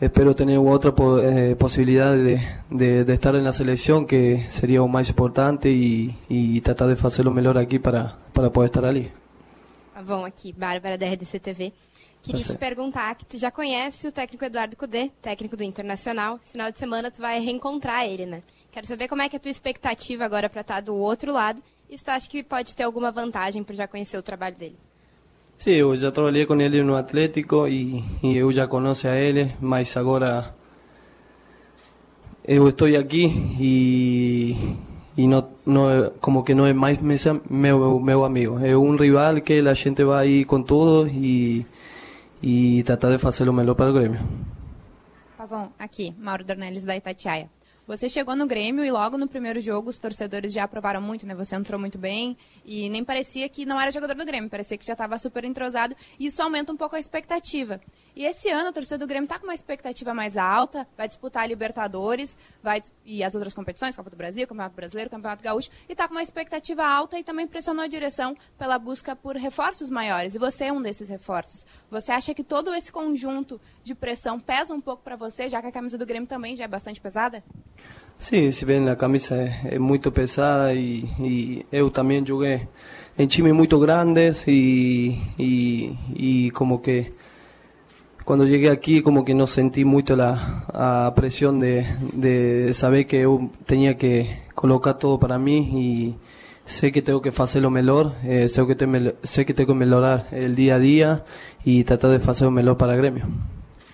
espero tener otra eh, de, de, de, estar la selección que sería lo más importante y, y tratar de hacerlo mejor aquí para, para poder estar ali. Bom, aqui, Bárbara da RDC TV. Queria tá te perguntar que tu já conhece o técnico Eduardo Cudê, técnico do Internacional. Esse final de semana tu vai reencontrar ele, né? Quero saber como é que é a tua expectativa agora para estar tá do outro lado e se tu acha que pode ter alguma vantagem por já conhecer o trabalho dele. Sim, eu já trabalhei com ele no Atlético e, e eu já conheço a ele, mas agora eu estou aqui e e não, não como que não é mais meu meu amigo é um rival que a gente vai ir com tudo e e tratar de fazer o melhor para o Grêmio. Pavão, aqui, Mauro Dornelles da Itatiaia. Você chegou no Grêmio e logo no primeiro jogo os torcedores já aprovaram muito, né? Você entrou muito bem e nem parecia que não era jogador do Grêmio, parecia que já estava super entrosado e isso aumenta um pouco a expectativa. E esse ano a torcida do Grêmio está com uma expectativa mais alta, vai disputar a Libertadores, vai e as outras competições, Copa do Brasil, Campeonato Brasileiro, Campeonato Gaúcho, e está com uma expectativa alta e também pressionou a direção pela busca por reforços maiores. E você é um desses reforços. Você acha que todo esse conjunto de pressão pesa um pouco para você, já que a camisa do Grêmio também já é bastante pesada? Sim, se bem a camisa é, é muito pesada e, e, eu também joguei em times muito grandes e, e, e como que quando cheguei aqui como que não senti muito a, a pressão de, de saber que eu tinha que colocar todo para mim e sei que tenho que fazer o eh, sei, que tenho, sei que tenho que melhorar o dia a dia e tratar de fazer o melhor para o Grêmio.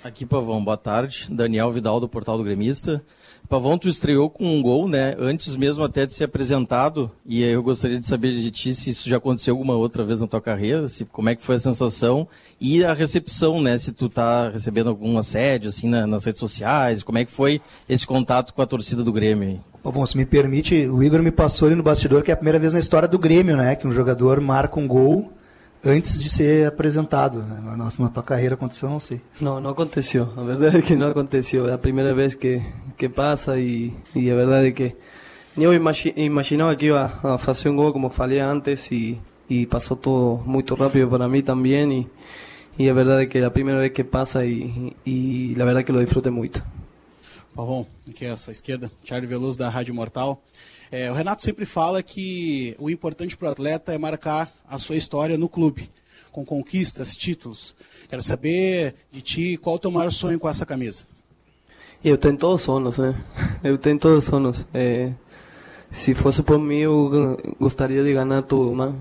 Aqui, Pavão, boa tarde. Daniel Vidal, do Portal do Gremista. Pavão, tu estreou com um gol, né? Antes mesmo até de ser apresentado. E eu gostaria de saber de ti se isso já aconteceu alguma outra vez na tua carreira, se, como é que foi a sensação e a recepção, né? Se tu tá recebendo algum assédio, assim, na, nas redes sociais, como é que foi esse contato com a torcida do Grêmio? Pavão, se me permite, o Igor me passou ali no bastidor que é a primeira vez na história do Grêmio, né? Que um jogador marca um gol antes de ser apresentado. Né? Na, na tua carreira aconteceu, não sei. Não, não aconteceu. A verdade é que não aconteceu. É a primeira vez que, que passa e, e a verdade é que eu imagi, imaginava que ia fazer um gol, como falei antes, e, e passou tudo muito rápido para mim também. E, e a verdade é que é a primeira vez que passa e, e a verdade é que lo disfrutei muito. Pavão, aqui é a sua esquerda, Charlie Veloso da Rádio Mortal. É, o Renato sempre fala que o importante para o atleta é marcar a sua história no clube, com conquistas, títulos. Quero saber de ti qual o teu maior sonho com essa camisa. Eu tenho todos os sonhos, né? Eu tenho todos os sonhos. É, se fosse por mim, eu gostaria de ganhar tudo, mas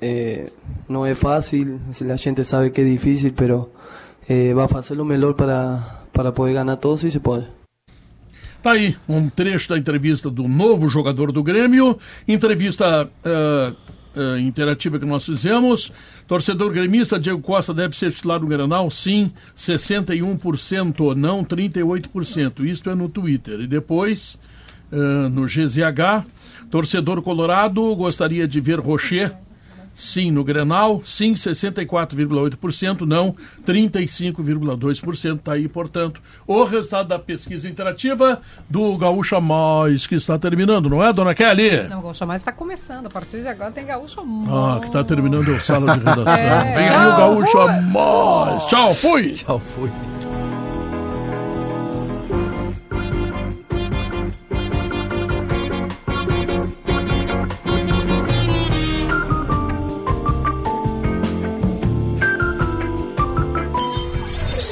é, não é fácil. A gente sabe que é difícil, mas é, vai fazer o melhor para, para poder ganhar tudo se se pode. Tá aí um trecho da entrevista do novo jogador do Grêmio, entrevista uh, uh, interativa que nós fizemos. Torcedor gremista, Diego Costa deve ser titular no Granal? Sim, 61%, não 38%. Isto é no Twitter. E depois, uh, no GZH, torcedor colorado gostaria de ver Rocher sim no Grenal, sim 64,8%, não 35,2%. Está aí, portanto, o resultado da pesquisa interativa do Gaúcha Mais, que está terminando, não é, dona Kelly? Não, o Gaúcha Mais está começando. A partir de agora tem Gaúcha Mais. Ah, que está terminando a sala de redação. É. Vem aí o Gaúcha Mais. Tchau, fui. Tchau, fui.